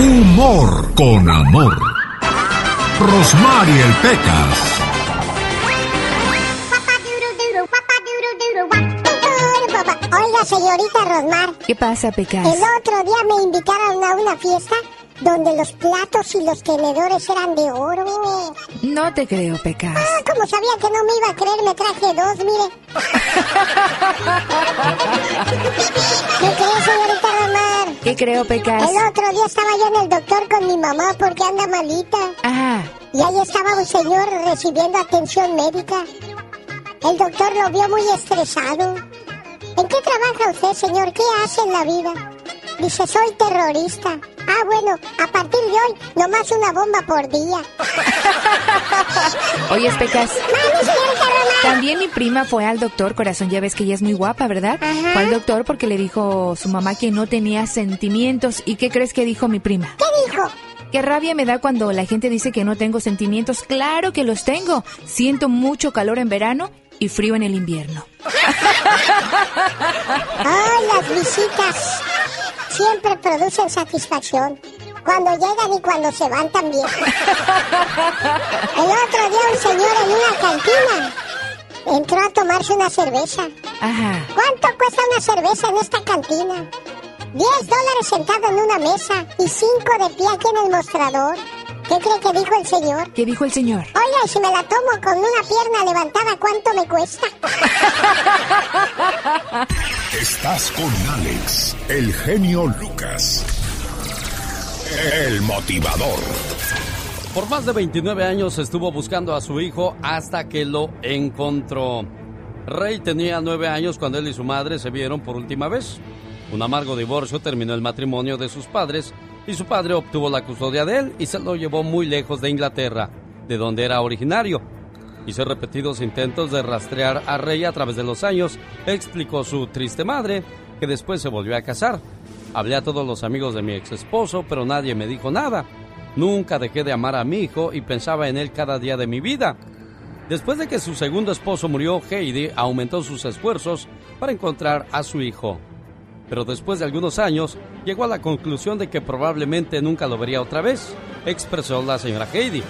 Humor con amor. Rosmarie el Pecas. Oiga, señorita Rosmar. ¿Qué pasa, Pecas? El otro día me invitaron a una fiesta donde los platos y los tenedores eran de oro, mire. No te creo, Pecas. Ah, como sabía que no me iba a creer, me traje dos, mire. ¿Qué cree, señorita Romar? ¿Qué creo, Pecas? El otro día estaba yo en el doctor con mi mamá porque anda malita. Ajá. Y ahí estaba un señor recibiendo atención médica. El doctor lo vio muy estresado. ¿En qué trabaja usted, señor? ¿Qué hace en la vida? Dice, soy terrorista. Ah, bueno, a partir de hoy, nomás una bomba por día. Oye, Pecas. También mi prima fue al doctor, corazón, ya ves que ella es muy guapa, ¿verdad? Ajá. Fue al doctor porque le dijo su mamá que no tenía sentimientos. ¿Y qué crees que dijo mi prima? ¿Qué dijo? Qué rabia me da cuando la gente dice que no tengo sentimientos. Claro que los tengo. Siento mucho calor en verano y frío en el invierno. Ay, las visitas siempre producen satisfacción. Cuando llegan y cuando se van también. El otro día un señor en una cantina entró a tomarse una cerveza. Ajá. ¿Cuánto cuesta una cerveza en esta cantina? 10 dólares sentado en una mesa y 5 de pie aquí en el mostrador. ¿Qué cree que dijo el señor? ¿Qué dijo el señor? Oiga, y si me la tomo con una pierna levantada, ¿cuánto me cuesta? Estás con Alex, el genio Lucas. El motivador. Por más de 29 años estuvo buscando a su hijo hasta que lo encontró. Rey tenía 9 años cuando él y su madre se vieron por última vez. Un amargo divorcio terminó el matrimonio de sus padres y su padre obtuvo la custodia de él y se lo llevó muy lejos de Inglaterra, de donde era originario. Hizo repetidos intentos de rastrear a Rey a través de los años, explicó su triste madre, que después se volvió a casar. Hablé a todos los amigos de mi ex esposo, pero nadie me dijo nada. Nunca dejé de amar a mi hijo y pensaba en él cada día de mi vida. Después de que su segundo esposo murió, Heidi aumentó sus esfuerzos para encontrar a su hijo. Pero después de algunos años, llegó a la conclusión de que probablemente nunca lo vería otra vez, expresó la señora Heidi.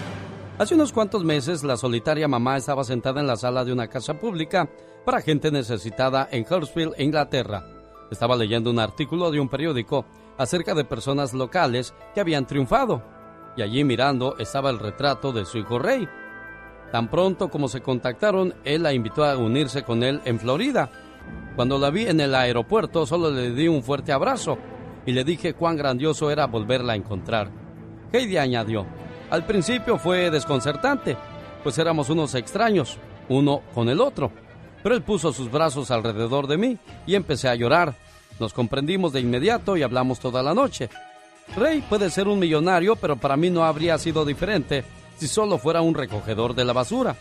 Hace unos cuantos meses, la solitaria mamá estaba sentada en la sala de una casa pública para gente necesitada en Hurstville, Inglaterra. Estaba leyendo un artículo de un periódico acerca de personas locales que habían triunfado, y allí mirando estaba el retrato de su hijo Rey. Tan pronto como se contactaron, él la invitó a unirse con él en Florida. Cuando la vi en el aeropuerto, solo le di un fuerte abrazo y le dije cuán grandioso era volverla a encontrar. Heidi añadió, al principio fue desconcertante, pues éramos unos extraños, uno con el otro. Pero él puso sus brazos alrededor de mí y empecé a llorar. Nos comprendimos de inmediato y hablamos toda la noche. Rey puede ser un millonario, pero para mí no habría sido diferente si solo fuera un recogedor de la basura.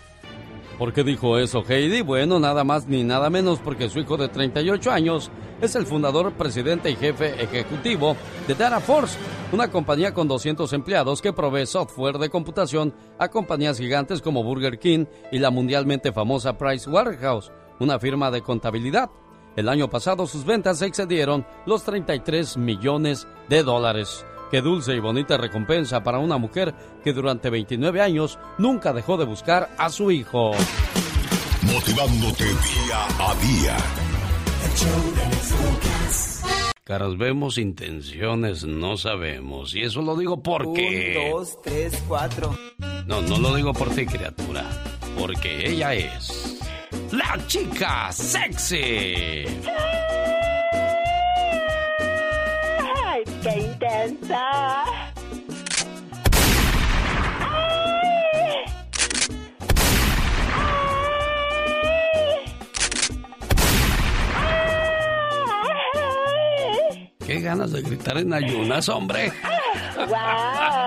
¿Por qué dijo eso Heidi? Bueno, nada más ni nada menos porque su hijo de 38 años es el fundador, presidente y jefe ejecutivo de Data Force, una compañía con 200 empleados que provee software de computación a compañías gigantes como Burger King y la mundialmente famosa Price Waterhouse, una firma de contabilidad. El año pasado sus ventas excedieron los 33 millones de dólares. Qué dulce y bonita recompensa para una mujer que durante 29 años nunca dejó de buscar a su hijo. Motivándote día a día. Caras vemos, intenciones no sabemos. Y eso lo digo porque... Un, dos, tres, cuatro. No, no lo digo por ti, criatura. Porque ella es... La chica sexy. Qué intensa! ¡Ay! ¡Ay! Qué ganas de gritar en ayunas, hombre. ¡Guau!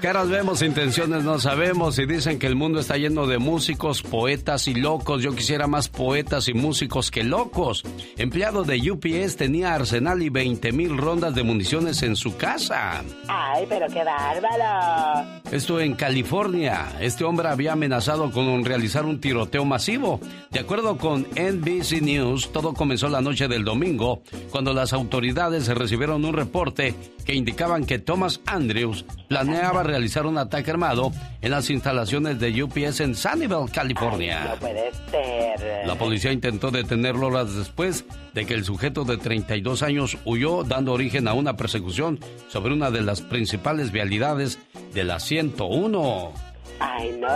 Caras vemos, intenciones no sabemos y dicen que el mundo está lleno de músicos, poetas y locos. Yo quisiera más poetas y músicos que locos. Empleado de UPS tenía arsenal y 20 mil rondas de municiones en su casa. ¡Ay, pero qué bárbaro! Esto en California. Este hombre había amenazado con realizar un tiroteo masivo. De acuerdo con NBC News, todo comenzó la noche del domingo, cuando las autoridades recibieron un reporte que indicaban que Thomas Andrews planeaba realizar un ataque armado en las instalaciones de UPS en Sunnyvale, California. no puede ser. La policía intentó detenerlo horas después de que el sujeto de 32 años huyó, dando origen a una persecución sobre una de las principales vialidades de la 101. Ay, no.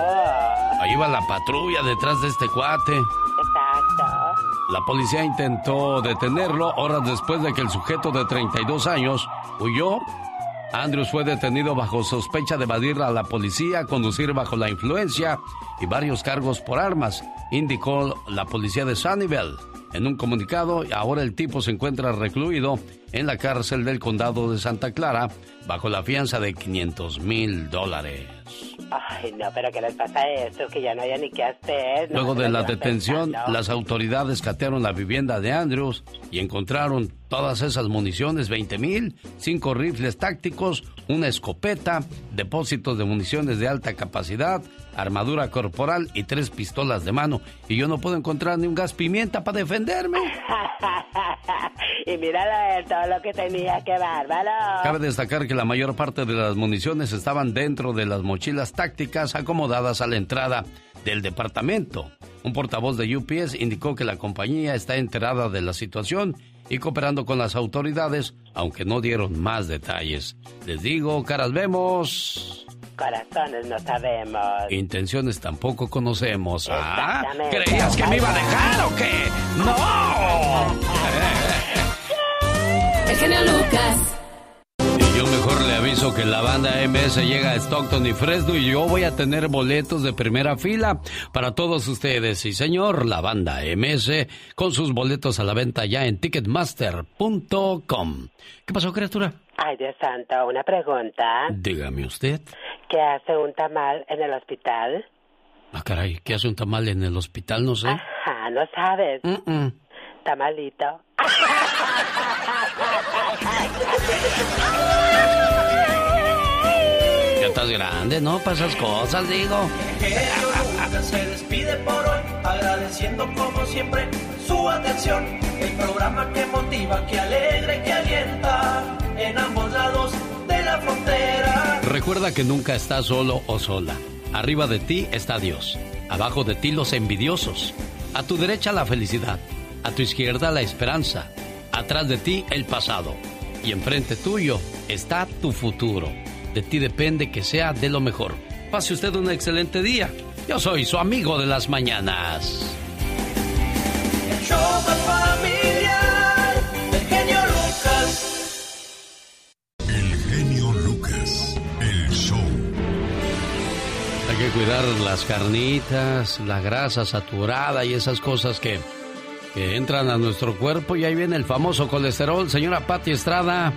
Ahí va la patrulla detrás de este cuate. Exacto. La policía intentó detenerlo horas después de que el sujeto de 32 años huyó. Andrews fue detenido bajo sospecha de evadir a la policía, conducir bajo la influencia y varios cargos por armas, indicó la policía de Sunnyvale. En un comunicado, ahora el tipo se encuentra recluido en la cárcel del condado de Santa Clara bajo la fianza de 500 mil dólares. Ay, no, pero ¿qué les pasa a esto? Que ya no haya ni qué hacer. No, Luego de la detención, pensando. las autoridades catearon la vivienda de Andrews y encontraron todas esas municiones, 20 mil, cinco rifles tácticos, una escopeta, depósitos de municiones de alta capacidad, armadura corporal y tres pistolas de mano. Y yo no puedo encontrar ni un gas pimienta para defenderme. y mira todo lo que tenía, qué bárbaro. Cabe destacar que la mayor parte de las municiones estaban dentro de las mochilas tácticas acomodadas a la entrada del departamento. Un portavoz de UPS indicó que la compañía está enterada de la situación y cooperando con las autoridades, aunque no dieron más detalles. Les digo, caras vemos, Corazones no sabemos. intenciones tampoco conocemos. ¿Ah? ¿Creías que me iba a dejar o qué? ¡No! Genio Lucas. Y yo mejor le aviso que la banda MS llega a Stockton y Fresno y yo voy a tener boletos de primera fila para todos ustedes. Y señor, la banda MS con sus boletos a la venta ya en ticketmaster.com. ¿Qué pasó, criatura? Ay, Dios santo, una pregunta. Dígame usted. ¿Qué hace un tamal en el hospital? Ah, caray, ¿qué hace un tamal en el hospital? No sé. Ajá, no sabes. Mm-mm. Tamalito. Ya estás grande, ¿no? Para esas cosas, digo. genio Lucas se despide por hoy, agradeciendo como siempre su atención. El programa que motiva, que alegra y que alienta en ambos lados de la frontera. Recuerda que nunca estás solo o sola. Arriba de ti está Dios. Abajo de ti los envidiosos. A tu derecha la felicidad. A tu izquierda la esperanza. Atrás de ti el pasado. Y enfrente tuyo está tu futuro. De ti depende que sea de lo mejor. Pase usted un excelente día. Yo soy su amigo de las mañanas. El show más familiar del genio Lucas. El genio Lucas. El show. Hay que cuidar las carnitas, la grasa saturada y esas cosas que, que entran a nuestro cuerpo. Y ahí viene el famoso colesterol. Señora Patti Estrada.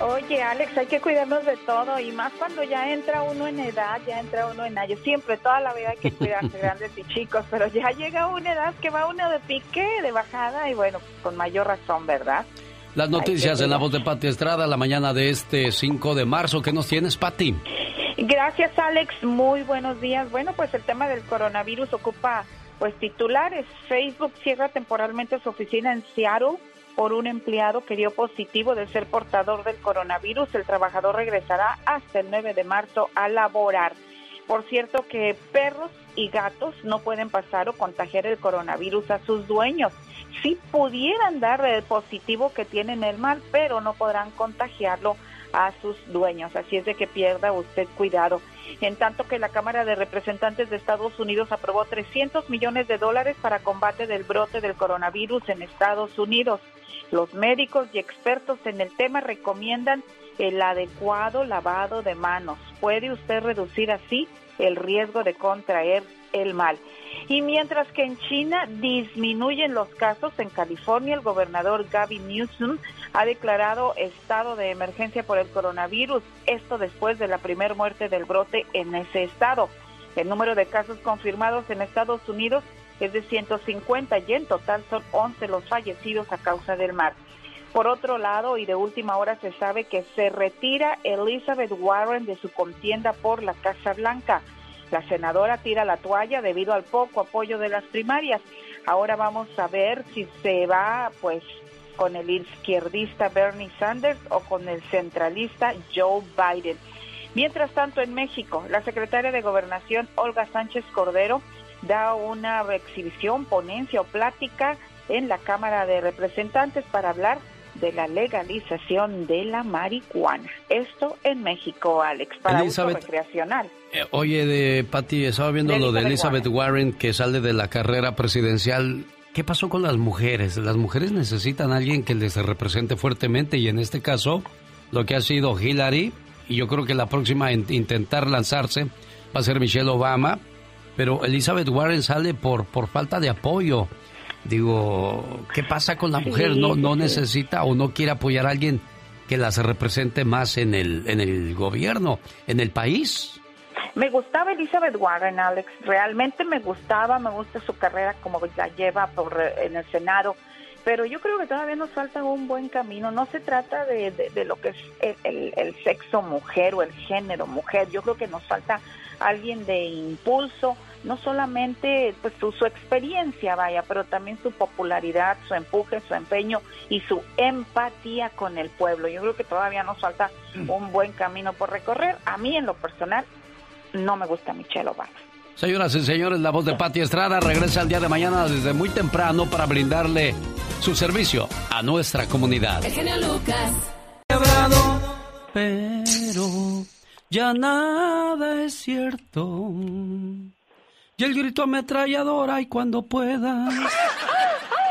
Oye, Alex, hay que cuidarnos de todo y más cuando ya entra uno en edad, ya entra uno en años. Siempre, toda la vida hay que cuidarse, grandes y chicos, pero ya llega una edad que va uno de pique, de bajada y bueno, con mayor razón, ¿verdad? Las noticias en la voz de Patti Estrada la mañana de este 5 de marzo. ¿Qué nos tienes, Patti? Gracias, Alex. Muy buenos días. Bueno, pues el tema del coronavirus ocupa pues titulares. Facebook cierra temporalmente su oficina en Seattle por un empleado que dio positivo de ser portador del coronavirus. El trabajador regresará hasta el 9 de marzo a laborar. Por cierto que perros y gatos no pueden pasar o contagiar el coronavirus a sus dueños. Sí pudieran dar el positivo que tienen el mal, pero no podrán contagiarlo a sus dueños. Así es de que pierda usted cuidado. En tanto que la Cámara de Representantes de Estados Unidos aprobó 300 millones de dólares para combate del brote del coronavirus en Estados Unidos. Los médicos y expertos en el tema recomiendan el adecuado lavado de manos. Puede usted reducir así el riesgo de contraer el mal. Y mientras que en China disminuyen los casos, en California el gobernador Gavin Newsom ha declarado estado de emergencia por el coronavirus, esto después de la primera muerte del brote en ese estado. El número de casos confirmados en Estados Unidos es de 150 y en total son 11 los fallecidos a causa del mar. Por otro lado, y de última hora se sabe que se retira Elizabeth Warren de su contienda por la Casa Blanca. La senadora tira la toalla debido al poco apoyo de las primarias. Ahora vamos a ver si se va, pues, con el izquierdista Bernie Sanders o con el centralista Joe Biden. Mientras tanto, en México, la secretaria de Gobernación, Olga Sánchez Cordero, da una exhibición, ponencia o plática en la Cámara de Representantes para hablar de la legalización de la marihuana. Esto en México, Alex, para uso recreacional. Eh, oye, de Patti, estaba viendo lo de Elizabeth Warren. que sale de la carrera presidencial. ¿Qué pasó con las mujeres? Las mujeres necesitan a alguien que les represente fuertemente y en este caso lo que ha sido Hillary y yo creo que la próxima en intentar lanzarse va a ser Michelle Obama, pero Elizabeth Warren sale por, por falta de apoyo. Digo, ¿qué pasa con la mujer? ¿No, no necesita o no quiere apoyar a alguien que las represente más en el, en el gobierno, en el país? Me gustaba Elizabeth Warren, Alex. Realmente me gustaba, me gusta su carrera como la lleva por, en el Senado pero yo creo que todavía nos falta un buen camino. No se trata de, de, lo que es el, sexo mujer o el género mujer. Yo creo que nos falta alguien de impulso, no solamente pues su, su experiencia, vaya, pero también su popularidad, su empuje, su empeño y su empatía con el pueblo. Yo creo que todavía nos falta mm. un buen camino por recorrer. A mí, en lo personal, no me gusta Michelle Obama. Señoras y señores, la voz de Pati Estrada regresa el día de mañana desde muy temprano para brindarle su servicio a nuestra comunidad. El genio Lucas. Pero ya nada es cierto. Y el grito ametralladora y cuando puedas.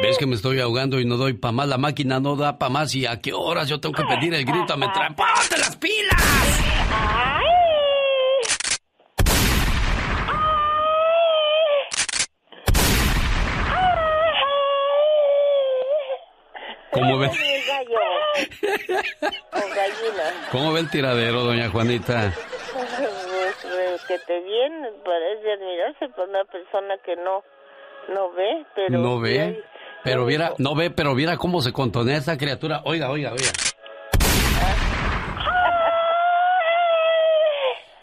¿Ves que me estoy ahogando y no doy pa' más? La máquina no da pa' más. ¿Y a qué horas yo tengo que pedir el grito a metralladora? ¡Ponte las pilas! ¿Cómo ve? ¿Cómo ve el tiradero, doña Juanita? Pues, que te viene, parece admirarse por una persona que no, no ve, pero... ¿No ve? Pero viera, no ve, pero viera cómo se contonea esa criatura. Oiga, oiga, oiga.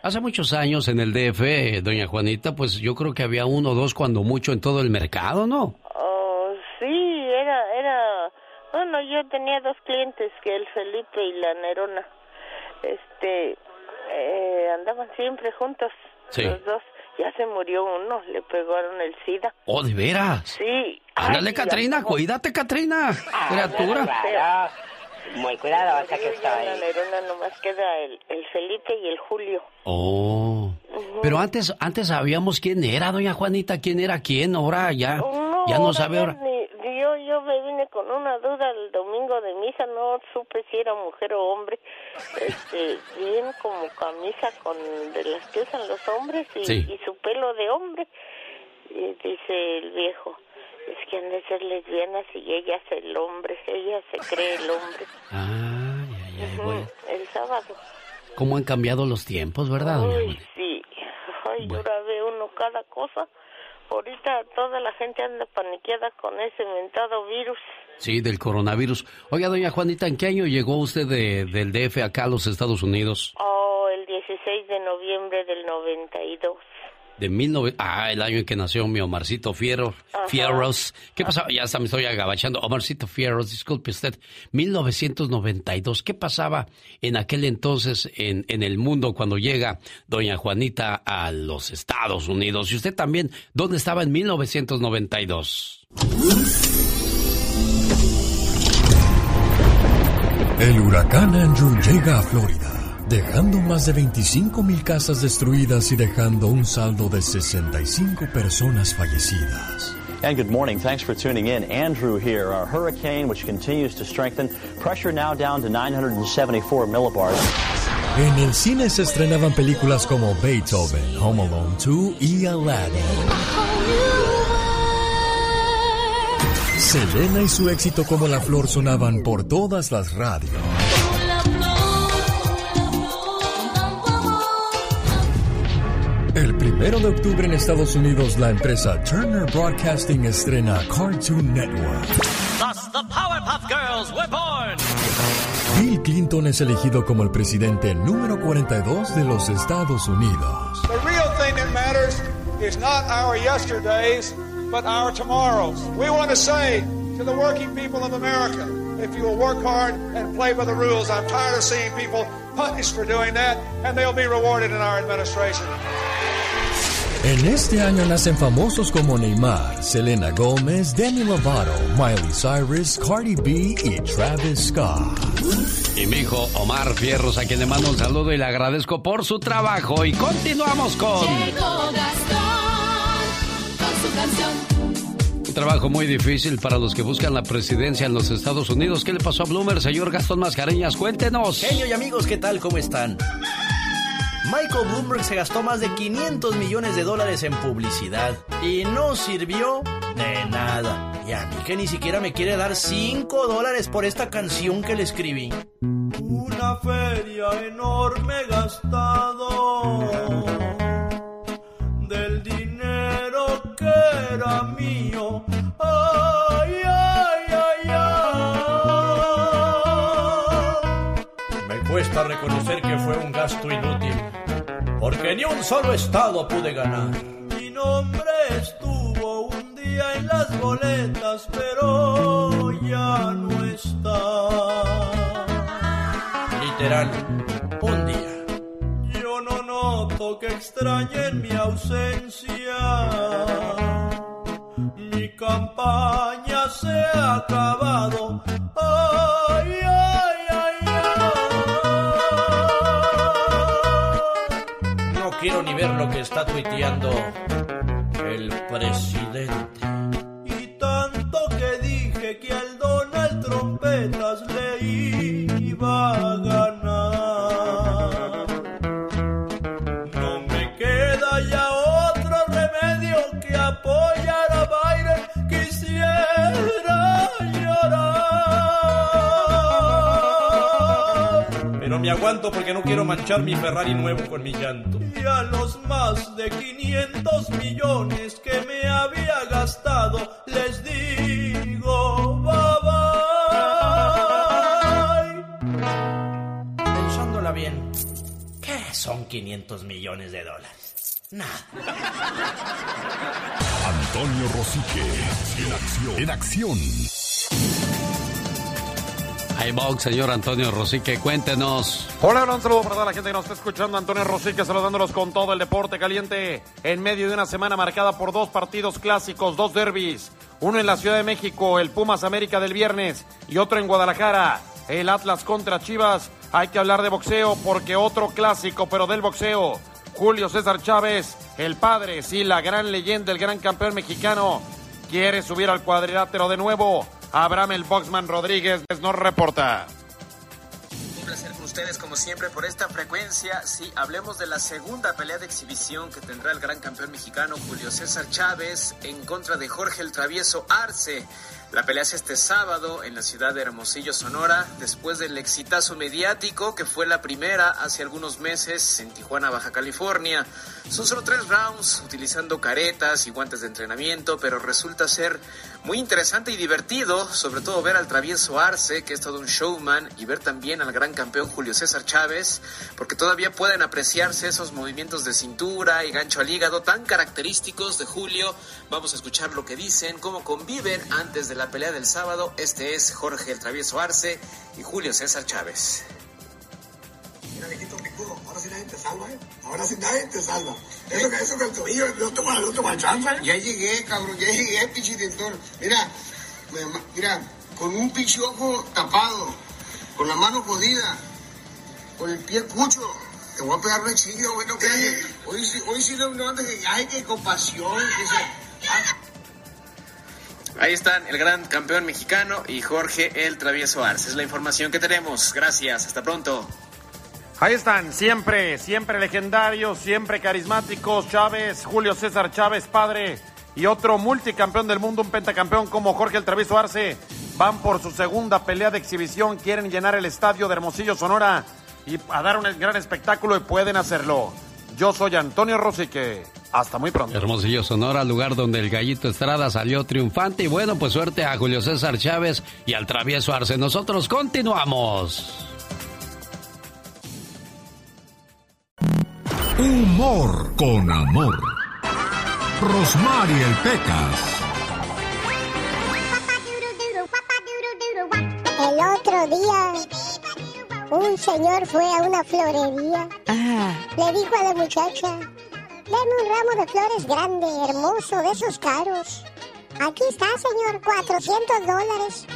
Hace muchos años en el DF, doña Juanita, pues yo creo que había uno o dos cuando mucho en todo el mercado, ¿no? Oh, sí, era, era bueno, yo tenía dos clientes, que el Felipe y la Nerona. Este, eh, andaban siempre juntos, los dos. Ya se murió uno, le pegaron el SIDA. ¿Oh, de veras? Sí. Ándale, Catrina, cuídate, Catrina, ah, criatura. Muy cuidado, hasta que está ahí. En la Nerona nomás queda el, el Felipe y el Julio. Oh. Pero antes, antes sabíamos quién era, doña Juanita, quién era quién, ahora ya, ya no sabe ahora yo, yo me vine con una duda el domingo de misa, no supe si era mujer o hombre. Este, bien como camisa con de las que usan los hombres y, su pelo de hombre. Y dice el viejo, es que han de ser lesbianas y ella es el hombre, ella se cree el hombre. El sábado. ¿Cómo han cambiado los tiempos, verdad? Uy, sí. Ay, ahora ve uno cada cosa. Ahorita toda la gente anda paniqueada con ese mentado virus. Sí, del coronavirus. Oiga, doña Juanita, ¿en qué año llegó usted de, del DF acá a los Estados Unidos? Oh, el 16 de noviembre del 92 de 19... Ah, el año en que nació mi Omarcito Fierro, Fierros. ¿Qué pasaba? Ya hasta me estoy agabachando. Omarcito Fierros, disculpe usted. 1992. ¿Qué pasaba en aquel entonces en, en el mundo cuando llega doña Juanita a los Estados Unidos? Y usted también, ¿dónde estaba en 1992? El huracán Andrew llega a Florida dejando más de 25 mil casas destruidas y dejando un saldo de 65 personas fallecidas. And good morning. Thanks for tuning in. Andrew here, a hurricane which continues to strengthen. Pressure now down to 974 millibars. En el cine se estrenaban películas como Beethoven, Home Alone 2 y Aladdin. Selena y su éxito como la flor sonaban por todas las radios. El primero de octubre en Estados Unidos, la empresa Turner Broadcasting estrena Cartoon Network. Bill Clinton es elegido como el presidente número 42 de los Estados Unidos. is not our yesterdays, but our tomorrows. We want to say to the working people of America, if you will work hard and play by the rules, I'm tired of seeing people punished for doing that, and they'll be rewarded in our administration. En este año nacen famosos como Neymar, Selena Gomez, Demi Lovato, Miley Cyrus, Cardi B y Travis Scott. Y mi hijo Omar Fierros, a quien le mando un saludo y le agradezco por su trabajo. Y continuamos con. Trabajo muy difícil para los que buscan la presidencia en los Estados Unidos. ¿Qué le pasó a Bloomer, señor Gastón Mascareñas? Cuéntenos. Genio y amigos, ¿qué tal? ¿Cómo están? Michael Bloomberg se gastó más de 500 millones de dólares en publicidad y no sirvió de nada. Y a mí que ni siquiera me quiere dar 5 dólares por esta canción que le escribí. Una feria enorme gastado reconocer que fue un gasto inútil porque ni un solo estado pude ganar. Mi nombre estuvo un día en las boletas, pero ya no está. Literal, un día. Yo no noto que extrañen mi ausencia. Mi campaña se ha acabado. Quiero ni ver lo que está tuiteando el presidente. Me aguanto porque no quiero manchar mi Ferrari nuevo con mi llanto. Y a los más de 500 millones que me había gastado, les digo bye bye. Pensándola bien, ¿qué son 500 millones de dólares? Nada. Antonio Rosique, en acción. En acción. Hey, Box, señor Antonio Rosique, cuéntenos. Hola, un saludo para toda la gente que nos está escuchando. Antonio Rosique saludándolos con todo el deporte caliente en medio de una semana marcada por dos partidos clásicos, dos derbis. Uno en la Ciudad de México, el Pumas América del viernes, y otro en Guadalajara, el Atlas contra Chivas. Hay que hablar de boxeo porque otro clásico, pero del boxeo. Julio César Chávez, el padre, sí, la gran leyenda, el gran campeón mexicano, quiere subir al cuadrilátero de nuevo. Abraham el Boxman Rodríguez nos reporta. Placer con ustedes como siempre por esta frecuencia. Sí, hablemos de la segunda pelea de exhibición que tendrá el gran campeón mexicano Julio César Chávez en contra de Jorge el Travieso Arce. La pelea es este sábado en la ciudad de Hermosillo, Sonora, después del exitazo mediático que fue la primera hace algunos meses en Tijuana, Baja California. Son solo tres rounds utilizando caretas y guantes de entrenamiento, pero resulta ser muy interesante y divertido, sobre todo ver al travieso Arce, que es todo un showman, y ver también al gran campeón Julio César Chávez, porque todavía pueden apreciarse esos movimientos de cintura y gancho al hígado tan característicos de Julio. Vamos a escuchar lo que dicen, cómo conviven antes de la pelea del sábado. Este es Jorge el Travieso Arce y Julio César Chávez. Mira, viejito picudo, ahora sí nadie te salva, ¿eh? Ahora sí nadie te salva. Eso que, eso que el tobillo no toma, no toma chance. ¿eh? Ya llegué, cabrón, ya llegué, pinche director. Mira, mira, con un pinche ojo tapado, con la mano jodida, con el pie cucho. Te voy a pegar una chinga, güey, no creas. Hoy sí, hoy sí no, no que, ay, que compasión, que se... ah, Ahí están el gran campeón mexicano y Jorge el Travieso Arce. Es la información que tenemos. Gracias, hasta pronto. Ahí están, siempre, siempre legendarios, siempre carismáticos. Chávez, Julio César Chávez, padre, y otro multicampeón del mundo, un pentacampeón como Jorge el Travieso Arce, van por su segunda pelea de exhibición. Quieren llenar el estadio de Hermosillo, Sonora, y a dar un gran espectáculo y pueden hacerlo. Yo soy Antonio Rosique. Hasta muy pronto. Hermosillo, Sonora, lugar donde el gallito Estrada salió triunfante. Y bueno, pues suerte a Julio César Chávez y al travieso Arce. Nosotros continuamos. Humor con amor. Rosmarie el Pecas. El otro día, un señor fue a una florería. Le dijo a la muchacha, deme un ramo de flores grande, hermoso, de esos caros. Aquí está, señor, 400 dólares.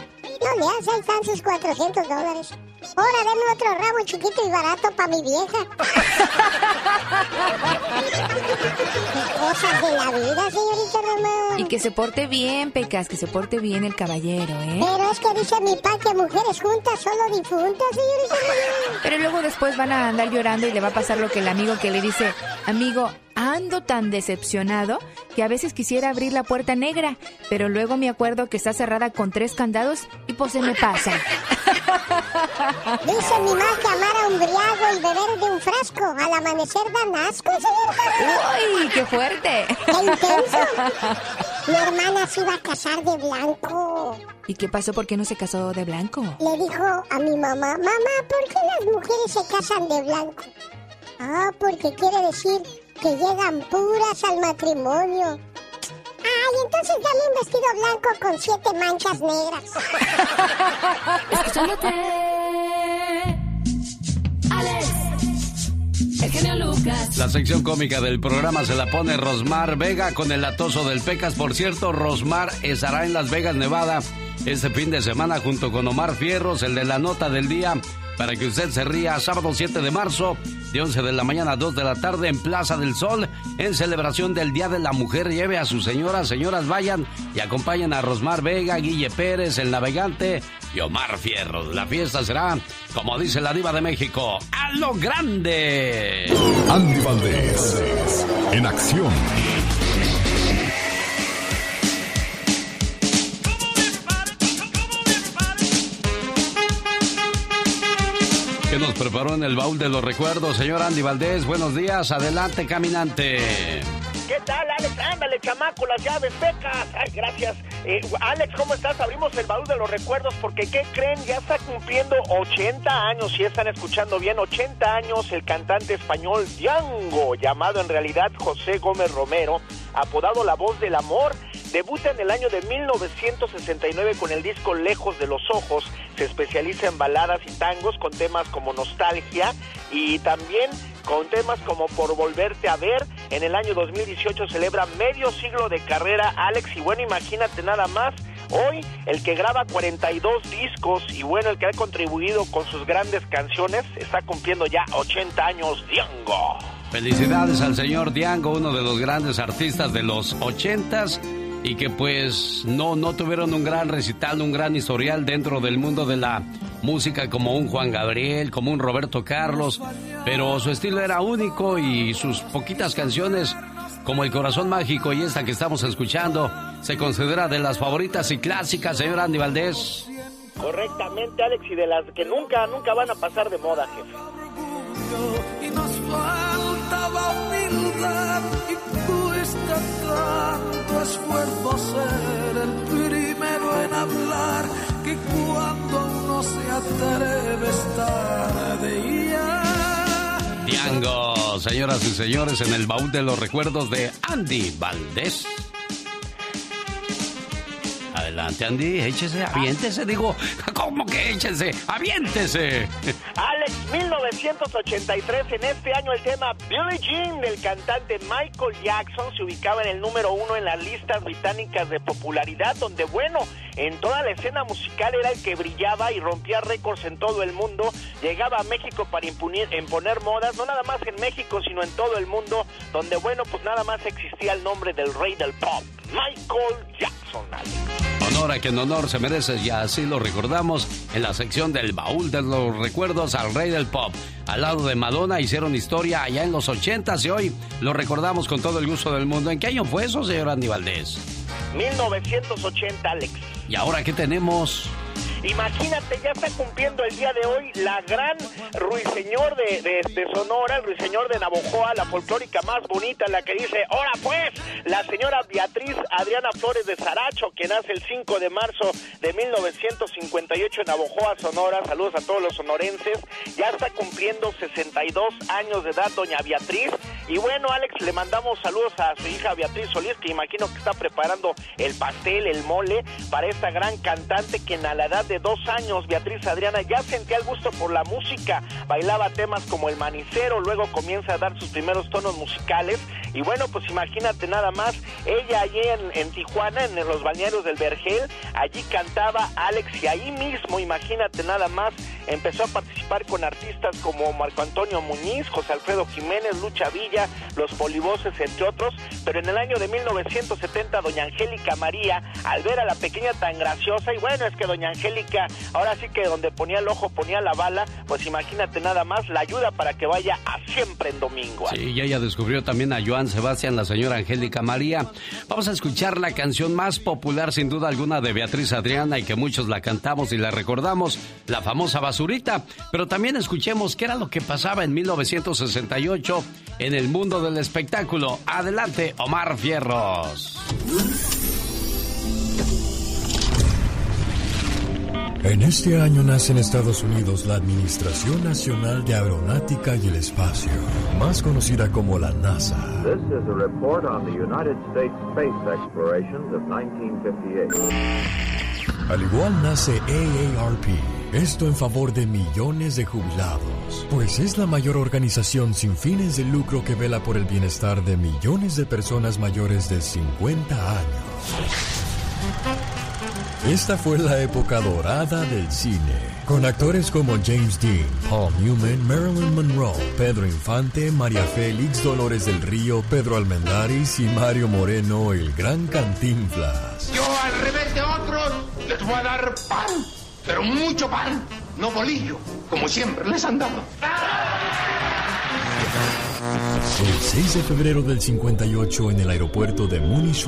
No le hace, ahí están sus 400 dólares. Ahora denme otro ramo chiquito y barato para mi vieja. Cosas de la vida, señorita Román. Y que se porte bien, Pecas, que se porte bien el caballero, ¿eh? Pero es que dice mi pa que mujeres juntas solo difuntas, señorita Román. Pero luego después van a andar llorando y le va a pasar lo que el amigo que le dice, amigo, ando tan decepcionado que a veces quisiera abrir la puerta negra, pero luego me acuerdo que está cerrada con tres candados y pues se me pasa. Dice mi mamá que amar a un briago y beber de un frasco al amanecer dan asco, señor. ¡Uy, qué fuerte! ¡Qué intenso! Mi hermana se iba a casar de blanco. ¿Y qué pasó? ¿Por qué no se casó de blanco? Le dijo a mi mamá, mamá, ¿por qué las mujeres se casan de blanco? Ah, porque quiere decir que llegan puras al matrimonio. Ay, entonces dame un vestido blanco con siete manchas negras. Escuchándote. Alex. El genio Lucas. La sección cómica del programa se la pone Rosmar Vega con el atoso del Pecas. Por cierto, Rosmar estará en Las Vegas, Nevada, este fin de semana junto con Omar Fierros, el de la nota del día para que usted se ría sábado 7 de marzo de 11 de la mañana a 2 de la tarde en Plaza del Sol en celebración del Día de la Mujer. Lleve a sus señoras, señoras vayan y acompañen a Rosmar Vega, Guille Pérez, el navegante y Omar Fierro. La fiesta será, como dice la diva de México, a lo grande. Andy Valdés, en acción. ¿Qué nos preparó en el baúl de los recuerdos, señor Andy Valdés? Buenos días, adelante, caminante. ¿Qué tal, Alex? Ándale, chamaco, las llaves, becas. Ay, gracias. Eh, Alex, ¿cómo estás? Abrimos el baúl de los recuerdos porque, ¿qué creen? Ya está cumpliendo 80 años, si están escuchando bien, 80 años el cantante español Diango, llamado en realidad José Gómez Romero, apodado La Voz del Amor. Debuta en el año de 1969 con el disco Lejos de los Ojos. Se especializa en baladas y tangos con temas como Nostalgia y también con temas como Por Volverte a Ver. En el año 2018 celebra medio siglo de carrera Alex y bueno, imagínate nada más. Hoy el que graba 42 discos y bueno, el que ha contribuido con sus grandes canciones está cumpliendo ya 80 años, Diango. Felicidades al señor Diango, uno de los grandes artistas de los 80s y que pues no, no tuvieron un gran recital, un gran historial dentro del mundo de la música como un Juan Gabriel, como un Roberto Carlos, pero su estilo era único y sus poquitas canciones como El Corazón Mágico y esta que estamos escuchando se considera de las favoritas y clásicas, señor Andy Valdés. Correctamente, Alex, y de las que nunca, nunca van a pasar de moda, jefe. Y nos faltaba humildad y cuesta tanto esfuerzo ser el primero en hablar que cuando uno se atreve estar de ya. Diango, señoras y señores, en el baúl de los recuerdos de Andy Valdés. Adelante, Andy, échese, aviéntese, digo, ¿cómo que échese? ¡Aviéntese! Alex, 1983, en este año el tema Billie Jean del cantante Michael Jackson se ubicaba en el número uno en las listas británicas de popularidad, donde bueno, en toda la escena musical era el que brillaba y rompía récords en todo el mundo, llegaba a México para impunir, imponer modas, no nada más en México, sino en todo el mundo, donde bueno, pues nada más existía el nombre del rey del pop, Michael Jackson. Alex. Honor a quien honor se merece y así lo recordamos en la sección del baúl de los recuerdos al rey del pop. Al lado de Madonna hicieron historia allá en los ochentas y hoy lo recordamos con todo el gusto del mundo. ¿En qué año fue eso, señor Andy Valdés? 1980, Alex. ¿Y ahora qué tenemos? Imagínate, ya está cumpliendo el día de hoy la gran ruiseñor de, de, Sonora, el ruiseñor de Navojoa, la folclórica más bonita, la que dice, ahora pues, la señora Beatriz Adriana Flores de Saracho, que nace el 5 de marzo de 1958 en Navojoa, Sonora, saludos a todos los sonorenses, ya está cumpliendo 62 años de edad doña Beatriz, Y bueno, Alex, le mandamos saludos a su hija Beatriz Solís, que imagino que está preparando el pastel, el mole, para esta gran cantante que en a la edad de dos años, Beatriz Adriana ya sentía el gusto por la música, bailaba temas como el manicero, luego comienza a dar sus primeros tonos musicales. Y bueno, pues imagínate nada más, ella allí en, Tijuana, en los balnearios del Vergel, allí cantaba Alex y ahí mismo, imagínate nada más, empezó a participar con artistas como Marco Antonio Muñiz, José Alfredo Jiménez, Lucha Villa, Los Polivoces, entre otros, pero en el año de 1970 doña Angélica María, al ver a la pequeña tan graciosa, y bueno, es que doña Angélica, ahora sí que donde ponía el ojo ponía la bala, pues imagínate nada más, la ayuda para que vaya a siempre en domingo. Sí, y ella descubrió también a Joan Sebastián, la señora Angélica María. Vamos a escuchar la canción más popular sin duda alguna de Beatriz Adriana y que muchos la cantamos y la recordamos, la famosa basurita, pero también escuchemos qué era lo que pasaba en 1968 en el mundo del espectáculo. Adelante, Omar Fierros. En este año nace en Estados Unidos la Administración Nacional de Aeronáutica y el Espacio, más conocida como la NASA. This is a report on the United States space explorations of 1958. Al igual nace AARP, esto en favor de millones de jubilados, pues es la mayor organización sin fines de lucro que vela por el bienestar de millones de personas mayores de 50 años. Esta fue la época dorada del cine, con actores como James Dean, Paul Newman, Marilyn Monroe, Pedro Infante, María Félix, Dolores del Río, Pedro Almendaris y Mario Moreno, el gran Cantinflas. Yo al revés de otros les voy a dar pan, pero mucho pan, no bolillo, como siempre les han dado. El 6 de febrero del 58 en el aeropuerto de Munich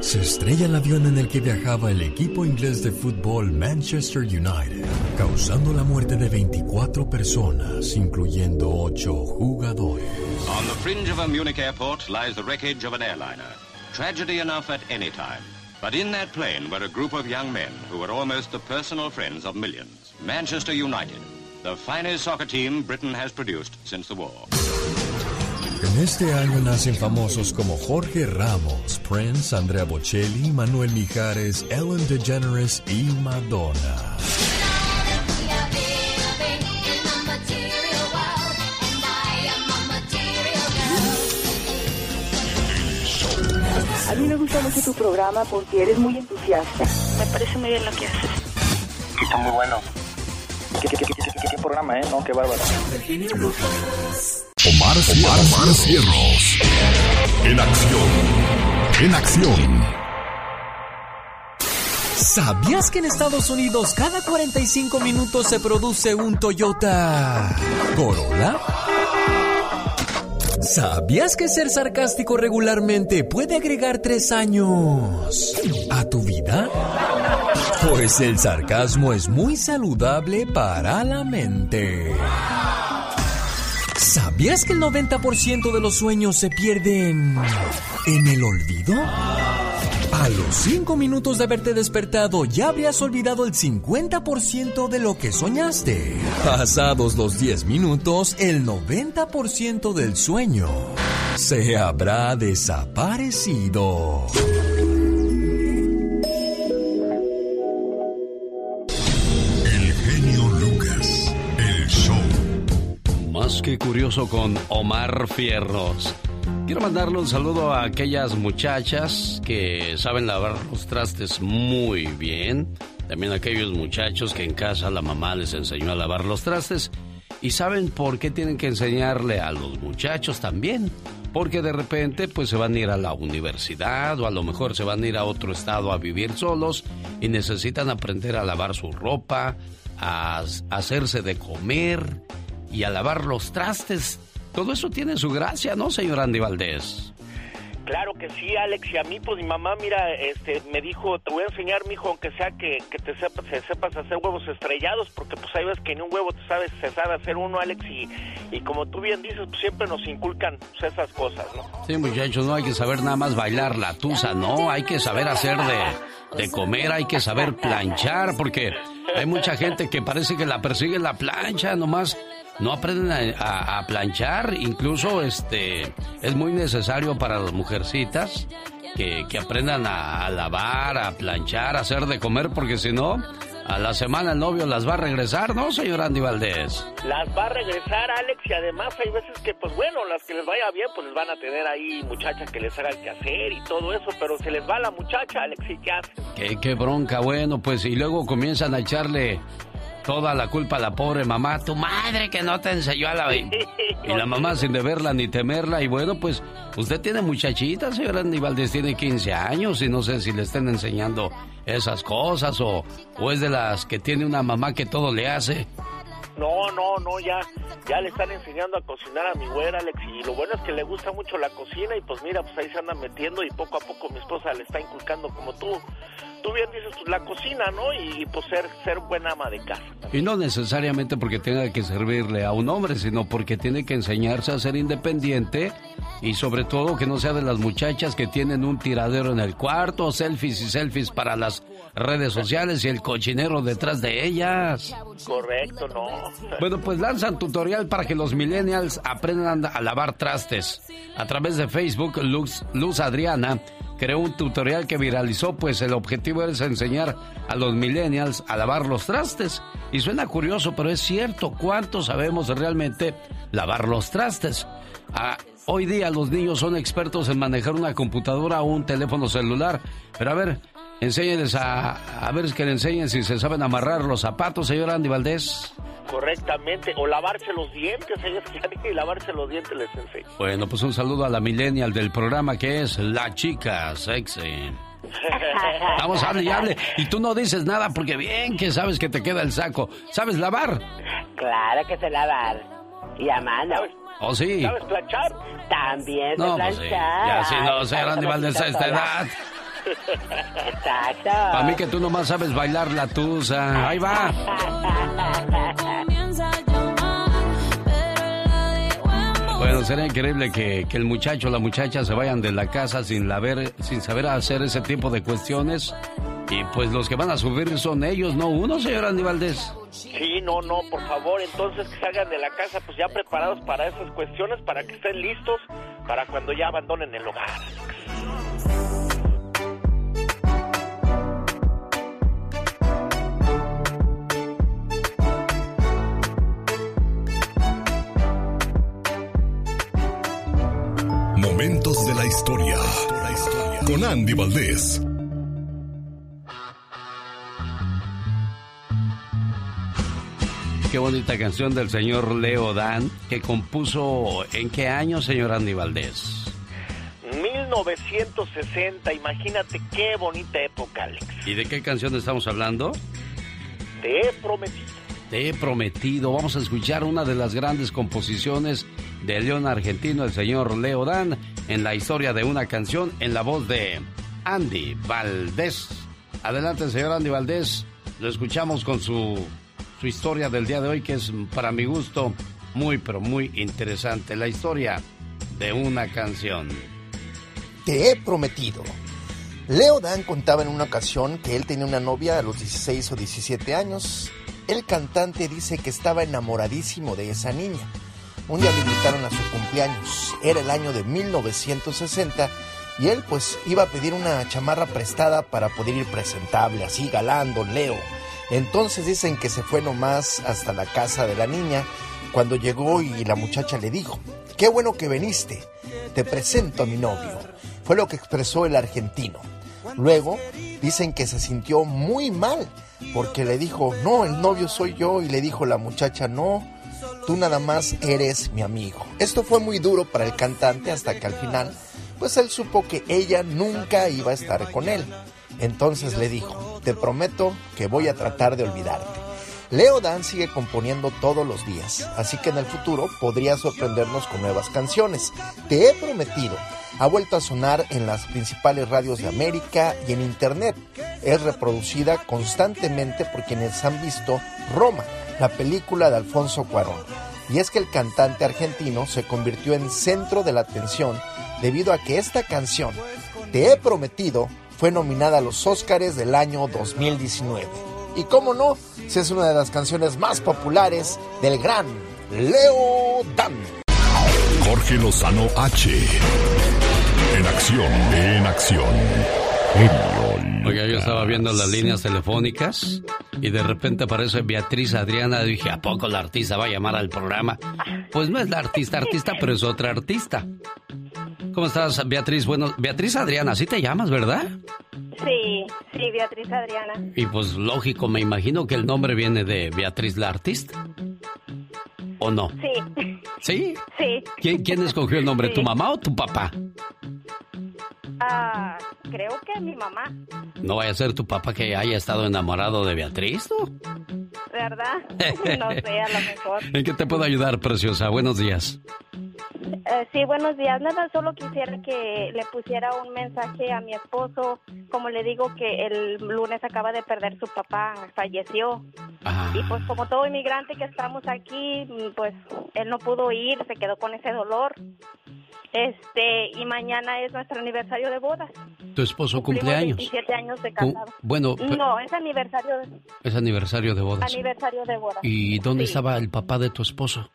se estrella el avión en el que viajaba el equipo inglés de fútbol Manchester United, causando la muerte de 24 personas, incluyendo 8 jugadores. On the fringe of a Munich airport lies the wreckage of an airliner. Tragedy enough at any time. But in that plane were a group of young men who were almost the personal friends of millions. Manchester United, the finest soccer team Britain has produced since the war. En este año nacen famosos como Jorge Ramos, Prince, Andrea Bocelli, Manuel Mijares, Ellen DeGeneres y Madonna. A mí me gusta mucho tu programa porque eres muy entusiasta. Me parece muy bien lo que haces. Está muy bueno. ¿Qué, qué, programa, eh? No, qué bárbaro. Omar, Omar, Omar Cierros. En acción. En acción. ¿Sabías que en Estados Unidos cada 45 minutos se produce un Toyota Corolla? ¿Sabías que ser sarcástico regularmente puede agregar tres años a tu vida? Pues el sarcasmo es muy saludable para la mente. ¿Sabías que el 90% de los sueños se pierden en el olvido? A los 5 minutos de haberte despertado ya habrías olvidado el 50% de lo que soñaste. Pasados los 10 minutos, el 90% del sueño se habrá desaparecido. Qué curioso con Omar Fierros. Quiero mandarle un saludo a aquellas muchachas que saben lavar los trastes muy bien. También a aquellos muchachos que en casa la mamá les enseñó a lavar los trastes. Y saben por qué tienen que enseñarle a los muchachos también. Porque de repente pues se van a ir a la universidad o a lo mejor se van a ir a otro estado a vivir solos y necesitan aprender a lavar su ropa, a hacerse de comer y a lavar los trastes. Todo eso tiene su gracia, ¿no, señor Andy Valdés? Claro que sí, Alex. Y a mí, pues mi mamá, mira, este, me dijo, te voy a enseñar, mijo, aunque sea que, que te sepas, sepas hacer huevos estrellados, porque pues ahí ves que ni un huevo te sabes, se sabe hacer uno, Alex. Y, y como tú bien dices, pues siempre nos inculcan pues, esas cosas, ¿no? Sí, muchachos, no hay que saber nada más bailar la tusa, no. Hay que saber hacer de, de comer, hay que saber planchar, porque hay mucha gente que parece que la persigue la plancha, nomás no aprenden a, planchar, incluso este es muy necesario para las mujercitas que, aprendan a, lavar, a planchar, a hacer de comer, porque si no, a la semana el novio las va a regresar, ¿no, señor Andy Valdés? Las va a regresar, Alex, y además hay veces que, pues bueno, las que les vaya bien, pues les van a tener ahí muchachas que les hagan que hacer y todo eso, pero se les va la muchacha, Alex, ¿y qué hacen? Qué, qué bronca, bueno, pues, y luego comienzan a echarle toda la culpa a la pobre mamá, tu madre que no te enseñó a la... Y la mamá sin deberla ni temerla, y bueno, pues usted tiene muchachita, señora Andy Valdés, tiene 15 años y no sé si le estén enseñando esas cosas o, o es de las que tiene una mamá que todo le hace. No, no, no, ya, ya le están enseñando a cocinar a mi güera, Alex, y lo bueno es que le gusta mucho la cocina y pues mira, pues ahí se anda metiendo y poco a poco mi esposa le está inculcando como tú, tú bien dices, pues la cocina, ¿no? Y, pues ser, ser buena ama de casa. Y no necesariamente porque tenga que servirle a un hombre, sino porque tiene que enseñarse a ser independiente y sobre todo que no sea de las muchachas que tienen un tiradero en el cuarto, selfies y selfies para las redes sociales y el cochinero detrás de ellas. Correcto, no. Bueno, pues lanzan tutorial para que los millennials aprendan a lavar trastes. A través de Facebook, Luz, Luz Adriana creó un tutorial que viralizó, pues el objetivo es enseñar a los millennials a lavar los trastes. Y suena curioso, pero es cierto. ¿Cuánto sabemos realmente lavar los trastes? Ah, hoy día los niños son expertos en manejar una computadora o un teléfono celular. Pero a ver, enséñenles a, a ver que le enseñen si se saben amarrar los zapatos, señor Andy Valdés. Correctamente, o lavarse los dientes, ellos que lavarse los dientes les enseño. Bueno, pues un saludo a la millennial del programa que es La Chica Sexy. Vamos, hable y hable. Y tú no dices nada porque bien que sabes que te queda el saco. ¿Sabes lavar? Claro que sé lavar. Y a mano. ¿Oh, sí? ¿Sabes planchar? También sé no, planchar. Pues sí. Ya si no, ser animal de esta edad. Exacto. Para mí que tú nomás sabes bailar la tusa. Ahí va. Bueno, será increíble que, el muchacho o la muchacha se vayan de la casa sin, sin saber hacer ese tipo de cuestiones. Y pues los que van a subir son ellos, no uno, señor Andy Valdés. Sí, no, no, por favor, entonces que salgan de la casa pues ya preparados para esas cuestiones, para que estén listos para cuando ya abandonen el hogar. Momentos de la historia. Con Andy Valdés. Qué bonita canción del señor Leo Dan, que compuso en qué año, señor Andy Valdés? 1960, imagínate qué bonita época, Alex. ¿Y de qué canción estamos hablando? Te he prometido. Te he prometido. Vamos a escuchar una de las grandes composiciones de león argentino, el señor Leo Dan, en la historia de una canción en la voz de Andy Valdés. Adelante, señor Andy Valdés. Lo escuchamos con su, su historia del día de hoy, que es para mi gusto muy, pero muy interesante. La historia de una canción. Te he prometido. Leo Dan contaba en una ocasión que él tenía una novia a los 16 o 17 años el cantante dice que estaba enamoradísimo de esa niña. Un día le invitaron a su cumpleaños. Era el año de 1960 y él pues iba a pedir una chamarra prestada para poder ir presentable, así galando, Leo. Entonces dicen que se fue nomás hasta la casa de la niña cuando llegó y la muchacha le dijo, qué bueno que viniste, te presento a mi novio. Fue lo que expresó el argentino. Luego dicen que se sintió muy mal porque le dijo, no, el novio soy yo y le dijo la muchacha, no, tú nada más eres mi amigo. Esto fue muy duro para el cantante hasta que al final, pues él supo que ella nunca iba a estar con él. Entonces le dijo, te prometo que voy a tratar de olvidarte. Leo Dan sigue componiendo todos los días, así que en el futuro podría sorprendernos con nuevas canciones. Te he prometido ha vuelto a sonar en las principales radios de América y en Internet. Es reproducida constantemente por quienes han visto Roma, la película de Alfonso Cuarón. Y es que el cantante argentino se convirtió en centro de la atención debido a que esta canción, Te he prometido, fue nominada a los Óscares del año 2019. Y cómo no, si es una de las canciones más populares del gran Leo Dan. Jorge Lozano H. En acción, en acción. Genio Oiga, yo estaba viendo las líneas telefónicas y de repente aparece Beatriz Adriana. Dije, ¿a poco la artista va a llamar al programa? Pues no es la artista artista, pero es otra artista. ¿Cómo estás, Beatriz? Bueno, Beatriz Adriana, así te llamas, ¿verdad? Sí, sí, Beatriz Adriana. Y pues lógico, me imagino que el nombre viene de Beatriz la artista. ¿O no? Sí. ¿Sí? Sí. ¿Quién, quién escogió el nombre, Sí. tu mamá o tu papá? Ah, creo que mi mamá, No vaya a ser tu papá que haya estado enamorado de Beatriz. ¿verdad? no sé, a lo mejor. ¿En qué te puedo ayudar, preciosa? Buenos días. Eh, sí, buenos días. Nada, solo quisiera que le pusiera un mensaje a mi esposo. Como le digo que el lunes acaba de perder su papá, falleció. Y pues como todo inmigrante que estamos aquí, pues él no pudo ir, se quedó con ese dolor. Este, y mañana es nuestro aniversario de bodas. Tu esposo cumple años. 27 años de Cu- casado. bueno, No, es aniversario, Es aniversario de bodas. aniversario de bodas. ¿Y dónde Sí. estaba el papá de tu esposo?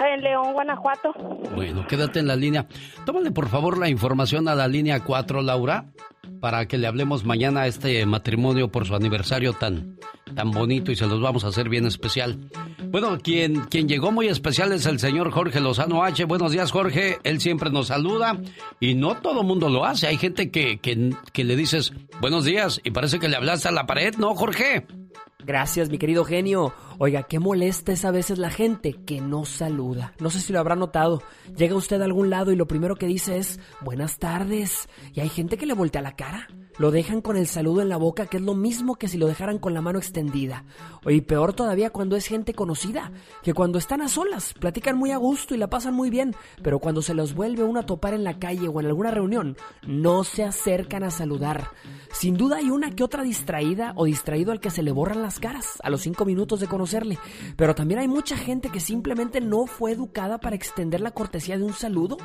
En León, Guanajuato. Bueno, quédate en la línea. Tómale por favor la información a la línea 4, Laura, para que le hablemos mañana a este matrimonio por su aniversario tan, tan bonito y se los vamos a hacer bien especial. Bueno, quien, quien llegó muy especial es el señor Jorge Lozano H. Buenos días, Jorge. Él siempre nos saluda y no todo mundo lo hace. Hay gente que, que, que le dices buenos días y parece que le hablaste a la pared, ¿no, Jorge? Gracias, mi querido genio. Oiga, qué molesta es a veces la gente que no saluda. No sé si lo habrá notado. Llega usted a algún lado y lo primero que dice es buenas tardes. Y hay gente que le voltea la cara. Lo dejan con el saludo en la boca, que es lo mismo que si lo dejaran con la mano extendida. Y peor todavía cuando es gente conocida, que cuando están a solas, platican muy a gusto y la pasan muy bien, pero cuando se los vuelve uno a topar en la calle o en alguna reunión, no se acercan a saludar. Sin duda hay una que otra distraída o distraído al que se le borran las caras a los cinco minutos de conocerle, pero también hay mucha gente que simplemente no fue educada para extender la cortesía de un saludo,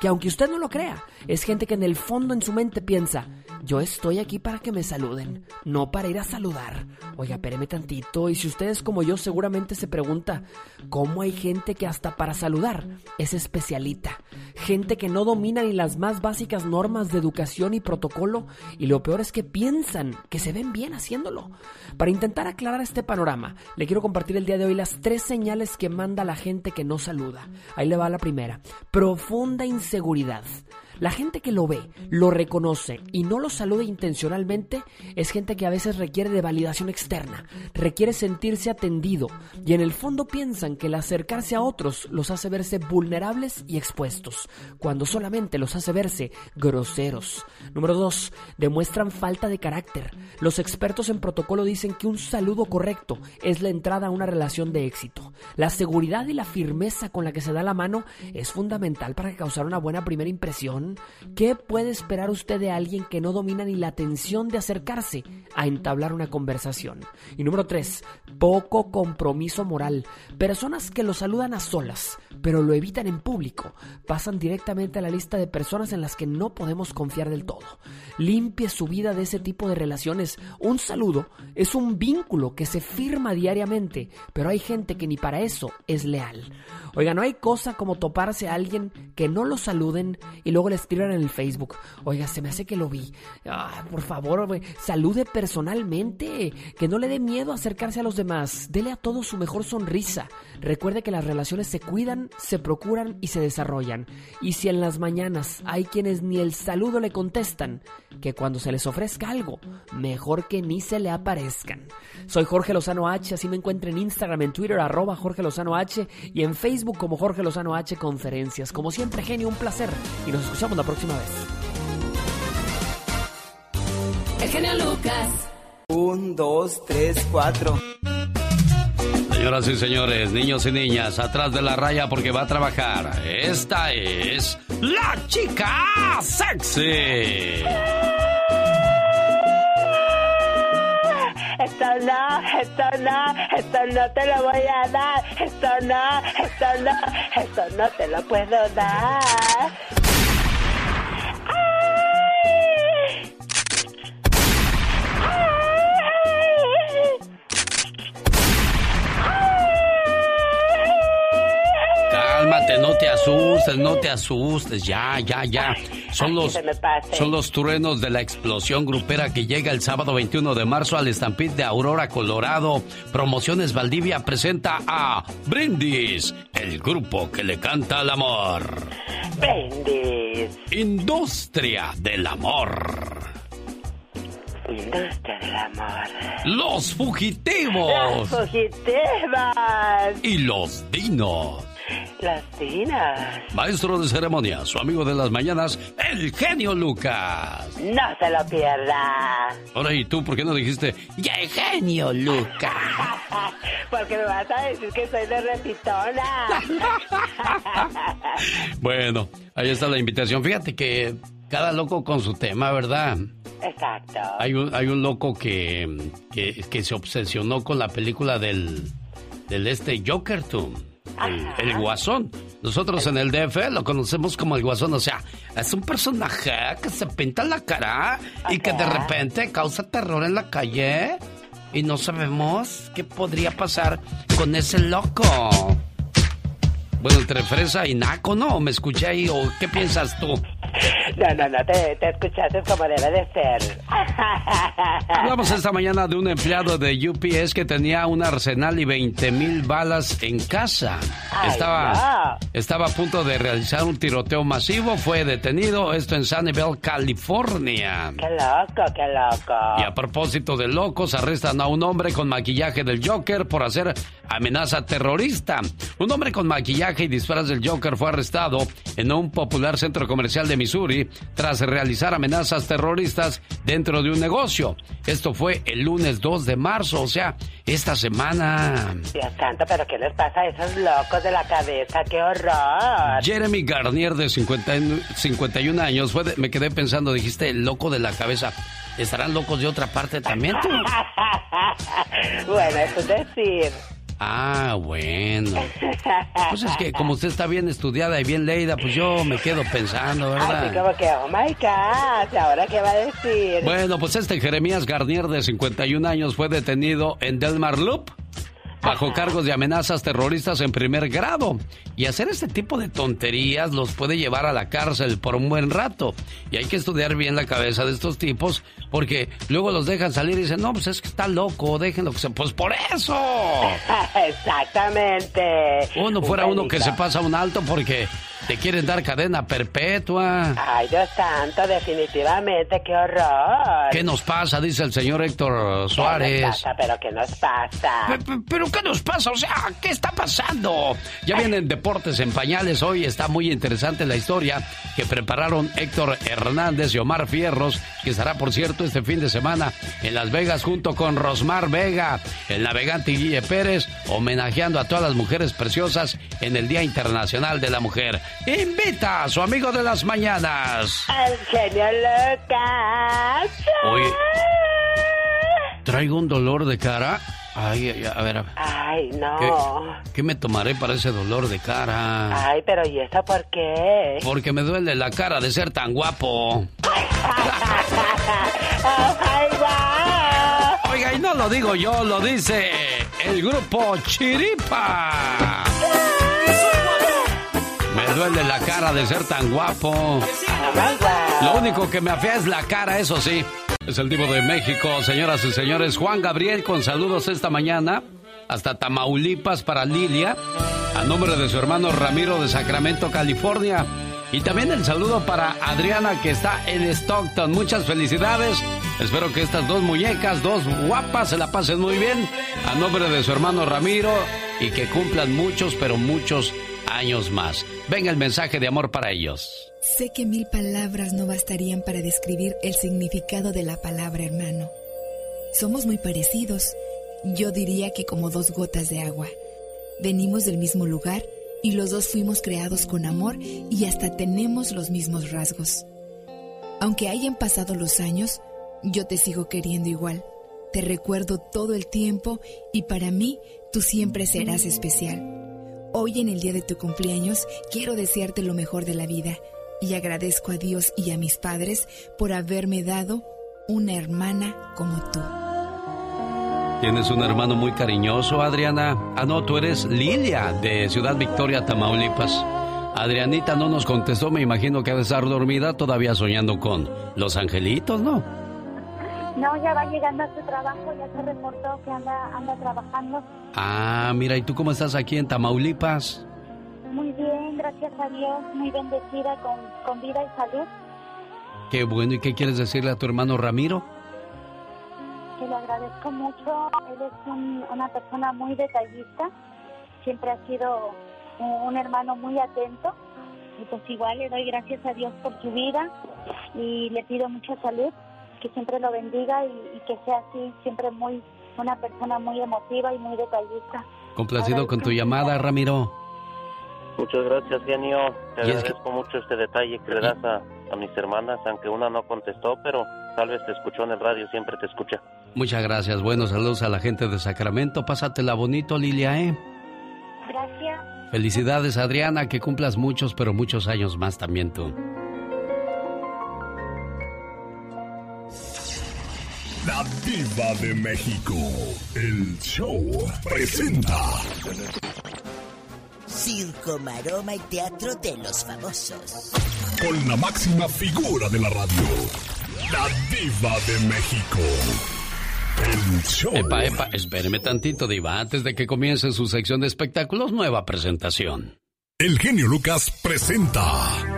que aunque usted no lo crea, es gente que en el fondo en su mente piensa, yo estoy aquí para que me saluden, no para ir a saludar. Oiga, espéreme tantito, y si usted es como yo seguramente se pregunta, ¿cómo hay gente que hasta para saludar es especialita? Gente que no domina ni las más básicas normas de educación y protocolo, y lo peor que piensan que se ven bien haciéndolo. Para intentar aclarar este panorama, le quiero compartir el día de hoy las tres señales que manda la gente que no saluda. Ahí le va la primera. Profunda inseguridad. La gente que lo ve, lo reconoce y no lo saluda intencionalmente es gente que a veces requiere de validación externa, requiere sentirse atendido y en el fondo piensan que el acercarse a otros los hace verse vulnerables y expuestos, cuando solamente los hace verse groseros. Número 2. Demuestran falta de carácter. Los expertos en protocolo dicen que un saludo correcto es la entrada a una relación de éxito. La seguridad y la firmeza con la que se da la mano es fundamental para causar una buena primera impresión. ¿Qué puede esperar usted de alguien que no domina ni la atención de acercarse a entablar una conversación? Y número 3. Poco compromiso moral. Personas que lo saludan a solas, pero lo evitan en público, pasan directamente a la lista de personas en las que no podemos confiar del todo. Limpie su vida de ese tipo de relaciones. Un saludo es un vínculo que se firma diariamente, pero hay gente que ni para eso es leal. Oiga, no hay cosa como toparse a alguien que no lo saluden y luego le escriban en el Facebook. Oiga, se me hace que lo vi. Ah, por favor, salude personalmente. Que no le dé miedo acercarse a los demás. Dele a todos su mejor sonrisa. Recuerde que las relaciones se cuidan, se procuran y se desarrollan. Y si en las mañanas hay quienes ni el saludo le contestan, que cuando se les ofrezca algo, mejor que ni se le aparezcan. Soy Jorge Lozano H, así me encuentro en Instagram, en Twitter, arroba Jorge Lozano H y en Facebook como Jorge Lozano H Conferencias. Como siempre, genio, un placer y nos escuchamos la próxima vez. El genio Lucas. Un, dos, tres, cuatro. Señoras y señores, niños y niñas, atrás de la raya porque va a trabajar. Esta es la chica sexy. Esto no, esto no, esto no te lo voy a dar. Esto no, esto no, esto no te lo puedo dar. Asustes, no te asustes, ya, ya, ya. Son los, son los truenos de la explosión grupera que llega el sábado 21 de marzo al Stampede de Aurora, Colorado. Promociones Valdivia presenta a Brindis, el grupo que le canta al amor. Brindis. Industria del amor. Industria del amor. Los fugitivos. Las fugitivas. Y los dinos. Las dinas. Maestro de ceremonia, su amigo de las mañanas, el genio Lucas. No se lo pierda. Ahora, ¿y tú por qué no dijiste, ya el genio Lucas? Porque me vas a decir que soy de repitona. Bueno, ahí está la invitación. Fíjate que cada loco con su tema, ¿verdad? Exacto. Hay un, hay un loco que, que, que se obsesionó con la película del, del este Joker, tú. El, el guasón. Nosotros en el DF lo conocemos como el guasón. O sea, es un personaje que se pinta la cara y que de repente causa terror en la calle. Y no sabemos qué podría pasar con ese loco. Bueno, entre fresa y naco, ¿no? ¿Me escuché ahí o qué piensas tú? No, no, no, te, te escuchaste como debe de ser. Hablamos esta mañana de un empleado de UPS que tenía un arsenal y 20 mil balas en casa. Ay, estaba, estaba a punto de realizar un tiroteo masivo, fue detenido, esto en Sunnyvale, California. Qué loco, qué loco. Y a propósito de locos, arrestan a un hombre con maquillaje del Joker por hacer amenaza terrorista. Un hombre con maquillaje y disfraz del Joker fue arrestado en un popular centro comercial de Missouri tras realizar amenazas terroristas dentro de un negocio. Esto fue el lunes 2 de marzo, o sea, esta semana. Dios santo, pero ¿qué les pasa a esos locos de la cabeza? ¡Qué horror! Jeremy Garnier, de 50 y- 51 años, fue de- me quedé pensando, dijiste, el loco de la cabeza. ¿Estarán locos de otra parte también tú? bueno, eso es decir. Ah, bueno. Pues es que como usted está bien estudiada y bien leída, pues yo me quedo pensando, Así ¿verdad? como que, oh my God, ¿ahora qué va a decir? Bueno, pues este Jeremías Garnier de 51 años fue detenido en Delmar Loop bajo cargos de amenazas terroristas en primer grado. Y hacer este tipo de tonterías los puede llevar a la cárcel por un buen rato. Y hay que estudiar bien la cabeza de estos tipos porque luego los dejan salir y dicen, no, pues es que está loco, déjenlo que se... Pues por eso. Exactamente. Uno fuera Un uno que se pasa un alto porque te quieren dar cadena perpetua. Ay, Dios santo, definitivamente, qué horror. ¿Qué nos pasa? Dice el señor Héctor ¿Qué nos Suárez. pasa? ¿Pero qué nos pasa? Pe- pe- ¿Pero qué nos pasa? O sea, ¿qué está pasando? Ya vienen deportes en pañales hoy. Está muy interesante la historia que prepararon Héctor Hernández y Omar Fierros, que estará, por cierto, este fin de semana en Las Vegas junto con Rosmar Vega, el navegante Guille Pérez, homenajeando a todas las mujeres preciosas en el Día Internacional de la Mujer. Invita a su amigo de las mañanas. El genio Lucas. Oye, traigo un dolor de cara. Ay, ay, a ver, a ver. Ay, no. ¿Qué, qué me tomaré para ese dolor de cara? Ay, pero ¿y eso por qué? Porque me duele la cara de ser tan guapo. Oiga, y no lo digo yo, lo dice el grupo Chiripa. Me duele la cara de ser tan guapo. Lo único que me afea es la cara, eso sí. Es el tipo de México, señoras y señores. Juan Gabriel con saludos esta mañana hasta Tamaulipas para Lilia, a nombre de su hermano Ramiro de Sacramento, California. Y también el saludo para Adriana que está en Stockton. Muchas felicidades. Espero que estas dos muñecas, dos guapas, se la pasen muy bien. A nombre de su hermano Ramiro y que cumplan muchos, pero muchos años más. Venga el mensaje de amor para ellos. Sé que mil palabras no bastarían para describir el significado de la palabra hermano. Somos muy parecidos. Yo diría que como dos gotas de agua. Venimos del mismo lugar y los dos fuimos creados con amor y hasta tenemos los mismos rasgos. Aunque hayan pasado los años, yo te sigo queriendo igual. Te recuerdo todo el tiempo y para mí tú siempre serás especial. Hoy en el día de tu cumpleaños quiero desearte lo mejor de la vida y agradezco a Dios y a mis padres por haberme dado una hermana como tú. Tienes un hermano muy cariñoso, Adriana. Ah, no, tú eres Lilia, de Ciudad Victoria, Tamaulipas. Adrianita no nos contestó, me imagino que ha de estar dormida todavía soñando con los angelitos, ¿no? No, ya va llegando a su trabajo, ya se reportó que anda, anda trabajando. Ah, mira, ¿y tú cómo estás aquí en Tamaulipas? Muy bien, gracias a Dios, muy bendecida con, con vida y salud. Qué bueno, ¿y qué quieres decirle a tu hermano Ramiro? Que le agradezco mucho, él es un- una persona muy detallista, siempre ha sido un, un hermano muy atento y pues igual le doy gracias a Dios por su vida y le pido mucha salud, que siempre lo bendiga y, y que sea así, siempre muy una persona muy emotiva y muy detallista. Complacido con tu llamada, Ramiro. Muchas gracias, genio. Te Y es que- agradezco mucho este detalle que le das a, a mis hermanas, aunque una no contestó, pero tal vez te escuchó en el radio, siempre te escucha. Muchas gracias. Buenos saludos a la gente de Sacramento. Pásatela bonito, Lilia, ¿eh? Gracias. Felicidades, Adriana, que cumplas muchos, pero muchos años más también tú. La Diva de México. El show presenta. Circo, maroma y teatro de los famosos. Con la máxima figura de la radio. La Diva de México. El show. Epa, epa, espéreme tantito, Diva. Antes de que comience su sección de espectáculos, nueva presentación. El genio Lucas presenta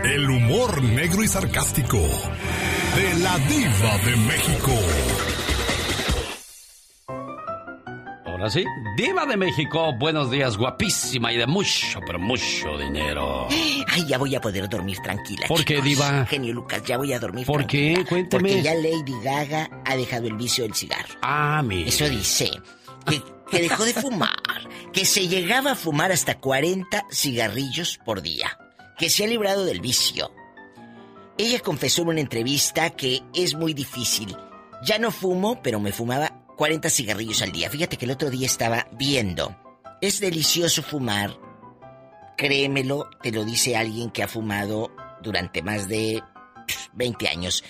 el humor negro y sarcástico de la Diva de México. Ahora sí, Diva de México, buenos días, guapísima y de mucho, pero mucho dinero. Ay, ya voy a poder dormir tranquila. ¿Por qué, diva? Genio Lucas, ya voy a dormir ¿Por qué? tranquila. Cuénteme. Porque ya Lady Gaga ha dejado el vicio del cigarro. Ah, mi. Eso dice. Que, que dejó de fumar. Que se llegaba a fumar hasta 40 cigarrillos por día. Que se ha librado del vicio. Ella confesó en una entrevista que es muy difícil. Ya no fumo, pero me fumaba 40 cigarrillos al día. Fíjate que el otro día estaba viendo. Es delicioso fumar. Créemelo, te lo dice alguien que ha fumado durante más de pff, 20 años.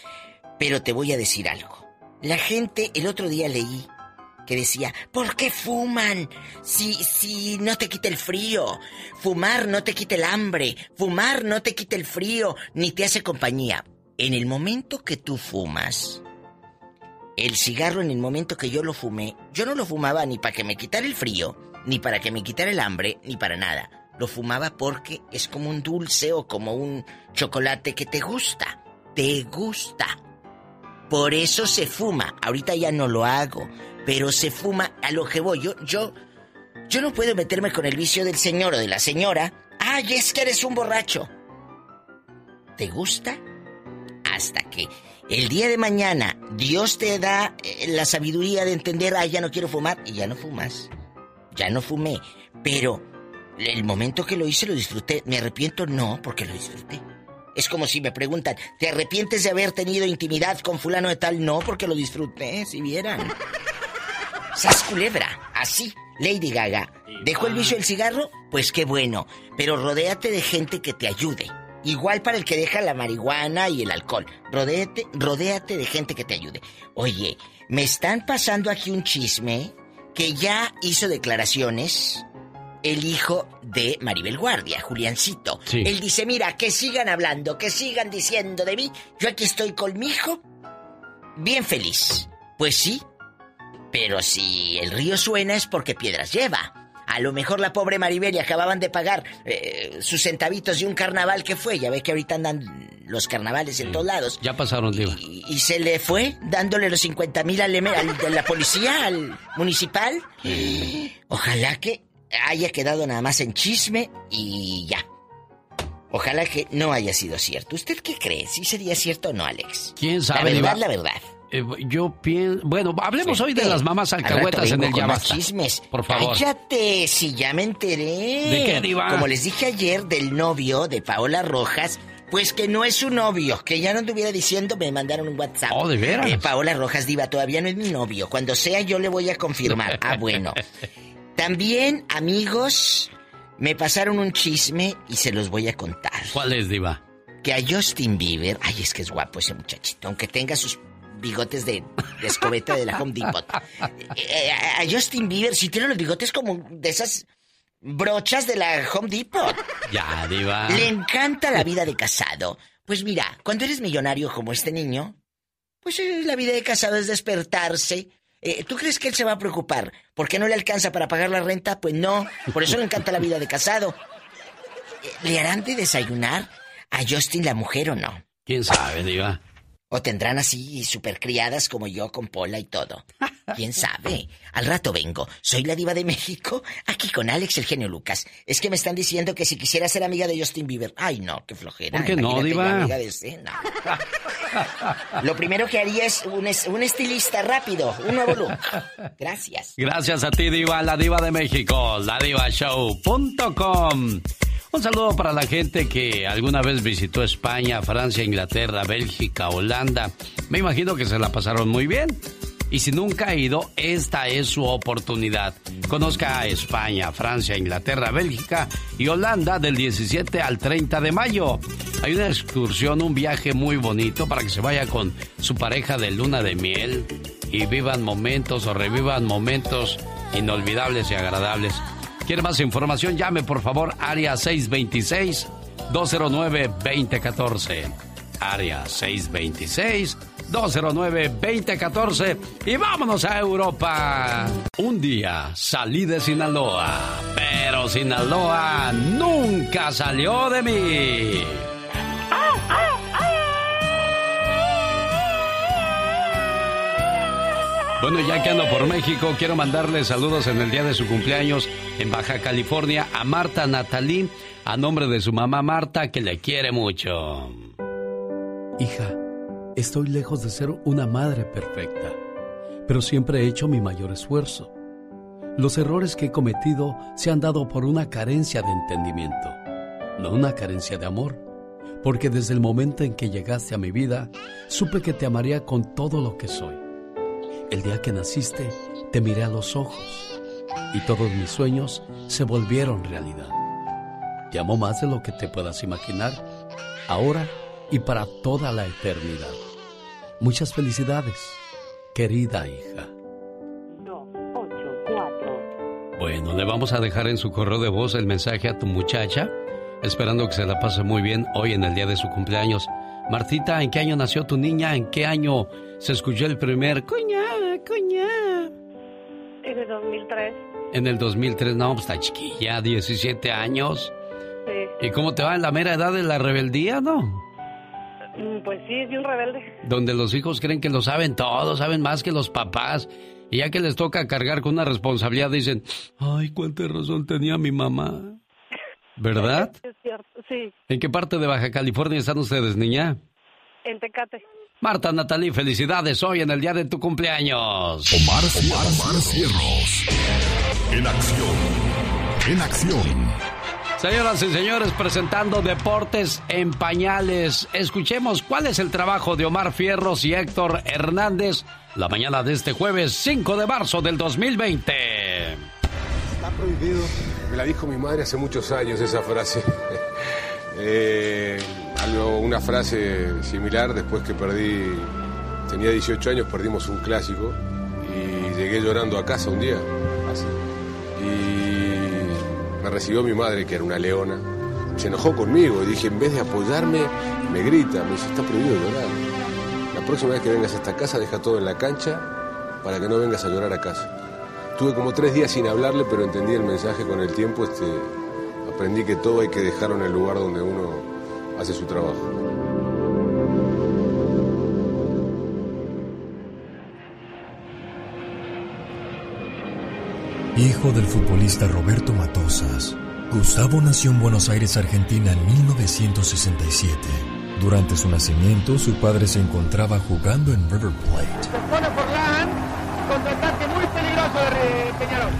Pero te voy a decir algo. La gente, el otro día leí que decía, ¿por qué fuman? Si, si no te quita el frío. Fumar no te quita el hambre. Fumar no te quita el frío, ni te hace compañía. En el momento que tú fumas, el cigarro en el momento que yo lo fumé, yo no lo fumaba ni para que me quitara el frío, ni para que me quitara el hambre, ni para nada. Lo fumaba porque es como un dulce o como un chocolate que te gusta. Te gusta. Por eso se fuma. Ahorita ya no lo hago, pero se fuma a lo que voy. Yo, yo, yo no puedo meterme con el vicio del señor o de la señora. Ay, es que eres un borracho. ¿Te gusta? Hasta que el día de mañana Dios te da eh, la sabiduría de entender, ay, ya no quiero fumar y ya no fumas. Ya no fumé, pero el momento que lo hice lo disfruté. ¿Me arrepiento? No, porque lo disfruté. Es como si me preguntan, ¿te arrepientes de haber tenido intimidad con fulano de tal? No, porque lo disfruté, si vieran. ¡Sas culebra! Así, Lady Gaga. ¿Dejó el vicio del cigarro? Pues qué bueno. Pero rodéate de gente que te ayude. Igual para el que deja la marihuana y el alcohol. Rodéate, rodéate de gente que te ayude. Oye, me están pasando aquí un chisme que ya hizo declaraciones el hijo de Maribel Guardia, Juliancito. Sí. Él dice, mira, que sigan hablando, que sigan diciendo de mí. Yo aquí estoy con mi hijo, bien feliz. Pues sí, pero si el río suena es porque piedras lleva. A lo mejor la pobre Maribel y acababan de pagar eh, sus centavitos de un carnaval que fue. Ya ve que ahorita andan los carnavales en todos lados. Ya pasaron, Diva. Y, y se le fue dándole los 50 mil al, al de la policía, al municipal. Ojalá que haya quedado nada más en chisme y ya. Ojalá que no haya sido cierto. ¿Usted qué cree? ¿Si sería cierto o no, Alex? ¿Quién sabe, La verdad, Diva? la verdad. Eh, yo pienso... Bueno, hablemos hoy de las mamás alcahuetas en el con Ya más Basta. chismes. Por favor. Cállate, si ya me enteré. ¿De qué, Diva? Como les dije ayer del novio de Paola Rojas, pues que no es su novio, que ya no anduviera diciendo, me mandaron un WhatsApp. Oh, ¿de veras? Eh, Paola Rojas, Diva, todavía no es mi novio. Cuando sea yo le voy a confirmar. Ah, bueno. También, amigos, me pasaron un chisme y se los voy a contar. ¿Cuál es, Diva? Que a Justin Bieber, ay, es que es guapo ese muchachito, aunque tenga sus bigotes de, de escobeta de la Home Depot. Eh, a a Justin Bieber, si tiene los bigotes como de esas brochas de la Home Depot. Ya, diva. Le encanta la vida de casado. Pues mira, cuando eres millonario como este niño, pues eh, la vida de casado es despertarse. Eh, ¿Tú crees que él se va a preocupar? ¿Por qué no le alcanza para pagar la renta? Pues no, por eso le encanta la vida de casado. Eh, ¿Le harán de desayunar a Justin la mujer o no? ¿Quién sabe, diva? O tendrán así supercriadas como yo con Pola y todo. ¿Quién sabe? Al rato vengo. Soy la diva de México, aquí con Alex el genio Lucas. Es que me están diciendo que si quisiera ser amiga de Justin Bieber. Ay, no, qué flojera. ¿Por qué no, Imagínate diva? amiga de no. Lo primero que haría es un, es- un estilista rápido, un nuevo look. Gracias. Gracias a ti, Diva, la Diva de México, ladivashow.com. Un saludo para la gente que alguna vez visitó España, Francia, Inglaterra, Bélgica, Holanda. Me imagino que se la pasaron muy bien. Y si nunca ha ido, esta es su oportunidad. Conozca a España, Francia, Inglaterra, Bélgica y Holanda del 17 al 30 de mayo. Hay una excursión, un viaje muy bonito para que se vaya con su pareja de luna de miel y vivan momentos o revivan momentos inolvidables y agradables. ¿Quiere más información? Llame por favor área 626-209-2014. Área 626-209-2014. Y vámonos a Europa. Un día salí de Sinaloa, pero Sinaloa nunca salió de mí. Bueno, ya que ando por México, quiero mandarle saludos en el día de su cumpleaños en Baja California a Marta Natalí, a nombre de su mamá Marta, que le quiere mucho. Hija, estoy lejos de ser una madre perfecta, pero siempre he hecho mi mayor esfuerzo. Los errores que he cometido se han dado por una carencia de entendimiento, no una carencia de amor, porque desde el momento en que llegaste a mi vida, supe que te amaría con todo lo que soy. El día que naciste, te miré a los ojos y todos mis sueños se volvieron realidad. Te más de lo que te puedas imaginar, ahora y para toda la eternidad. Muchas felicidades, querida hija. Bueno, le vamos a dejar en su correo de voz el mensaje a tu muchacha, esperando que se la pase muy bien hoy en el día de su cumpleaños. Martita, ¿en qué año nació tu niña? ¿En qué año se escuchó el primer cuña, cuña? En el 2003. En el 2003, no, pues está chiquilla, 17 años. Sí. ¿Y cómo te va en la mera edad de la rebeldía, no? Mm, Pues sí, es de un rebelde. Donde los hijos creen que lo saben todo, saben más que los papás. Y ya que les toca cargar con una responsabilidad, dicen, ay, cuánta razón tenía mi mamá. ¿Verdad? Es cierto, sí. ¿En qué parte de Baja California están ustedes, niña? En Tecate. Marta Natalí, felicidades hoy en el día de tu cumpleaños. Omar, Omar, Omar Cierros. En acción. En acción. Señoras y señores, presentando Deportes en Pañales. Escuchemos cuál es el trabajo de Omar Fierros y Héctor Hernández la mañana de este jueves 5 de marzo del 2020. Está prohibido. Me la dijo mi madre hace muchos años esa frase. Eh, algo, una frase similar después que perdí, tenía 18 años, perdimos un clásico y llegué llorando a casa un día. Así. Y me recibió mi madre, que era una leona. Se enojó conmigo y dije, en vez de apoyarme, me grita, me dice, está prohibido llorar. La próxima vez que vengas a esta casa, deja todo en la cancha para que no vengas a llorar a casa. Tuve como tres días sin hablarle, pero entendí el mensaje con el tiempo. Este, aprendí que todo hay que dejarlo en el lugar donde uno hace su trabajo. Hijo del futbolista Roberto Matosas, Gustavo nació en Buenos Aires, Argentina en 1967. Durante su nacimiento, su padre se encontraba jugando en River Plate. Forlán, contraataque muy peligroso de Peñarol.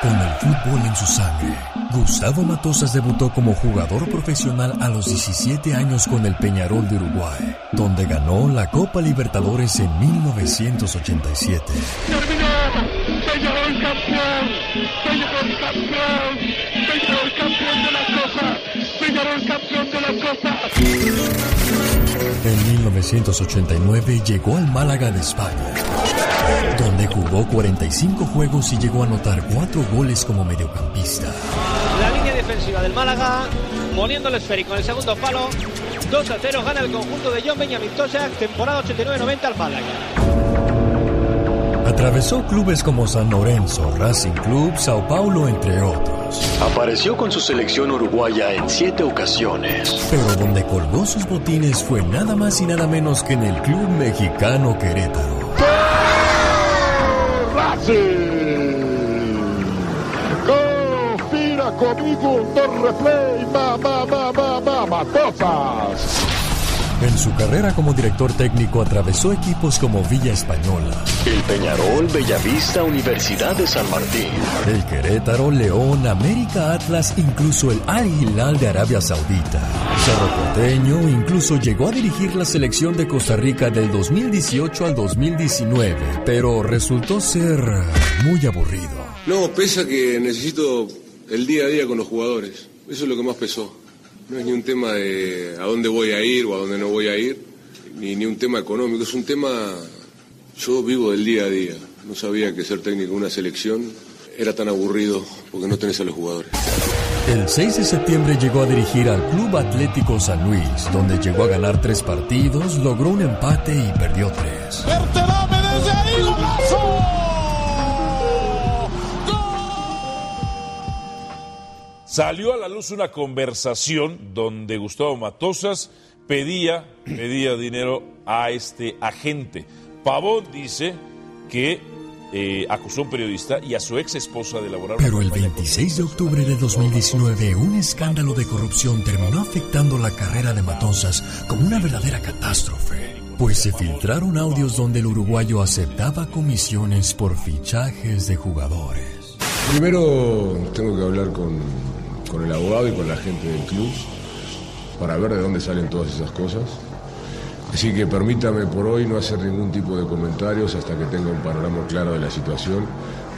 Con el fútbol en su sangre, Gustavo Matosas debutó como jugador profesional a los 17 años con el Peñarol de Uruguay, donde ganó la Copa Libertadores en 1987. Terminó. Peñarol campeón. Peñarol campeón. Peñarol campeón de la Peñarol campeón de la Copa. En 1989 llegó al Málaga de España, donde jugó 45 juegos y llegó a anotar 4 goles como mediocampista. La línea defensiva del Málaga, poniendo el esférico en el segundo palo. 2 a 0 gana el conjunto de John Benjamin Tosak, temporada 89-90 al Málaga. Atravesó clubes como San Lorenzo, Racing Club, Sao Paulo, entre otros. Apareció con su selección uruguaya en siete ocasiones. Pero donde colgó sus botines fue nada más y nada menos que en el Club Mexicano Querétaro. Racing! Confira comigo un replay, mamá, mamá, mamá, matosas. En su carrera como director técnico atravesó equipos como Villa Española, El Peñarol, Bellavista, Universidad de San Martín. el Querétaro, León, América Atlas, incluso el Al Hilal de Arabia Saudita. Cerro Porteño incluso llegó a dirigir la selección de Costa Rica del 2018 al 2019, pero resultó ser muy aburrido. No, pesa que necesito el día a día con los jugadores. Eso es lo que más pesó. No es ni un tema de a dónde voy a ir o a dónde no voy a ir, ni, ni un tema económico. Es un tema. Yo vivo del día a día. No sabía que ser técnico de una selección era tan aburrido porque no tenés a los jugadores. El 6 de septiembre llegó a dirigir al Club Atlético San Luis, donde llegó a ganar tres partidos, logró un empate y perdió tres. desde ahí, golazo! Salió a la luz una conversación donde Gustavo Matosas pedía, pedía dinero a este agente. Pavón dice que eh, acusó a un periodista y a su ex esposa de elaborar Pero el campaña 26 de octubre de 2019, un escándalo de corrupción terminó afectando la carrera de Matosas como una verdadera catástrofe. Pues se filtraron audios donde el uruguayo aceptaba comisiones por fichajes de jugadores. Primero tengo que hablar con, con el abogado y con la gente del club para ver de dónde salen todas esas cosas. Así que permítame por hoy no hacer ningún tipo de comentarios hasta que tenga un panorama claro de la situación.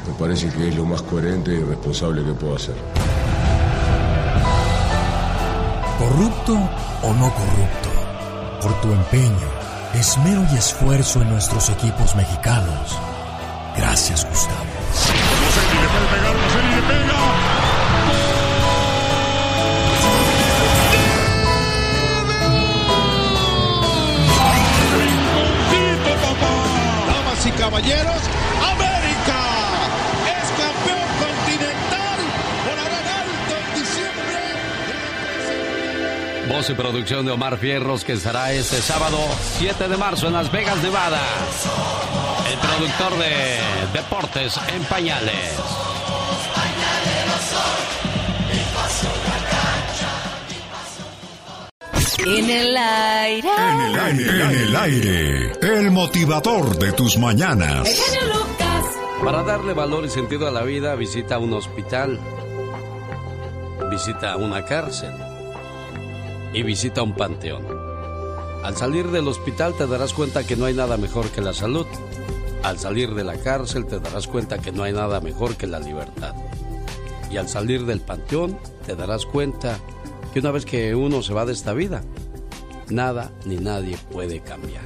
Me parece que es lo más coherente y responsable que puedo hacer. ¿Corrupto o no corrupto? Por tu empeño, esmero y esfuerzo en nuestros equipos mexicanos. Gracias, Gustavo. Caballeros, América es campeón continental por haber alto en diciembre. Voz y producción de Omar Fierros que estará este sábado 7 de marzo en Las Vegas, Nevada. El productor de Deportes en Pañales. En el aire. En el aire. En el aire. El motivador de tus mañanas. Para darle valor y sentido a la vida, visita un hospital, visita una cárcel y visita un panteón. Al salir del hospital te darás cuenta que no hay nada mejor que la salud. Al salir de la cárcel te darás cuenta que no hay nada mejor que la libertad. Y al salir del panteón te darás cuenta que una vez que uno se va de esta vida, nada ni nadie puede cambiar.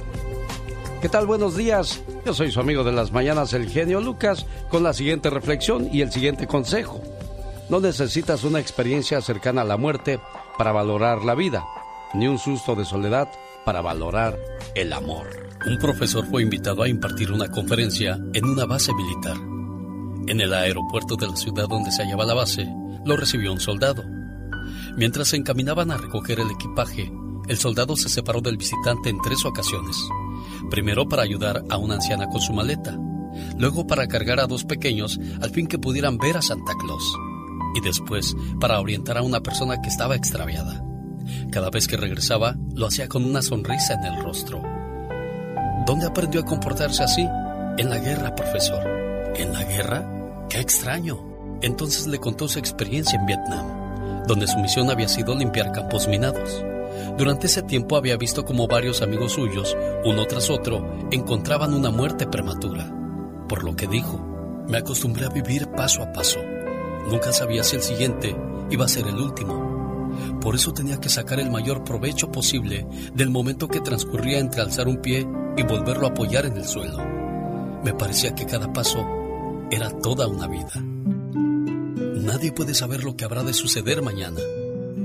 ¿Qué tal? Buenos días. Yo soy su amigo de las mañanas, el genio Lucas, con la siguiente reflexión y el siguiente consejo. No necesitas una experiencia cercana a la muerte para valorar la vida, ni un susto de soledad para valorar el amor. Un profesor fue invitado a impartir una conferencia en una base militar. En el aeropuerto de la ciudad donde se hallaba la base, lo recibió un soldado. Mientras se encaminaban a recoger el equipaje, el soldado se separó del visitante en tres ocasiones. Primero para ayudar a una anciana con su maleta, luego para cargar a dos pequeños al fin que pudieran ver a Santa Claus, y después para orientar a una persona que estaba extraviada. Cada vez que regresaba, lo hacía con una sonrisa en el rostro. ¿Dónde aprendió a comportarse así? En la guerra, profesor. ¿En la guerra? ¡Qué extraño! Entonces le contó su experiencia en Vietnam, donde su misión había sido limpiar campos minados. Durante ese tiempo había visto como varios amigos suyos, uno tras otro, encontraban una muerte prematura. Por lo que dijo, me acostumbré a vivir paso a paso. Nunca sabía si el siguiente iba a ser el último. Por eso tenía que sacar el mayor provecho posible del momento que transcurría entre alzar un pie y volverlo a apoyar en el suelo. Me parecía que cada paso era toda una vida. Nadie puede saber lo que habrá de suceder mañana.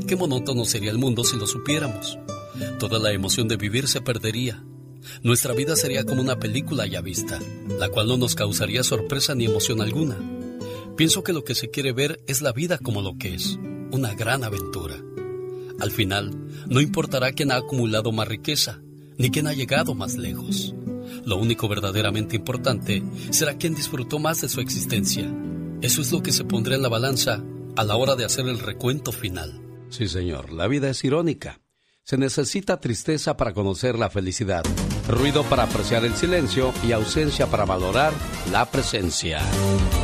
Qué monótono sería el mundo si lo supiéramos. Toda la emoción de vivir se perdería. Nuestra vida sería como una película ya vista, la cual no nos causaría sorpresa ni emoción alguna. Pienso que lo que se quiere ver es la vida como lo que es, una gran aventura. Al final, no importará quién ha acumulado más riqueza, ni quién ha llegado más lejos. Lo único verdaderamente importante será quién disfrutó más de su existencia. Eso es lo que se pondrá en la balanza a la hora de hacer el recuento final. Sí, señor, la vida es irónica. Se necesita tristeza para conocer la felicidad, ruido para apreciar el silencio y ausencia para valorar la presencia.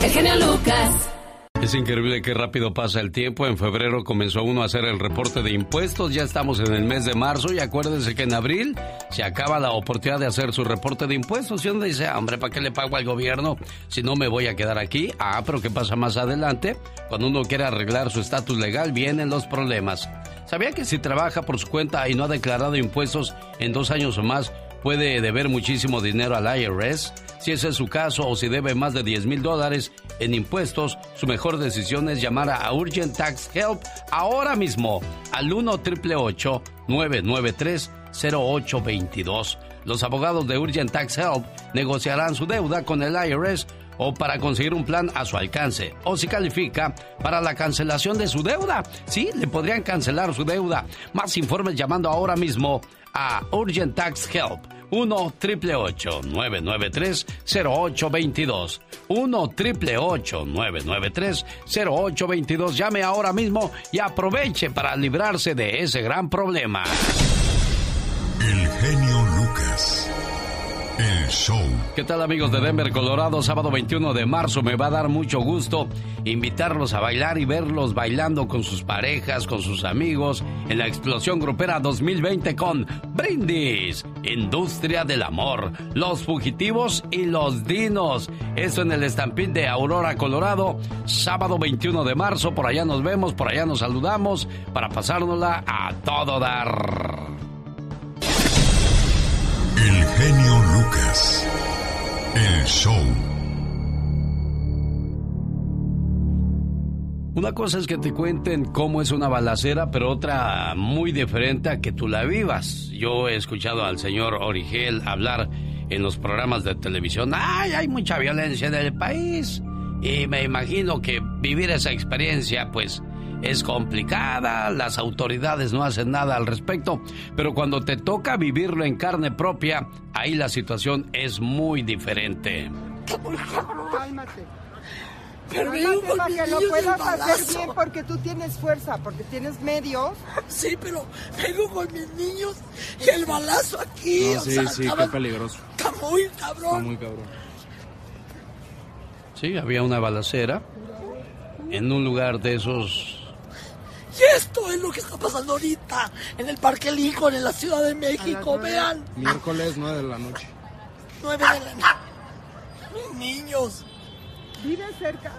El genio Lucas. Es increíble qué rápido pasa el tiempo. En febrero comenzó uno a hacer el reporte de impuestos. Ya estamos en el mes de marzo y acuérdense que en abril se acaba la oportunidad de hacer su reporte de impuestos. Y uno dice, ah, hombre, ¿para qué le pago al gobierno si no me voy a quedar aquí? Ah, pero ¿qué pasa más adelante? Cuando uno quiere arreglar su estatus legal, vienen los problemas. ¿Sabía que si trabaja por su cuenta y no ha declarado impuestos en dos años o más, puede deber muchísimo dinero al IRS? Si ese es su caso o si debe más de 10 mil dólares en impuestos, su mejor decisión es llamar a Urgent Tax Help ahora mismo al 1 993 0822 Los abogados de Urgent Tax Help negociarán su deuda con el IRS o para conseguir un plan a su alcance. O si califica para la cancelación de su deuda. Sí, le podrían cancelar su deuda. Más informes llamando ahora mismo a Urgent Tax Help. 1 993 0822 1 993 0822 Llame ahora mismo y aproveche para librarse de ese gran problema. El genio Lucas. ¿Qué tal amigos de Denver, Colorado? Sábado 21 de marzo me va a dar mucho gusto invitarlos a bailar y verlos bailando con sus parejas, con sus amigos en la Explosión Grupera 2020 con Brindis, Industria del Amor, Los Fugitivos y Los Dinos. Eso en el estampín de Aurora, Colorado, sábado 21 de marzo. Por allá nos vemos, por allá nos saludamos para pasárnosla a todo dar. El genio Lucas. El show. Una cosa es que te cuenten cómo es una balacera, pero otra muy diferente a que tú la vivas. Yo he escuchado al señor Origel hablar en los programas de televisión. ¡Ay, hay mucha violencia en el país! Y me imagino que vivir esa experiencia, pues, es complicada, las autoridades no hacen nada al respecto, pero cuando te toca vivirlo en carne propia, ahí la situación es muy diferente. Cálmate. Pero para que lo puedas hacer bien porque tú tienes fuerza, porque tienes medios. Sí, pero vengo con mis niños y el balazo aquí. No, sí, sí, qué peligroso. Está muy cabrón. Está muy cabrón. Sí, había una balacera en un lugar de esos y esto es lo que está pasando ahorita en el Parque Lincoln, en la Ciudad de México. Vean. Miércoles 9 de la noche. 9 de la noche. Mis niños. ¿Vive cerca?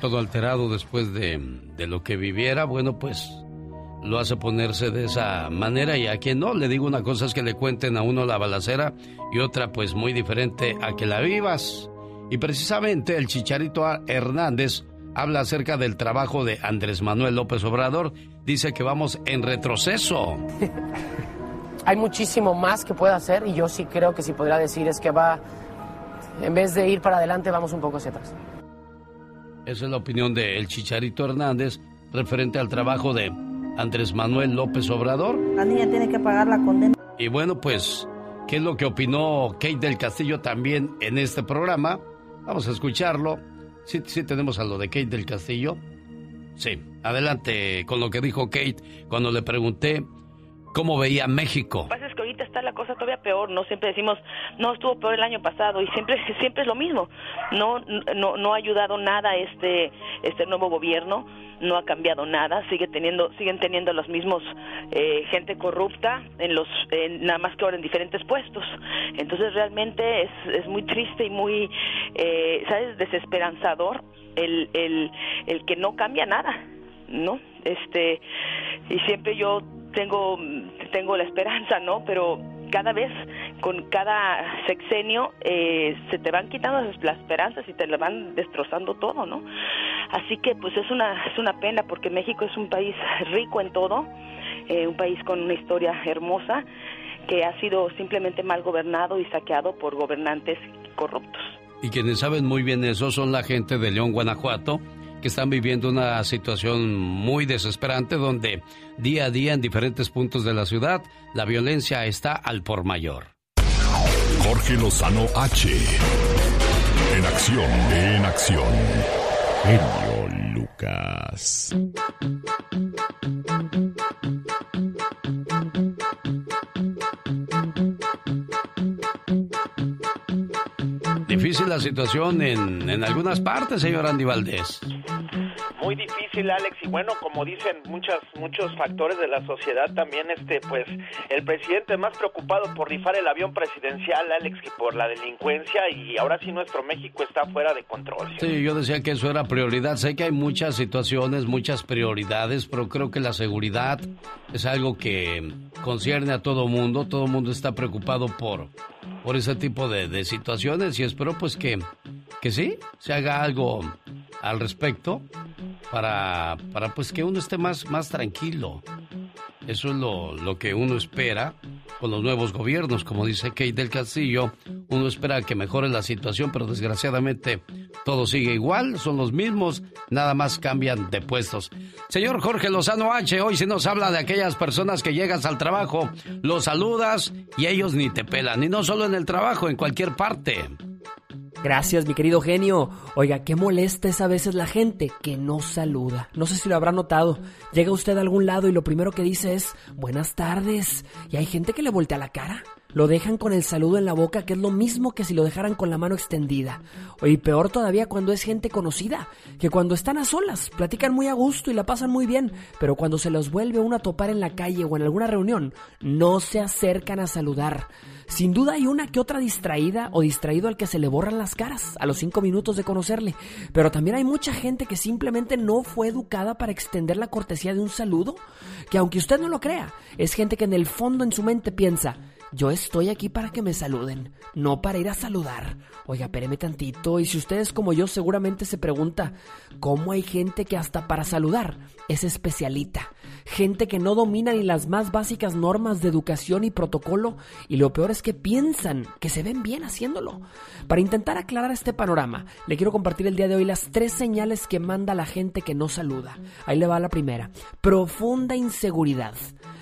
Todo alterado después de, de lo que viviera, bueno, pues lo hace ponerse de esa manera y a quien no, le digo una cosa es que le cuenten a uno la balacera y otra pues muy diferente a que la vivas. Y precisamente el Chicharito Hernández habla acerca del trabajo de Andrés Manuel López Obrador. Dice que vamos en retroceso. Hay muchísimo más que puede hacer y yo sí creo que si podría decir es que va, en vez de ir para adelante, vamos un poco hacia atrás. Esa es la opinión de El Chicharito Hernández referente al trabajo de Andrés Manuel López Obrador. La niña tiene que pagar la condena. Y bueno, pues, ¿qué es lo que opinó Kate del Castillo también en este programa? Vamos a escucharlo Sí, sí tenemos a lo de Kate del Castillo. Sí, adelante con lo que dijo Kate cuando le pregunté cómo veía México. Lo está la cosa todavía peor, ¿no? Siempre decimos, no, estuvo peor el año pasado y siempre siempre es lo mismo. No no, no ha ayudado nada este este nuevo gobierno, no ha cambiado nada, sigue teniendo siguen teniendo los mismos eh, gente corrupta en los nada más que ahora en diferentes puestos. Entonces realmente es, es muy triste y muy eh, sabes desesperanzador el, el el que no cambia nada. ¿no? este, y siempre yo tengo, tengo la esperanza, ¿no? Pero cada vez, con cada sexenio, eh, se te van quitando las esperanzas y te la van destrozando todo, ¿no? Así que, pues es una, es una pena porque México es un país rico en todo, eh, un país con una historia hermosa que ha sido simplemente mal gobernado y saqueado por gobernantes corruptos. Y quienes saben muy bien eso son la gente de León, Guanajuato, que están viviendo una situación muy desesperante donde día a día en diferentes puntos de la ciudad la violencia está al por mayor. Jorge Lozano H. En acción, en acción. Genio Lucas. Difícil la situación en, en algunas partes, señor Andy Valdés muy difícil, Alex, y bueno, como dicen muchas, muchos factores de la sociedad, también este, pues, el presidente más preocupado por rifar el avión presidencial, Alex, que por la delincuencia, y ahora sí nuestro México está fuera de control. Sí, yo decía que eso era prioridad. Sé que hay muchas situaciones, muchas prioridades, pero creo que la seguridad es algo que concierne a todo mundo. Todo mundo está preocupado por, por ese tipo de, de situaciones y espero pues que, que sí, se haga algo al respecto para, para pues que uno esté más, más tranquilo. Eso es lo, lo, que uno espera con los nuevos gobiernos. Como dice Kate del Castillo, uno espera que mejore la situación, pero desgraciadamente todo sigue igual, son los mismos, nada más cambian de puestos. Señor Jorge Lozano H, hoy se nos habla de aquellas personas que llegas al trabajo, los saludas y ellos ni te pelan, y no solo en el trabajo, en cualquier parte. Gracias, mi querido genio. Oiga, qué molesta es a veces la gente que no saluda. No sé si lo habrá notado. Llega usted a algún lado y lo primero que dice es buenas tardes. Y hay gente que le voltea la cara. Lo dejan con el saludo en la boca, que es lo mismo que si lo dejaran con la mano extendida. Y peor todavía cuando es gente conocida, que cuando están a solas, platican muy a gusto y la pasan muy bien, pero cuando se los vuelve uno a topar en la calle o en alguna reunión, no se acercan a saludar. Sin duda hay una que otra distraída o distraído al que se le borran las caras a los cinco minutos de conocerle, pero también hay mucha gente que simplemente no fue educada para extender la cortesía de un saludo, que aunque usted no lo crea, es gente que en el fondo en su mente piensa, yo estoy aquí para que me saluden, no para ir a saludar. Oiga, espéreme tantito. Y si ustedes como yo seguramente se pregunta, ¿cómo hay gente que hasta para saludar es especialita? Gente que no domina ni las más básicas normas de educación y protocolo y lo peor es que piensan que se ven bien haciéndolo. Para intentar aclarar este panorama, le quiero compartir el día de hoy las tres señales que manda la gente que no saluda. Ahí le va la primera. Profunda inseguridad.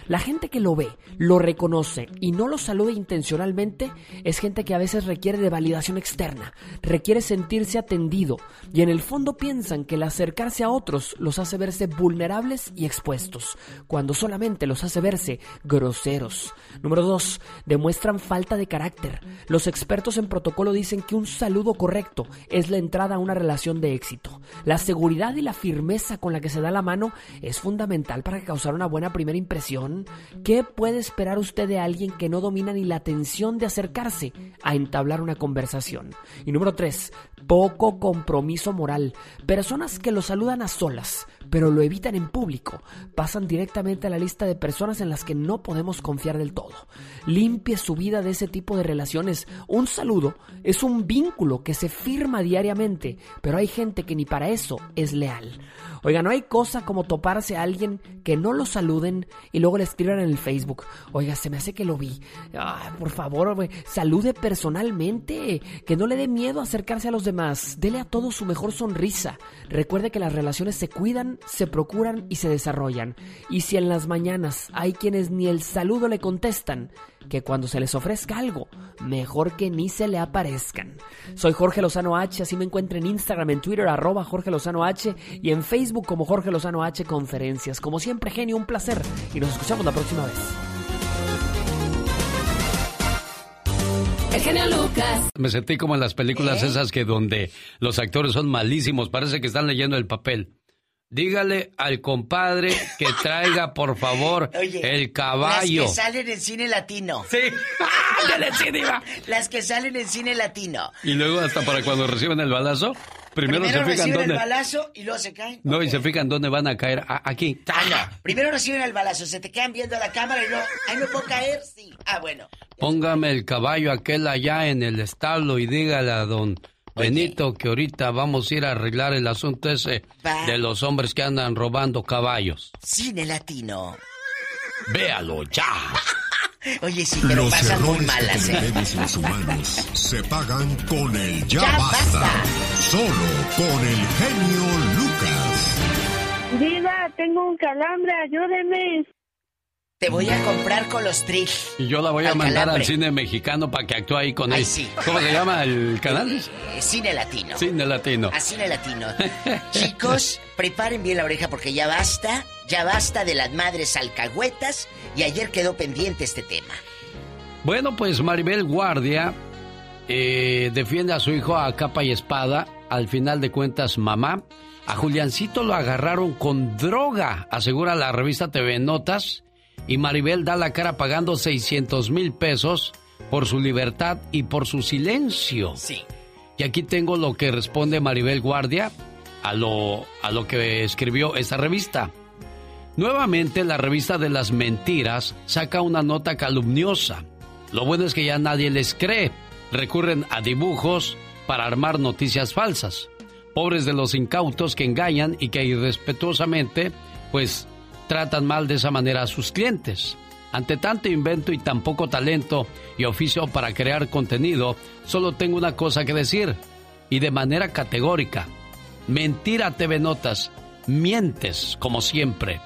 La gente que lo ve, lo reconoce y no lo saluda intencionalmente es gente que a veces requiere de validación externa, requiere sentirse atendido y en el fondo piensan que el acercarse a otros los hace verse vulnerables y expuestos, cuando solamente los hace verse groseros. Número 2. Demuestran falta de carácter. Los expertos en protocolo dicen que un saludo correcto es la entrada a una relación de éxito. La seguridad y la firmeza con la que se da la mano es fundamental para causar una buena primera impresión ¿Qué puede esperar usted de alguien que no domina ni la atención de acercarse a entablar una conversación? Y número tres, poco compromiso moral. Personas que lo saludan a solas, pero lo evitan en público, pasan directamente a la lista de personas en las que no podemos confiar del todo. Limpie su vida de ese tipo de relaciones. Un saludo es un vínculo que se firma diariamente, pero hay gente que ni para eso es leal. Oiga, no hay cosa como toparse a alguien que no lo saluden y luego le escriban en el Facebook. Oiga, se me hace que lo vi. por favor, salude personalmente. Que no le dé miedo acercarse a los demás. Dele a todos su mejor sonrisa. Recuerde que las relaciones se cuidan, se procuran y se desarrollan. Y si en las mañanas hay quienes ni el saludo le contestan, que cuando se les ofrezca algo, mejor que ni se le aparezcan. Soy Jorge Lozano H, así me encuentro en Instagram, en Twitter, arroba Jorge Lozano H y en Facebook como Jorge Lozano H Conferencias. Como siempre, genio, un placer y nos escuchamos la próxima vez. El genio Lucas. Me sentí como en las películas ¿Eh? esas que donde los actores son malísimos, parece que están leyendo el papel. Dígale al compadre que traiga, por favor, el caballo. Las que salen en cine latino. Sí. Las que salen en cine latino. Y luego hasta para cuando reciben el balazo, Primero, se fijan dónde. el balazo y luego se caen. No, y se fijan dónde van a caer. aquí. Ah, no. Primero reciben el balazo, se te quedan viendo la cámara y luego, ahí me puedo caer, sí. Ah, bueno. Póngame el caballo aquel allá en el establo y dígale a don Benito que ahorita vamos a ir a arreglar el asunto ese de los hombres que andan robando caballos. Cine latino. Véalo ya. Oye, sí, pero pasan muy malas, ¿eh? los humanos se pagan con el ya, basta. Solo con el genio Lucas. Diva, tengo un calambre, ayúdeme. Te voy a comprar con los tris. Y yo la voy a mandar al cine mexicano para que actúe ahí con él. ¿Cómo se llama el canal? Eh, cine Latino. Cine Latino. A Cine Latino. Chicos, preparen bien la oreja porque ya basta, ya basta de las madres alcahuetas y ayer quedó pendiente este tema. Bueno, pues Maribel Guardia eh, defiende a su hijo a capa y espada. Al final de cuentas, mamá. A Juliancito lo agarraron con droga, asegura la revista TV Notas y Maribel da la cara pagando 600 mil pesos por su libertad y por su silencio. Sí. Y aquí tengo lo que responde Maribel Guardia a lo, a lo que escribió esta revista. Nuevamente la revista de las mentiras saca una nota calumniosa. Lo bueno es que ya nadie les cree. Recurren a dibujos para armar noticias falsas. Pobres de los incautos que engañan y que irrespetuosamente, pues tratan mal de esa manera a sus clientes. Ante tanto invento y tan poco talento y oficio para crear contenido, solo tengo una cosa que decir, y de manera categórica. Mentira TV Notas, mientes como siempre.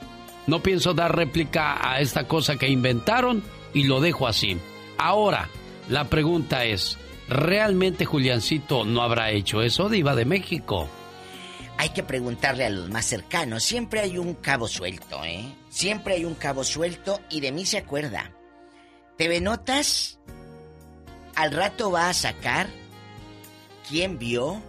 No pienso dar réplica a esta cosa que inventaron y lo dejo así. Ahora, la pregunta es, ¿realmente Juliancito no habrá hecho eso, Diva de México? Hay que preguntarle a los más cercanos. Siempre hay un cabo suelto, ¿eh? Siempre hay un cabo suelto y de mí se acuerda. TV Notas al rato va a sacar quién vio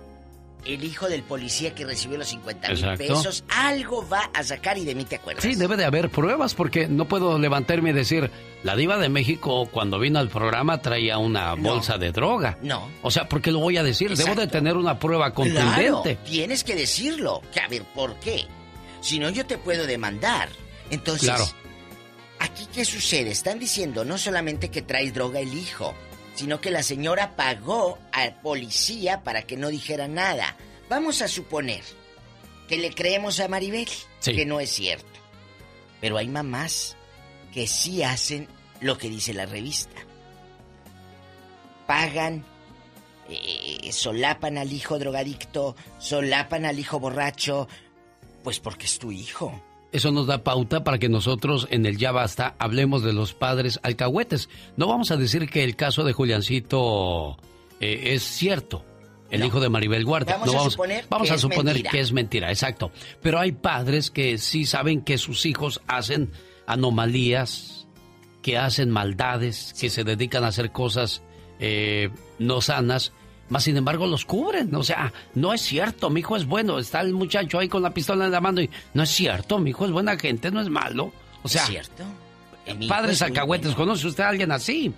el hijo del policía que recibió los 50 mil pesos. Algo va a sacar y de mí te acuerdas. Sí, debe de haber pruebas porque no puedo levantarme y decir, la diva de México cuando vino al programa traía una bolsa de droga. No. O sea, ¿por qué lo voy a decir? Debo de tener una prueba contundente. tienes que decirlo. Que a ver, ¿por qué? Si no, yo te puedo demandar. Entonces, claro. ¿aquí qué sucede? Están diciendo no solamente que trae droga el hijo, sino que la señora pagó al policía para que no dijera nada. Vamos a suponer que le creemos a Maribel, que no es cierto. Pero hay mamás que sí hacen lo que dice la revista. Pagan, eh, solapan al hijo drogadicto, solapan al hijo borracho, pues porque es tu hijo. Eso nos da pauta para que nosotros en el Ya Basta hablemos de los padres alcahuetes. No vamos a decir que el caso de Juliancito eh, es cierto, el hijo de Maribel Guardia. Vamos a suponer, vamos que, a es suponer que es mentira, exacto. Pero hay padres que sí saben que sus hijos hacen anomalías, que hacen maldades, que se dedican a hacer cosas eh, no sanas más sin embargo los cubren. O sea, no es cierto, mi hijo es bueno. Está el muchacho ahí con la pistola en la mano y no es cierto, mi hijo es buena gente, no es malo. O sea, ¿Es cierto? Padres alcahuetes, ¿conoce usted a alguien así?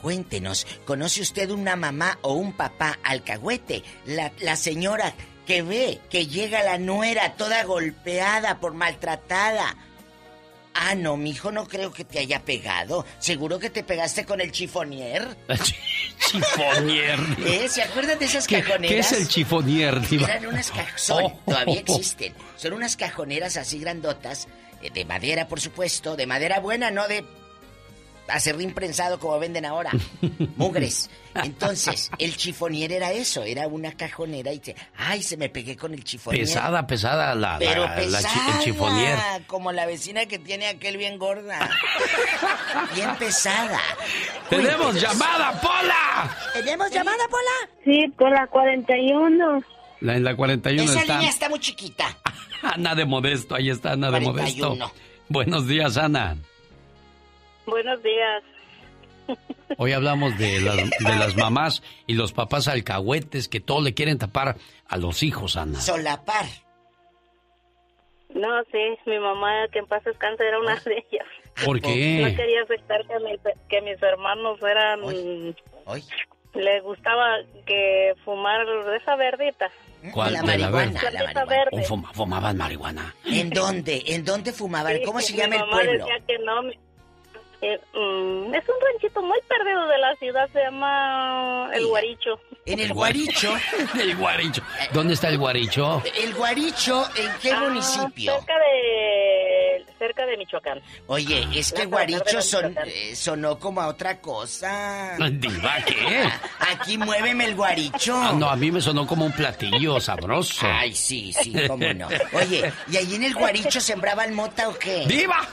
Cuéntenos, ¿conoce usted una mamá o un papá alcahuete? La, la señora que ve que llega la nuera toda golpeada por maltratada Ah, no, mijo, no creo que te haya pegado. ¿Seguro que te pegaste con el chifonier? chifonier. ¿Eh? ¿Se acuerdan de esas cajoneras? ¿Qué es el chifonier, Eran unas cajoneras. Oh. Todavía existen. Son unas cajoneras así grandotas, eh, de madera, por supuesto, de madera buena, no de acerrín prensado como venden ahora. Mugres. Entonces, el chifonier era eso, era una cajonera y te, ay, se me pegué con el chifonier. Pesada, pesada la, Pero la, pesada, el chifonier. Como la vecina que tiene aquel bien gorda. bien pesada. ¡Tenemos llamada, Pola! ¿Tenemos llamada, Pola? Sí, por la 41. La, en la 41 Esa está. línea está muy chiquita. Ana de Modesto, ahí está Ana de Modesto. Buenos días, Ana. Buenos días. Hoy hablamos de, de las mamás y los papás alcahuetes que todo le quieren tapar a los hijos, Ana. Solapar. No, sí, mi mamá, que en paz descanse, era una de ellas. ¿Por qué? No quería aceptar que, mis hermanos fueran... Hoy. le gustaba que fumar de esa verdita. ¿Cuál? La de la marihuana, verde? la Platita marihuana. verde. ¿O fuma- fumaban marihuana? ¿En dónde? ¿En dónde fumaban? Sí, ¿Cómo se mi llama el pueblo? decía que no. Eh, mm, es un ranchito muy perdido de la ciudad, se llama El Guaricho. En el Guaricho. el Guaricho. ¿Dónde está el Guaricho? ¿El Guaricho en qué Ah, municipio? Cerca de, cerca de Michoacán. Oye, es que La Guaricho son- eh, sonó como a otra cosa. ¿Diva qué? Aquí muéveme el Guaricho. Ah, no, a mí me sonó como un platillo sabroso. Ay, sí, sí, cómo no. Oye, ¿y ahí en el Guaricho sembraban mota o qué? ¡Diva!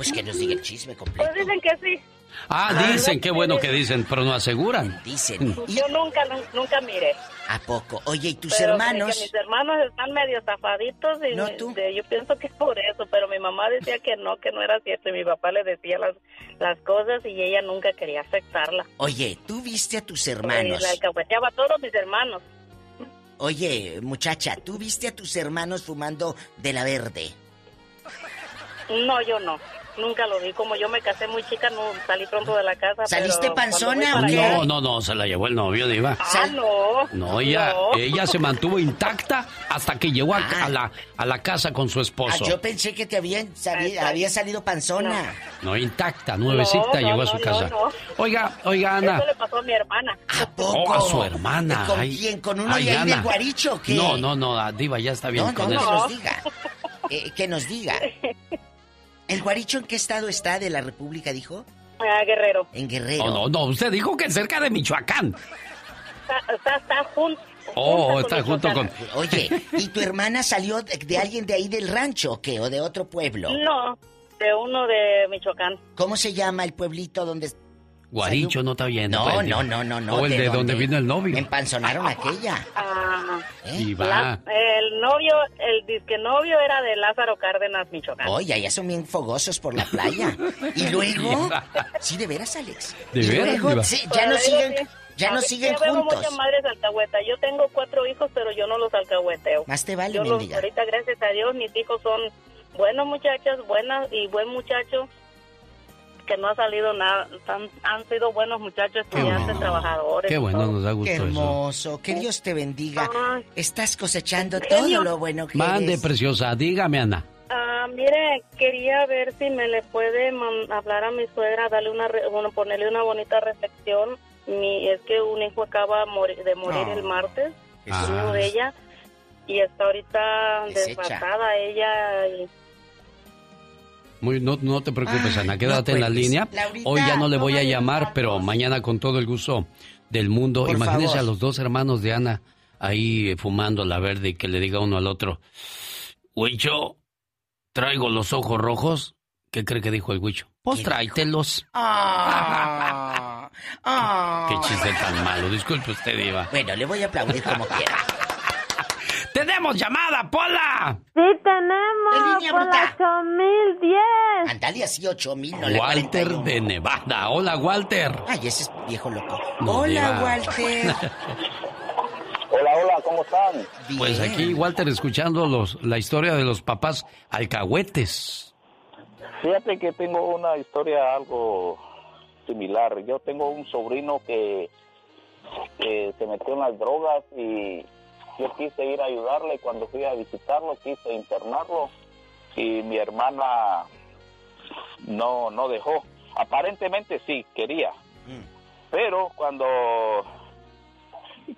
Pues que nos diga el chisme completo. Pues dicen que sí. Ah, dicen, qué bueno que dicen, pero no aseguran. Dicen. Yo nunca, nun- nunca miré. ¿A poco? Oye, ¿y tus Pero hermanos? que mis hermanos están medio zafaditos y No, tú. de- yo pienso que es por eso, pero mi mamá decía que no, que no era cierto y mi papá le decía las, las cosas y ella nunca quería aceptarla. Oye, ¿tú viste a tus Y hermanos? la alcahueteaba a todos mis hermanos. Oye, muchacha, ¿tú viste a tus hermanos fumando de la verde? No, yo no. Nunca lo vi. Como yo me casé muy chica, no salí pronto de la casa. ¿Saliste panzona o qué? No, no, no, se la llevó el novio, Diva. Ah, no. No, ella, No. ella se mantuvo intacta hasta que llegó a, a la, a la casa con su Ah, esposo. yo pensé que te habían sali- había salido panzona. No, intacta, nuevecita, No, no, llegó a su no, casa. no, no. Oiga, oiga, Ana. Eso le pasó a mi hermana. Oh, a su hermana. ¿Con Ay, quién? ¿Con uno ay, de ahí del Ana. Guaricho o qué? No, no, no, ah, Diva, ya está bien No, no, con que eso. nos diga. Eh, que nos diga. ¿El Guaricho en qué estado está de la República, dijo? Ah, Guerrero. En Guerrero. No, no, no, usted dijo que cerca de Michoacán. Está, está, está junto. Oh, está junto con... Oye, ¿y tu hermana salió de, de alguien de ahí del rancho o qué? ¿O de otro pueblo? No, de uno de Michoacán. ¿Cómo se llama el pueblito donde... Guaricho no está bien. No, pues, no, no, no, no. O el de, donde dónde? vino el novio. Me empanzonaron aquella. Ah, Diva. la- el novio, el disque novio era de Lázaro Cárdenas, Michoacán. Oye, allá son bien fogosos por la playa. Y luego... Sí, de veras, Alex. ¿De y veras, luego, sí, Pues ya no siguen, sí. ya no siguen yo veo juntos. muchas madres alcahuetas. Yo tengo cuatro hijos, pero yo no los alcahueteo. Más te vale, Yo los, ahorita, gracias a Dios, mis hijos son buenos muchachos, buenas y buen muchacho que no ha salido nada. Han, han sido buenos muchachos, Qué estudiantes, bueno. trabajadores. Qué bueno, nos da gusto Qué eso. hermoso. Que Dios te bendiga. Estás cosechando Genio. todo lo bueno que Mande, eres. preciosa, dígame, Ana. Ah, mire, quería ver si me le puede hablar a mi suegra, darle una, re- bueno, ponerle una bonita reflexión. Mi, es que un hijo acaba mori- de morir Ah. el martes, Ah. uno de ella, y está ahorita Deshecha. desbastada ella. Y, Muy, no, no te preocupes, Ay, Ana, no quédate en la línea. Laurita, Hoy ya no le voy a llamar, pero mañana con todo el gusto del mundo. Por Imagínense favor. a los dos hermanos de Ana ahí eh, fumando la verde y que le diga uno al otro, Huicho, traigo los ojos rojos. ¿Qué cree que dijo el Huicho? Pues ¿Qué tráetelos. Ah, ah. Qué chiste tan malo. Disculpe usted, Diva. Bueno, le voy a aplaudir como quiera. ¡Tenemos llamada, Pola! Sí tenemos, En línea, por bruta. la 8010. Andale así, ocho mil, no la Walter 41. de Nevada. Hola, Walter. Ay, ese es viejo loco. No, Hola. Walter. Hola, hola, ¿cómo están? Pues aquí, Walter, escuchando los, la historia de los papás alcahuetes. Fíjate que tengo una historia algo similar. Yo tengo un sobrino que, que se metió en las drogas y yo quise ir a ayudarle. Cuando fui a visitarlo, quise internarlo y mi hermana no, no dejó. Aparentemente sí, quería. Pero cuando,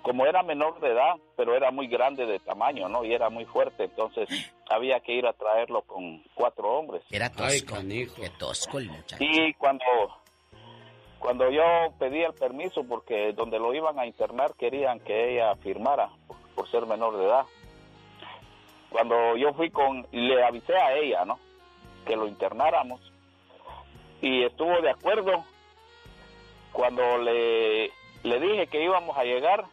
como era menor de edad, pero era muy grande de tamaño, ¿no? Y era muy fuerte, entonces había que ir a traerlo con cuatro hombres. Era Ay, tosco. canijo. Qué tosco el muchacho. Y cuando, cuando yo pedí el permiso, porque donde lo iban a internar querían que ella firmara por, ser menor de edad. Cuando yo fui con, le avisé a ella, ¿no? Que lo internáramos. Y estuvo de acuerdo. Cuando le, le dije que íbamos a llegar,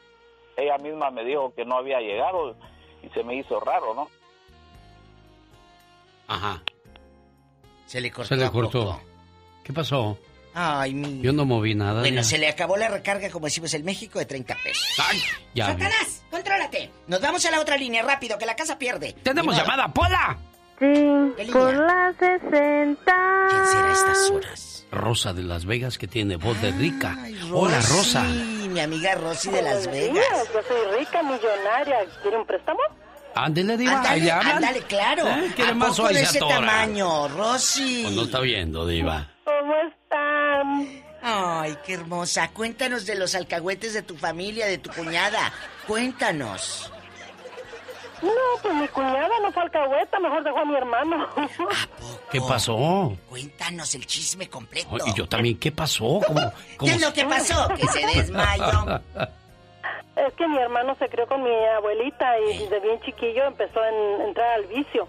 ella misma me dijo que no había llegado y se me hizo raro, ¿no? Ajá. Se le cortó. Se le cortó. poco. ¿Qué pasó? Ay, mi. Yo no moví nada. Bueno, Diva. se le acabó la recarga, como decimos en México, de 30 pesos. Ay, ya. ¡Satanás! ¡Contrólate! Nos vamos a la otra línea, rápido, que la casa pierde. ¡Tenemos llamada, Pola! Sí, por la 60. ¿Quién será a estas horas? Rosa de Las Vegas, que tiene voz de rica. Ay, Hola, Rosa. Rosy, mi amiga Rosy de Las Vegas. días, Yo soy rica, millonaria. ¿Quiere un préstamo? Ándele, Diva. Ándale, ándale, claro. ¿Eh? ¿Quiere ¿A más poco de se ese atora? tamaño, Rosy? Pues no está viendo, Diva. ¿Cómo están? Ay, qué hermosa. Cuéntanos de los alcahuetes de tu familia, de tu cuñada. Cuéntanos. No, pues mi cuñada no fue alcahueta, mejor dejó a mi hermano. ¿Qué pasó? Cuéntanos el chisme completo. Oh, Y yo también, ¿qué pasó? ¿Cómo, ¿Qué es lo que pasó? Que se desmayó. Es que mi hermano se crió con mi abuelita y desde bien chiquillo empezó a en- entrar al vicio.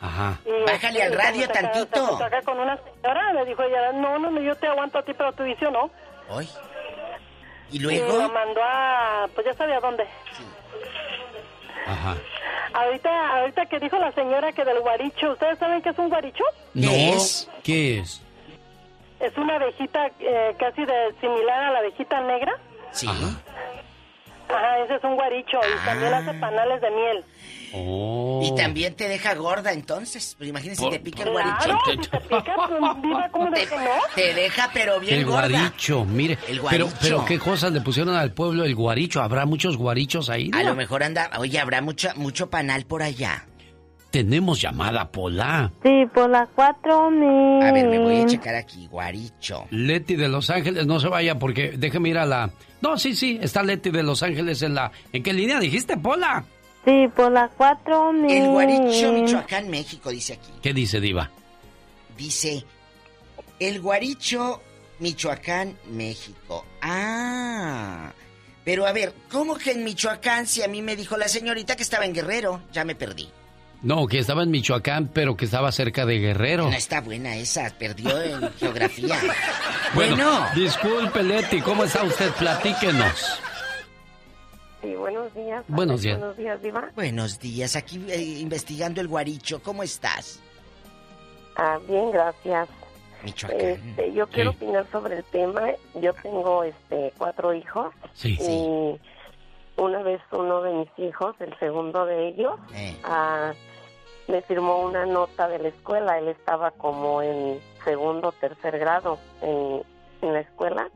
Ajá. Y Bájale al radio tantito. Acá con una señora, le dijo ella, no, no, no, yo te aguanto a ti, pero tu vicio no. Hoy. ¿Y Y lo luego? mandó a, pues ya sabía dónde. Ajá. Ahorita, ahorita que dijo la señora que del guaricho, ¿ustedes saben qué es un guaricho? No, ¿qué es? Es una abejita eh, casi de similar a la abejita negra. Sí. Ajá, ese es un guaricho y también hace panales de miel. Oh. Y también te deja gorda, entonces. Pues imagínese si te pica el Claro, guaricho. si te pica, pues, viva como de que no. Te deja, pero bien El gorda. guaricho, mire. El Pero, guaricho. pero qué cosas le pusieron al pueblo el guaricho. ¿Habrá muchos guarichos ahí? A Diva? lo mejor anda... Oye, habrá mucho, mucho panal por allá. Tenemos llamada Pola. Sí, cuatro mil. A ver, me voy a checar aquí. Guaricho. Leti de Los Ángeles, no se vaya porque déjeme ir a la... No, sí, sí, está Leti de Los Ángeles en la... ¿En qué línea dijiste, Pola? Sí, cuatro mil. El guaricho, Michoacán, México, dice aquí. ¿Qué dice, Diva? Dice, el guaricho, Michoacán, México. Ah, pero a ver, ¿cómo que en Michoacán si a mí me dijo la señorita que estaba en Guerrero? Ya me perdí. No, que estaba en Michoacán, pero que estaba cerca de Guerrero. No está buena esa, perdió en geografía. Bueno, Bueno. disculpe, Leti, ¿cómo está usted? Platíquenos. Sí, buenos días. Buenos días. Buenos días, Diva. Buenos días, aquí eh, investigando el guaricho. ¿Cómo estás? Ah, bien, gracias. Michoacán. Este, yo quiero opinar sobre el tema. Yo tengo este cuatro hijos. Sí. Y una vez uno de mis hijos, el segundo de ellos, Eh. ah, me firmó una nota de la escuela. Él estaba como en segundo o tercer grado en, en la escuela.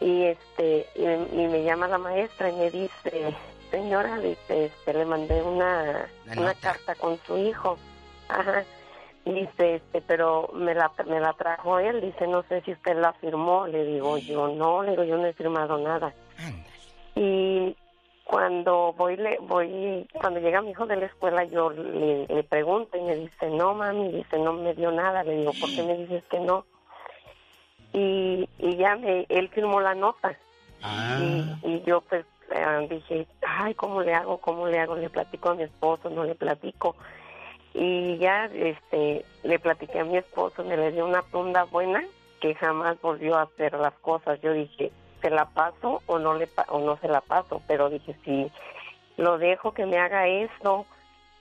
Y este y, y me llama la maestra y me dice, señora, dice, este, le mandé una, una carta con su hijo. Ajá. Dice, este, pero me la, me la trajo él. Dice, no sé si usted la firmó. Le digo, yo no, le digo, yo no he firmado nada. Y cuando voy, le, voy, cuando llega mi hijo de la escuela, yo le, le pregunto y me dice, no, mami, dice, no me dio nada. Le digo, ¿por qué me dices que no? Y, y ya me, él firmó la nota. Y, y yo pues eh, dije, ay, ¿cómo le hago? ¿Cómo le hago? Le platico a mi esposo, no le platico. Y ya este le platiqué a mi esposo, me le dio una tunda buena que jamás volvió a hacer las cosas. Yo dije, ¿se la paso o no le pa- o no se la paso? Pero dije, si lo dejo que me haga esto,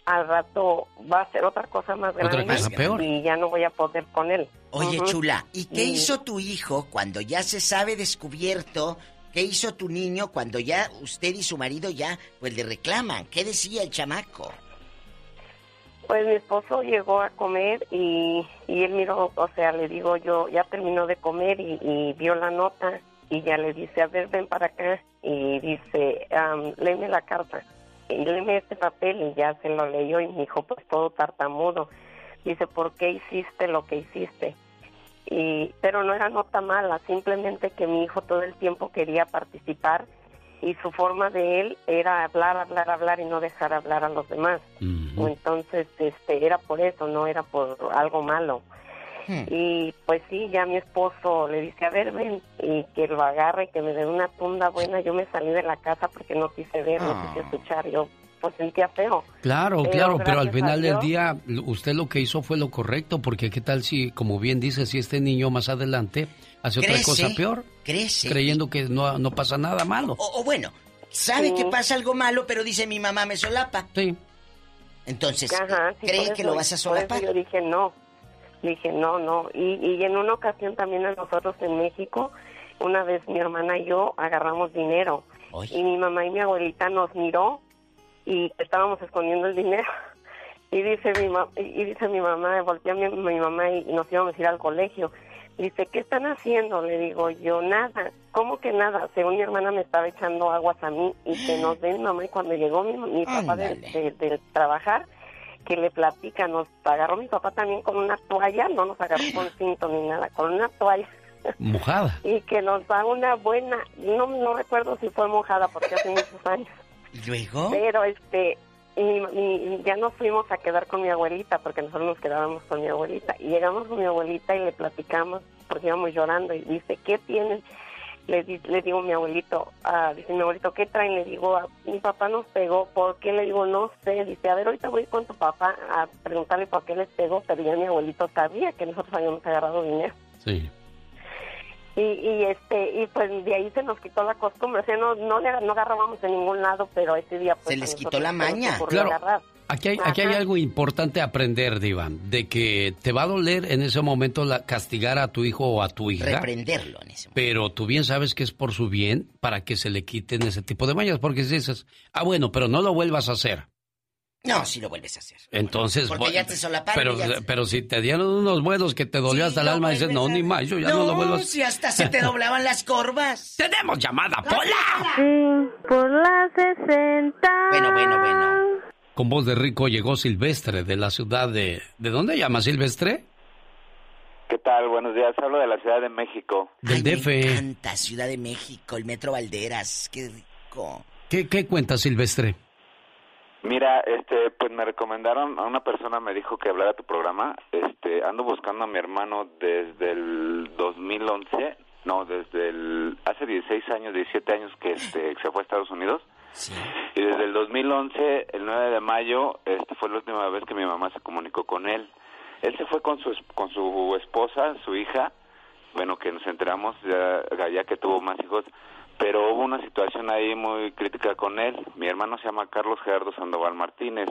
al rato va a ser otra cosa más Otra grande cosa peor. y ya no voy a poder con él. Oye, chula, ¿y qué Y- hizo tu hijo cuando ya se sabe descubierto? ¿Qué hizo tu niño cuando ya usted y su marido ya pues le reclaman? ¿Qué decía el chamaco? Pues mi esposo llegó a comer y, y él miró, o sea, le digo yo, ya terminó de comer y, y vio la nota y ya le dice, a ver, ven para acá y dice, am, léeme la carta y léeme este papel y ya se lo leyó y me dijo, pues todo tartamudo. Dice, ¿por qué hiciste lo que hiciste? Y, pero no era nota mala, simplemente que mi hijo todo el tiempo quería participar y su forma de él era hablar, hablar, hablar y no dejar hablar a los demás. Entonces, este, era por eso, no era por algo malo. Y pues sí, ya mi esposo le dice, a ver, ven, y que lo agarre, que me dé una tunda buena. Yo me salí de la casa porque no quise ver, no Ah. quise escuchar. Yo pues sentía feo. Claro, Pero claro, pero al final a del día usted lo que hizo fue lo correcto, porque qué tal si, como bien dice, si este niño más adelante hace otra Crece, cosa peor, crece. creyendo que no, no pasa nada malo. O, o bueno, sabe Sí. que pasa algo malo, pero dice mi mamá me solapa. Sí. Entonces, Ajá, sí, ¿cree que eso- lo vas a solapar? Yo dije no, dije no, no. Y, y en una ocasión también a nosotros en México, una vez mi hermana y yo agarramos dinero y mi mamá y mi abuelita nos miró y estábamos escondiendo el dinero. Y dice mi, ma- y dice mi mamá, volteé a mi, mi mamá y, y nos íbamos a ir al colegio. Dice, ¿qué están haciendo? Le digo, yo nada. ¿Cómo que nada? Según mi hermana me estaba echando aguas a mí y que nos ven, mamá. Y cuando llegó mi, mi papá de, de- de trabajar, que le platica, nos agarró mi papá también con una toalla, no nos agarró con cinto ni nada, con una toalla. Mojada. Y que nos da una buena, no, no recuerdo si fue mojada porque hace muchos años. ¿Y luego? Pero este, y ya nos fuimos a quedar con mi abuelita, porque nosotros nos quedábamos con mi abuelita. Y llegamos con mi abuelita y le platicamos, porque íbamos llorando. Y dice, ¿qué tienen? Le, di- le digo a mi abuelito, ah, dice mi abuelito, ¿qué traen? Le digo, "Ah, mi papá nos pegó, ¿por qué? Le digo, no sé. Dice, a ver, ahorita voy con tu papá a preguntarle por qué les pegó, pero ya mi abuelito sabía que nosotros habíamos agarrado dinero. Sí. Y, y este y pues de ahí se nos quitó la costumbre, o sea, no, no, le, no agarrábamos en ningún lado, pero ese día pues Se les quitó la maña. Claro. agarrar. Aquí hay, aquí hay Ajá. algo importante a aprender, Diva, de que te va a doler en ese momento la, castigar a tu hijo o a tu hija. Reprenderlo en ese Pero tú bien sabes que es por su bien para que se le quiten ese tipo de mañas, porque si dices, ah, bueno, pero no lo vuelvas a hacer. No, si lo vuelves a hacer. Entonces, Porque bueno, ya te solaparon, pero, ya te- pero si te dieron unos buenos que te dolió hasta el alma, dices, no, ni más, yo ya no, lo vuelvo a hacer. si hasta se te doblaban las corvas. ¡Tenemos llamada, Pola! Sí, por la 60. Bueno, bueno, bueno. Con voz de rico llegó Silvestre de la ciudad de... ¿De dónde llama Silvestre? ¿Qué tal? Buenos días. Hablo de la Ciudad de México. Del DF. Canta Ciudad de México, el Metro Valderas, qué rico. ¿Qué, qué cuenta Silvestre? Mira, este, pues me recomendaron, a una persona me dijo que hablara tu programa. Este, ando buscando a mi hermano desde el 2011, no, desde el, hace 16 años, 17 años que este, se fue a Estados Unidos. Y desde el 2011, el 9 de mayo, este, fue la última vez que mi mamá se comunicó con él. Él se fue con su, con su esposa, su hija, bueno, que nos enteramos ya, ya que tuvo más hijos, pero hubo una situación ahí muy crítica con él. Mi hermano se llama Carlos Gerardo Sandoval Martínez.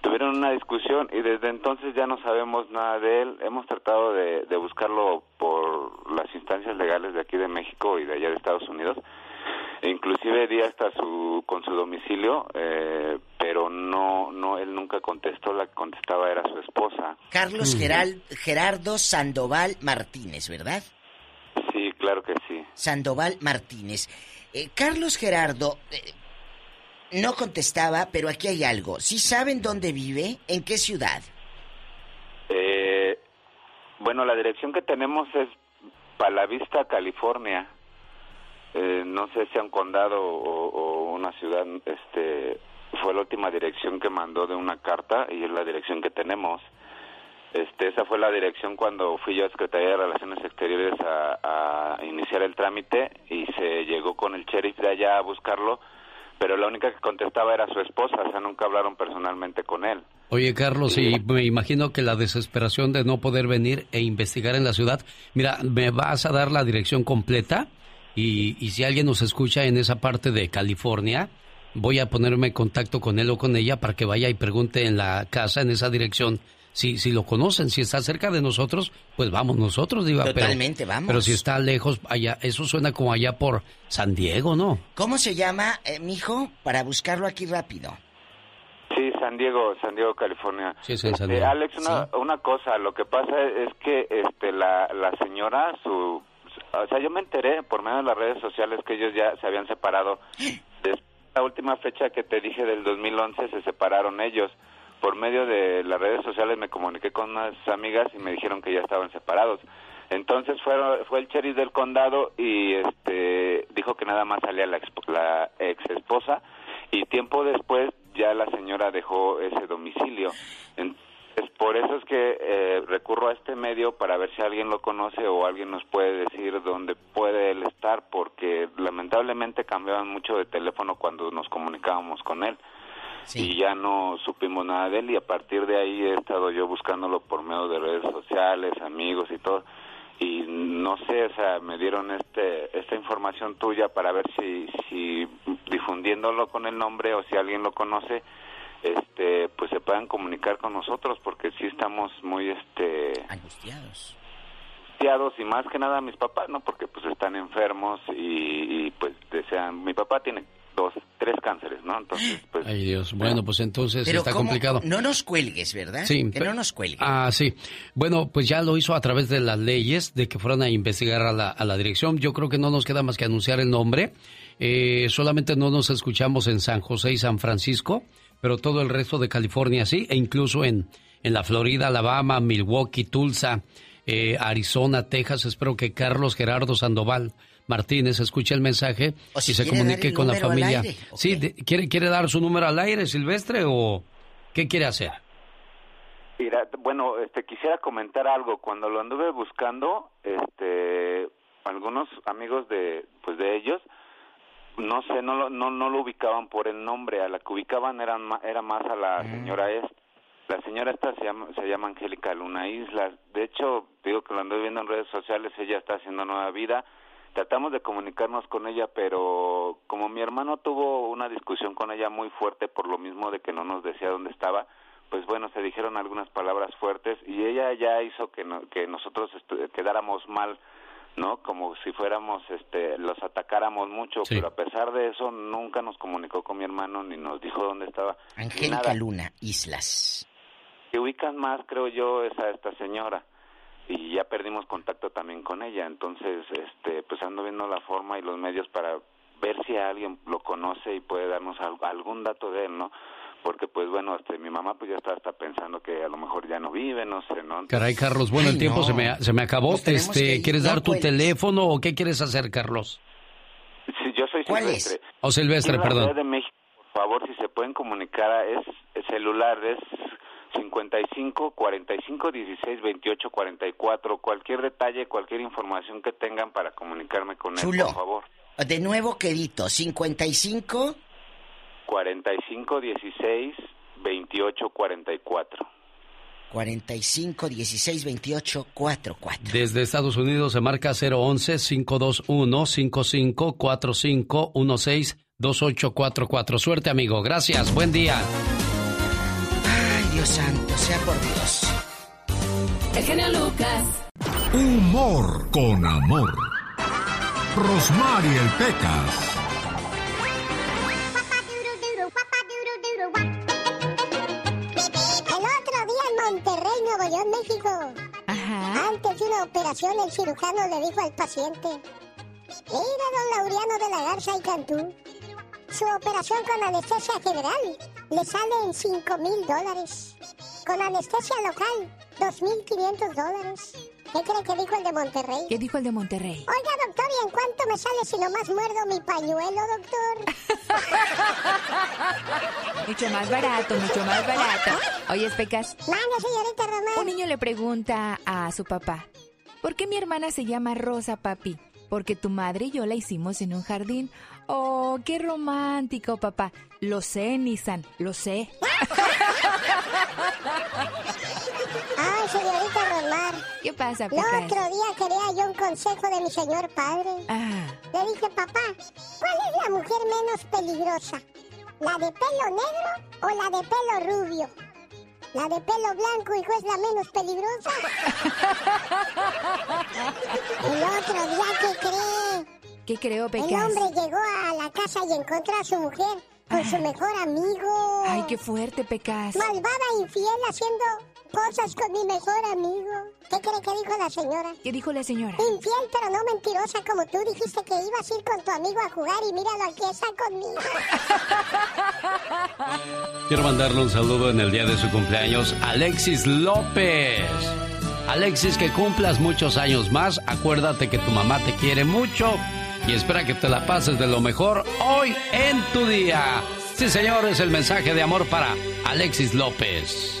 Tuvieron una discusión y desde entonces ya no sabemos nada de él. Hemos tratado de, de buscarlo por las instancias legales de aquí de México y de allá de Estados Unidos. Inclusive di hasta su con su domicilio, eh, pero no no él nunca contestó. La que contestaba era su esposa. Carlos Mm. Geral- Gerardo Sandoval Martínez, ¿verdad? Sí, claro que sí. Sandoval Martínez. Eh, Carlos Gerardo eh, no contestaba, pero aquí hay algo. ¿Sí saben dónde vive? ¿En qué ciudad? Eh, bueno, la dirección que tenemos es Palavista, California. Eh, no sé si a un condado o, o una ciudad. Este fue la última dirección que mandó de una carta y es la dirección que tenemos. Este, esa fue la dirección cuando fui yo a Secretaría de Relaciones Exteriores a, a iniciar el trámite y se llegó con el sheriff de allá a buscarlo, pero la única que contestaba era su esposa, o sea, nunca hablaron personalmente con él. Oye, Carlos, y me imagino que la desesperación de no poder venir e investigar en la ciudad. Mira, me vas a dar la dirección completa y, y si alguien nos escucha en esa parte de California, voy a ponerme en contacto con él o con ella para que vaya y pregunte en la casa, en esa dirección, si, si lo conocen, si está cerca de nosotros, pues vamos nosotros, digo. pero- Totalmente, vamos. Pero si está lejos, allá, eso suena como allá por San Diego, ¿no? ¿Cómo se llama, eh, mijo? Para buscarlo aquí rápido. Sí, San Diego, San Diego, California. Sí, en San Este, Diego. Alex, una, una cosa, lo que pasa es que este la, la señora, su, o sea, yo me enteré por medio de las redes sociales que ellos ya se habían separado. Después, la última fecha que te dije del 2011 se separaron ellos. Por medio de las redes sociales me comuniqué con unas amigas y me dijeron que ya estaban separados. Entonces fue, fue el sheriff del condado y este dijo que nada más salía la, expo- la ex esposa y tiempo después ya la señora dejó ese domicilio. Entonces, por eso es que eh, recurro a este medio para ver si alguien lo conoce o alguien nos puede decir dónde puede él estar, porque lamentablemente cambiaban mucho de teléfono cuando nos comunicábamos con él. Y ya no supimos nada de él y a partir de ahí he estado yo buscándolo por medio de redes sociales, amigos y todo. Y no sé, o sea, me dieron este esta información tuya para ver si, si difundiéndolo con el nombre o si alguien lo conoce, este pues se puedan comunicar con nosotros porque sí estamos muy este angustiados angustiados y más que nada mis papás no porque pues están enfermos y, y, pues desean mi papá tiene dos, tres cánceres, ¿no? Entonces, pues... Ay, Dios. Bueno, pues entonces Pero está ¿cómo? complicado. No nos cuelgues, ¿verdad? Sí, que no nos cuelgues. Ah, sí. Bueno, pues ya lo hizo a través de las leyes, de que fueran a investigar a la, a la dirección. Yo creo que no nos queda más que anunciar el nombre. Eh, solamente no nos escuchamos en San José y San Francisco, pero todo el resto de California sí, e incluso en, en la Florida, Alabama, Milwaukee, Tulsa, eh, Arizona, Texas. Espero que Carlos Gerardo Sandoval Martínez escuche el mensaje O si y se comunique con la familia. Sí, de- ¿quiere, ¿quiere dar su número al aire, Silvestre, o qué quiere hacer? Mira, bueno, este quisiera comentar algo. Cuando lo anduve buscando, este, algunos amigos de, pues de ellos, no sé, no lo, no, no lo ubicaban por el nombre. A la que ubicaban eran ma- era más a la señora esta. La señora esta se llama, se llama Angélica Luna Islas. De hecho, digo que lo anduve viendo en redes sociales. Ella está haciendo nueva vida. Tratamos de comunicarnos con ella, pero como mi hermano tuvo una discusión con ella muy fuerte por lo mismo de que no nos decía dónde estaba, pues bueno, se dijeron algunas palabras fuertes y ella ya hizo que, no- que nosotros quedáramos mal, ¿no? Como si fuéramos, este, los atacáramos mucho, Sí. pero a pesar de eso nunca nos comunicó con mi hermano ni nos dijo dónde estaba. Angélica. Luna, Islas. Que ubican más, creo yo, es a esta señora y ya perdimos contacto también con ella, entonces, este, pues ando viendo la forma y los medios para ver si alguien lo conoce y puede darnos al- algún dato de él, ¿no? Porque pues bueno, este, mi mamá pues ya está hasta pensando que a lo mejor ya no vive, no sé, ¿no? Caray, Carlos, bueno, el tiempo no. se, me, se me acabó. Este, ir. ¿Quieres No dar tu teléfono o qué quieres hacer, Carlos? Sí, yo soy Silvestre. O Silvestre, en la perdón. De México, por favor, si se pueden comunicar, es, es celular, es 55 45 16 28 44. Cualquier detalle, cualquier información que tengan para comunicarme con él, Chulo. por favor. De nuevo, quedito, 55 45 16 28 44. 45 16 28 44. Desde Estados Unidos se marca 011-521-5545-162844. Suerte, amigo. Gracias. Buen día. Ay, Dios santo, sea por Dios. El genio Lucas. Humor con amor. Rosmarie el Pecas. Antes de una operación, el cirujano le dijo al paciente: Mira, don Laureano de la Garza y Cantú. Su operación con anestesia general le sale en 5 mil dólares. Con anestesia local, 2.500 dólares. ¿Qué cree que dijo el de Monterrey? ¿Qué dijo el de Monterrey? Oiga, doctor, ¿y en cuánto me sale si nomás muerdo mi pañuelo, doctor? Mucho más barato, mucho más barato. Oye, Pecas. Manda, señorita Román. Un niño le pregunta a su papá, ¿por qué mi hermana se llama Rosa, papi? Porque tu madre y yo la hicimos en un jardín. Oh, qué romántico, papá. Lo sé, Nissan, lo sé. ¿Qué pasa, El Pecas? otro día quería yo un consejo de mi señor padre. Ah. Le dije, papá, ¿cuál es la mujer menos peligrosa? ¿La de pelo negro o la de pelo rubio? La de pelo blanco, hijo, es la menos peligrosa. El otro día, ¿qué cree? ¿Qué creo, El Pecas? hombre llegó a la casa y encontró a su mujer con su mejor amigo. Ay, qué fuerte, Pecas. Malvada, infiel, haciendo cosas con mi mejor amigo. ¿Qué cree que dijo la señora? ¿Qué dijo la señora? Infiel, pero no mentirosa como tú dijiste que ibas a ir con tu amigo a jugar y míralo aquí está conmigo. Quiero mandarle un saludo en el día de su cumpleaños, Alexis López. Alexis, que cumplas muchos años más. Acuérdate que tu mamá te quiere mucho y espera que te la pases de lo mejor hoy en tu día. Sí, señor, es el mensaje de amor para Alexis López.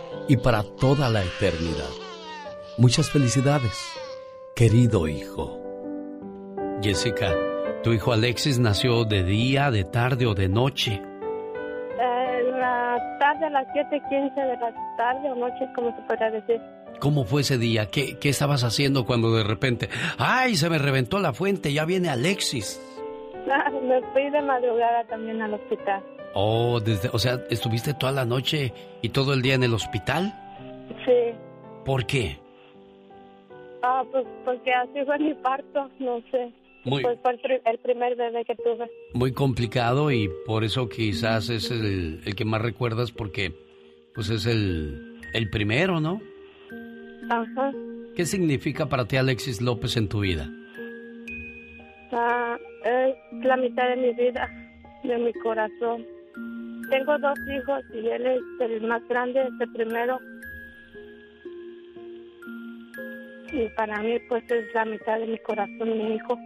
y para toda la eternidad. Muchas felicidades, querido hijo. Jessica, ¿Tu hijo Alexis nació de día, de tarde o de noche? En la tarde, a las 7:15 de la tarde o noche, como se podría decir. ¿Cómo fue ese día? ¿Qué, ¿Qué estabas haciendo cuando de repente, ay, se me reventó la fuente, ya viene Alexis? Me fui de madrugada también al hospital. Oh, desde, o sea, ¿estuviste toda la noche y todo el día en el hospital? Sí. ¿Por qué? Ah, pues porque así fue mi parto, no sé. Muy- Pues fue el, pri- el primer bebé que tuve. Muy complicado y por eso quizás es el, el que más recuerdas porque pues es el, el primero, ¿no? Ajá. ¿Qué significa para ti Alexis López en tu vida? Ah, es la mitad de mi vida, de mi corazón. Tengo dos hijos y él es el más grande, es el primero. Y para mí, pues es la mitad de mi corazón, mi hijo.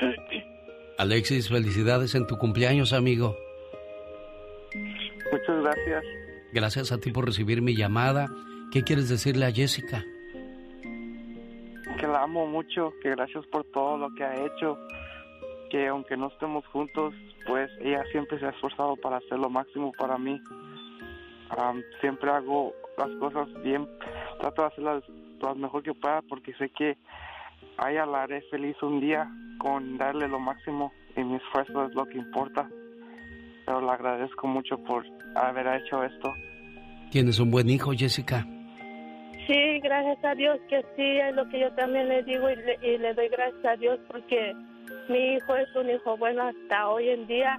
Alexis, felicidades en tu cumpleaños, amigo. Muchas gracias. Gracias a ti por recibir mi llamada. ¿Qué quieres decirle a Jessica? Que la amo mucho, que gracias por todo lo que ha hecho, que aunque no estemos juntos, pues ella siempre se ha esforzado para hacer lo máximo para mí. Siempre hago las cosas bien, trato de hacerlas lo mejor que pueda porque sé que a ella la haré feliz un día con darle lo máximo y mi esfuerzo es lo que importa. Pero le agradezco mucho por haber hecho esto. Tienes un buen hijo, Jessica. Sí, gracias a Dios que sí, es lo que yo también le digo y le, y le doy gracias a Dios porque mi hijo es un hijo bueno hasta hoy en día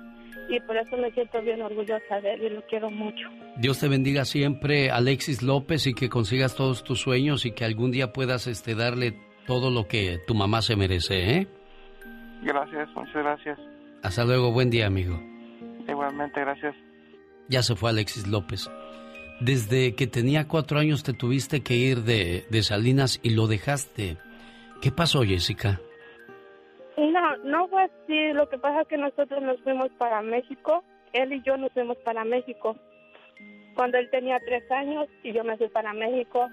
y por eso me siento bien orgullosa de él y lo quiero mucho. Dios te bendiga siempre, Alexis López, y que consigas todos tus sueños y que algún día puedas este, darle todo lo que tu mamá se merece, ¿eh? Gracias, muchas gracias. Hasta luego, buen día, amigo. Igualmente, gracias. Ya se fue Alexis López. Desde que tenía cuatro años te tuviste que ir de, de Salinas y lo dejaste. ¿Qué pasó, Jessica? No, no fue así. Lo que pasa es que nosotros nos fuimos para México. Él y yo nos fuimos para México. Cuando él tenía tres años y yo me fui para México.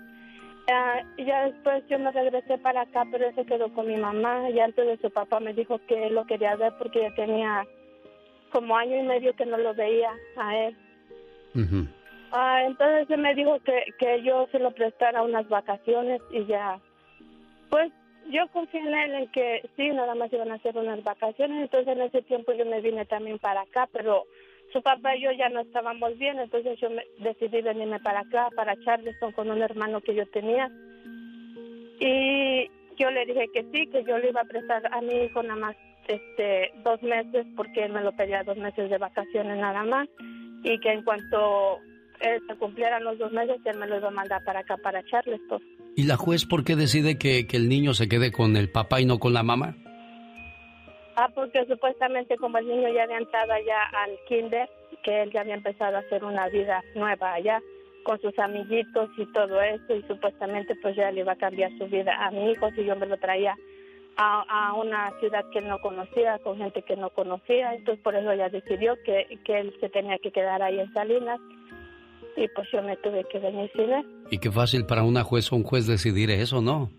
Ah, y ya después yo me regresé para acá, pero él se quedó con mi mamá. Y antes de su papá me dijo que él lo quería ver porque ya tenía como año y medio que no lo veía a él. Ah, entonces él me dijo que, que yo se lo prestara unas vacaciones y ya. Pues yo confié en él en que sí, nada más iban a hacer unas vacaciones. Entonces en ese tiempo yo me vine también para acá, pero su papá y yo ya no estábamos bien. Entonces yo me, decidí venirme para acá, para Charleston, con un hermano que yo tenía. Y yo le dije que sí, que yo le iba a prestar a mi hijo nada más este dos meses porque él me lo pedía dos meses de vacaciones nada más y que en cuanto él se cumplieran los dos meses él me lo iba a mandar para acá para Charleston ¿Y la juez por qué decide que, que el niño se quede con el papá y no con la mamá? ah porque supuestamente como el niño ya había entrado allá al kinder que él ya había empezado a hacer una vida nueva allá con sus amiguitos y todo eso y supuestamente pues ya le iba a cambiar su vida a mi hijo si yo me lo traía a, a una ciudad que él no conocía, con gente que no conocía, entonces por eso ella decidió que, que él se tenía que quedar ahí en Salinas y pues yo me tuve que venir sin él. Y qué fácil para una juez o un juez decidir eso, ¿no?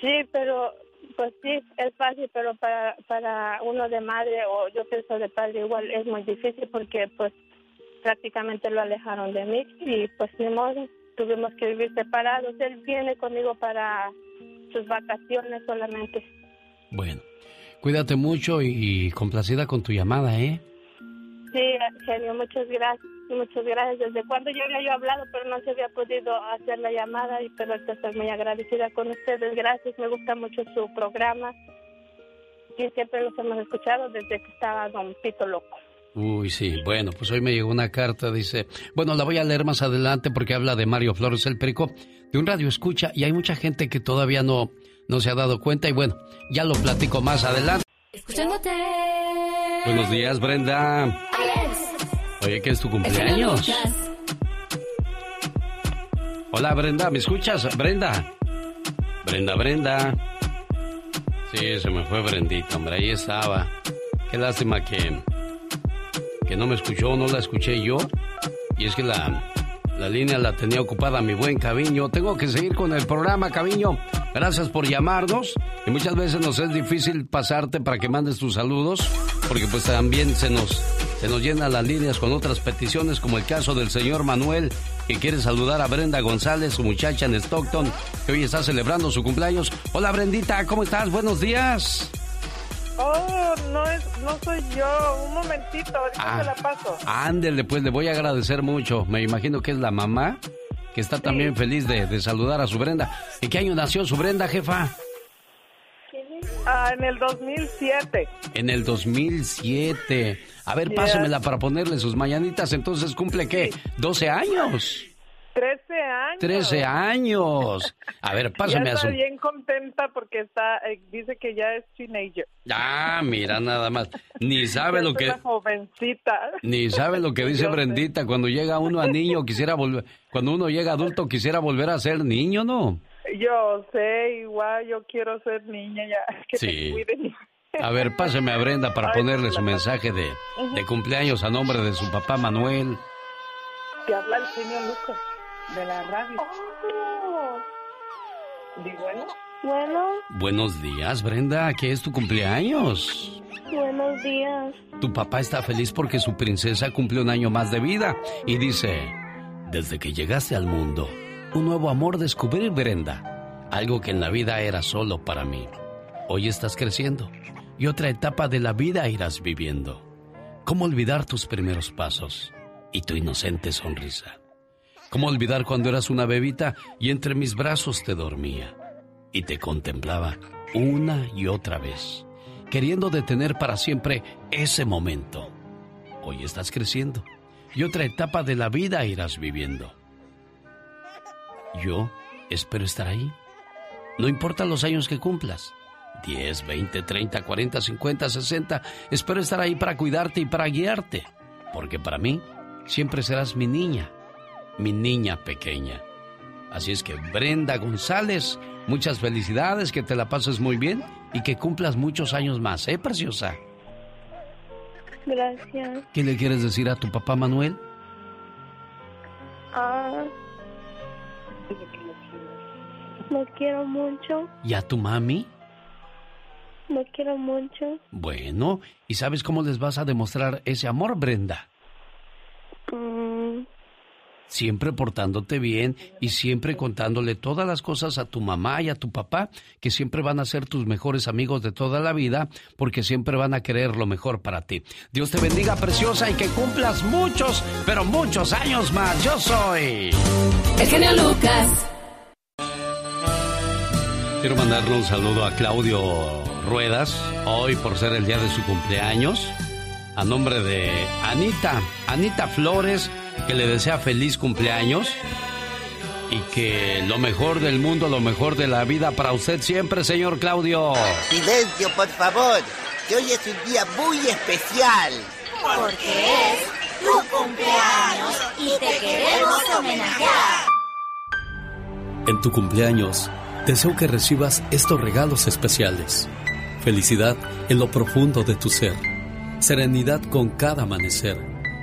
Sí, pero pues sí, es fácil, pero para, para uno de madre o yo pienso de padre igual es muy difícil porque pues prácticamente lo alejaron de mí y pues ni modo, tuvimos que vivir separados. Él viene conmigo para sus vacaciones solamente. Bueno, cuídate mucho y, y complacida con tu llamada, ¿eh? Sí, genio, muchas gracias, muchas gracias. Desde cuando yo había yo hablado, pero no se había podido hacer la llamada, y pero estoy muy agradecida con ustedes. Gracias, me gusta mucho su programa y siempre los hemos escuchado desde que estaba Don Pito Loco. Uy, sí. Bueno, pues hoy me llegó una carta, dice, bueno, la voy a leer más adelante porque habla de Mario Flores el Perico, de un radio escucha, y hay mucha gente que todavía no, no se ha dado cuenta, y bueno, ya lo platico más adelante. Escuchándote. Buenos días, Brenda. Oye, que es tu cumpleaños. Hola, Brenda, ¿me escuchas? Brenda. Brenda, Brenda. Sí, se me fue Brendita, hombre, ahí estaba. Qué lástima que, que no me escuchó, no la escuché yo. Y es que la, La línea la tenía ocupada mi buen Caviño. Tengo que seguir con el programa, Caviño. Gracias por llamarnos. Y muchas veces nos es difícil pasarte para que mandes tus saludos, porque pues también se nos, se nos llenan las líneas con otras peticiones, como el caso del señor Manuel, que quiere saludar a Brenda González, su muchacha en Stockton, que hoy está celebrando su cumpleaños. Hola Brendita, ¿cómo estás? Buenos días. Oh, no, es, no soy yo. Un momentito, ahorita Ah. se la paso. Ándele, pues le voy a agradecer mucho. Me imagino que es la mamá que está también feliz de, de saludar a su Brenda. ¿En qué año nació su Brenda, jefa? Ah, en el 2007. En el 2007. A ver, Yes. pásemela para ponerle sus mañanitas. Entonces, ¿cumple qué? ¿12 años? 13 años. 13 años. A ver, pásame ya a está su... bien contenta porque está, eh, dice que ya es teenager. Ah, mira, nada más. Ni sabe lo que... una jovencita. Ni sabe lo que dice Yo sé. Brendita. Cuando llega uno a niño, quisiera volver... Cuando uno llega adulto, quisiera volver a ser niño, ¿no? Yo sé, igual yo quiero ser niña ya. Que Sí. cuiden. A ver, páseme a Brenda para Ay, ponerle su mensaje de, de cumpleaños a nombre de su papá Manuel. Te habla el genio Lucas de la radio. Di bueno. Bueno, Buenos días, Brenda, que es tu cumpleaños. buenos días. Tu papá está feliz porque su princesa cumple un año más de vida y dice, desde que llegaste al mundo, un nuevo amor descubrí, Brenda, algo que en la vida era solo para mí. Hoy estás creciendo y otra etapa de la vida irás viviendo. ¿Cómo olvidar tus primeros pasos y tu inocente sonrisa? ¿Cómo olvidar cuando eras una bebita y entre mis brazos te dormía y te contemplaba una y otra vez, queriendo detener para siempre ese momento? Hoy estás creciendo y otra etapa de la vida irás viviendo. Yo espero estar ahí. No importa los años que cumplas. 10, 20, 30, 40, 50, 60. Espero estar ahí para cuidarte y para guiarte. Porque para mí siempre serás mi niña, mi niña pequeña. Así es que Brenda González, muchas felicidades, que te la pases muy bien y que cumplas muchos años más, ¿eh, preciosa? Gracias. ¿Qué le quieres decir a tu papá Manuel? Ah, lo quiero mucho, ¿Y a tu mami? lo quiero mucho. Bueno, ¿y sabes cómo les vas a demostrar ese amor, Brenda? Mm, Siempre portándote bien y siempre contándole todas las cosas a tu mamá y a tu papá, que siempre van a ser tus mejores amigos de toda la vida, porque siempre van a querer lo mejor para ti. Dios te bendiga, preciosa, y que cumplas muchos, pero muchos años más. Yo soy... El genio Lucas. Quiero mandarle un saludo a Claudio Ruedas, hoy por ser el día de su cumpleaños, a nombre de Anita, Anita Flores, que le desea feliz cumpleaños y que lo mejor del mundo, lo mejor de la vida para usted siempre, señor Claudio. Silencio, por favor, que hoy es un día muy especial. Porque es tu cumpleaños y te queremos homenajear. En tu cumpleaños, deseo que recibas estos regalos especiales. Felicidad en lo profundo de tu ser. Serenidad con cada amanecer.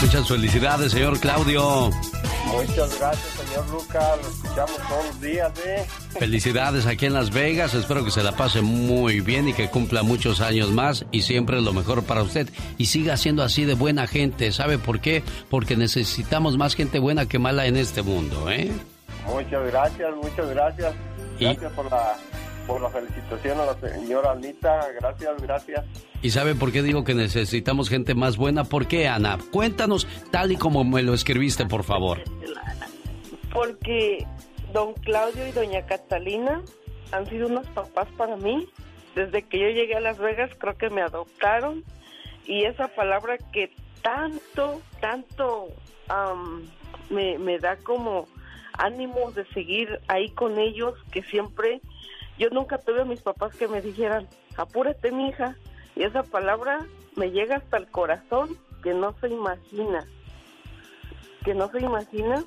Muchas felicidades, señor Claudio. Muchas gracias, señor Lucas. Lo escuchamos todos los días, ¿eh? Felicidades aquí en Las Vegas. Espero que se la pase muy bien y que cumpla muchos años más y siempre lo mejor para usted. Y siga siendo así de buena gente. ¿Sabe por qué? Porque necesitamos más gente buena que mala en este mundo, ¿eh? Muchas gracias, muchas gracias. Y- Gracias por la, por la felicitación a la señora Anita. Gracias, gracias. ¿Y sabe por qué digo que necesitamos gente más buena? ¿Por qué, Ana? Cuéntanos tal y como me lo escribiste, por favor. Porque don Claudio y doña Catalina han sido unos papás para mí. Desde que yo llegué a Las Vegas creo que me adoptaron y esa palabra que tanto, tanto me, me da como ánimos de seguir ahí con ellos, que siempre, yo nunca tuve a mis papás que me dijeran, apúrate mi hija, y esa palabra me llega hasta el corazón, que no se imagina, que no se imagina,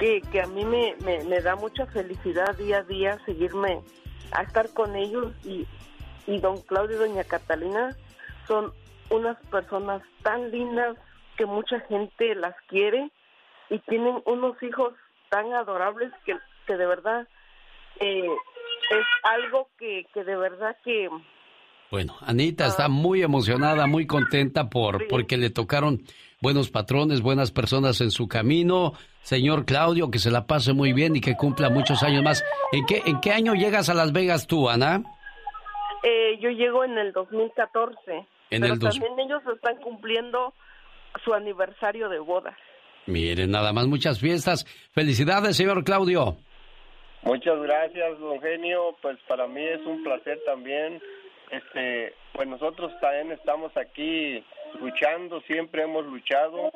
que, que a mí me, me, da mucha felicidad día a día seguirme a estar con ellos. Y, y don Claudio y doña Catalina son unas personas tan lindas que mucha gente las quiere y tienen unos hijos tan adorables que, que de verdad eh, es algo que, que de verdad que bueno, Anita está ah. muy emocionada, muy contenta por porque le tocaron buenos patrones, buenas personas en su camino. Señor Claudio, que se la pase muy bien y que cumpla muchos años más. ¿En qué en qué año llegas a Las Vegas tú, Ana? Eh, yo llego en el 2014. En pero el también ellos están cumpliendo su aniversario de boda. Miren, nada más muchas fiestas. Felicidades, señor Claudio. Muchas gracias, don Genio. Pues para mí es un placer también. Este, pues nosotros también estamos aquí luchando, siempre hemos luchado.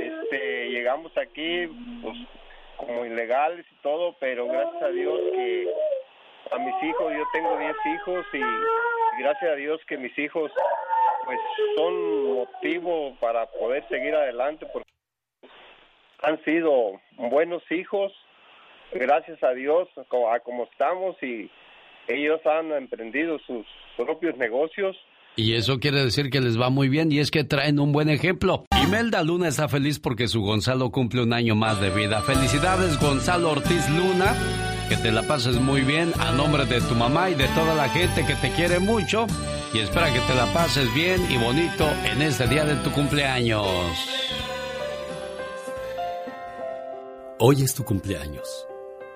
Este, llegamos aquí pues como ilegales y todo, pero gracias a Dios que a mis hijos, yo tengo 10 hijos y gracias a Dios que mis hijos pues son motivo para poder seguir adelante porque han sido buenos hijos, gracias a Dios, a como estamos y ellos han emprendido sus propios negocios. Y eso quiere decir que les va muy bien y es que traen un buen ejemplo. Imelda Luna está feliz porque su Gonzalo cumple un año más de vida. Felicidades Gonzalo Ortiz Luna. Que te la pases muy bien a nombre de tu mamá y de toda la gente que te quiere mucho. Y espera que te la pases bien y bonito en este día de tu cumpleaños. Hoy es tu cumpleaños.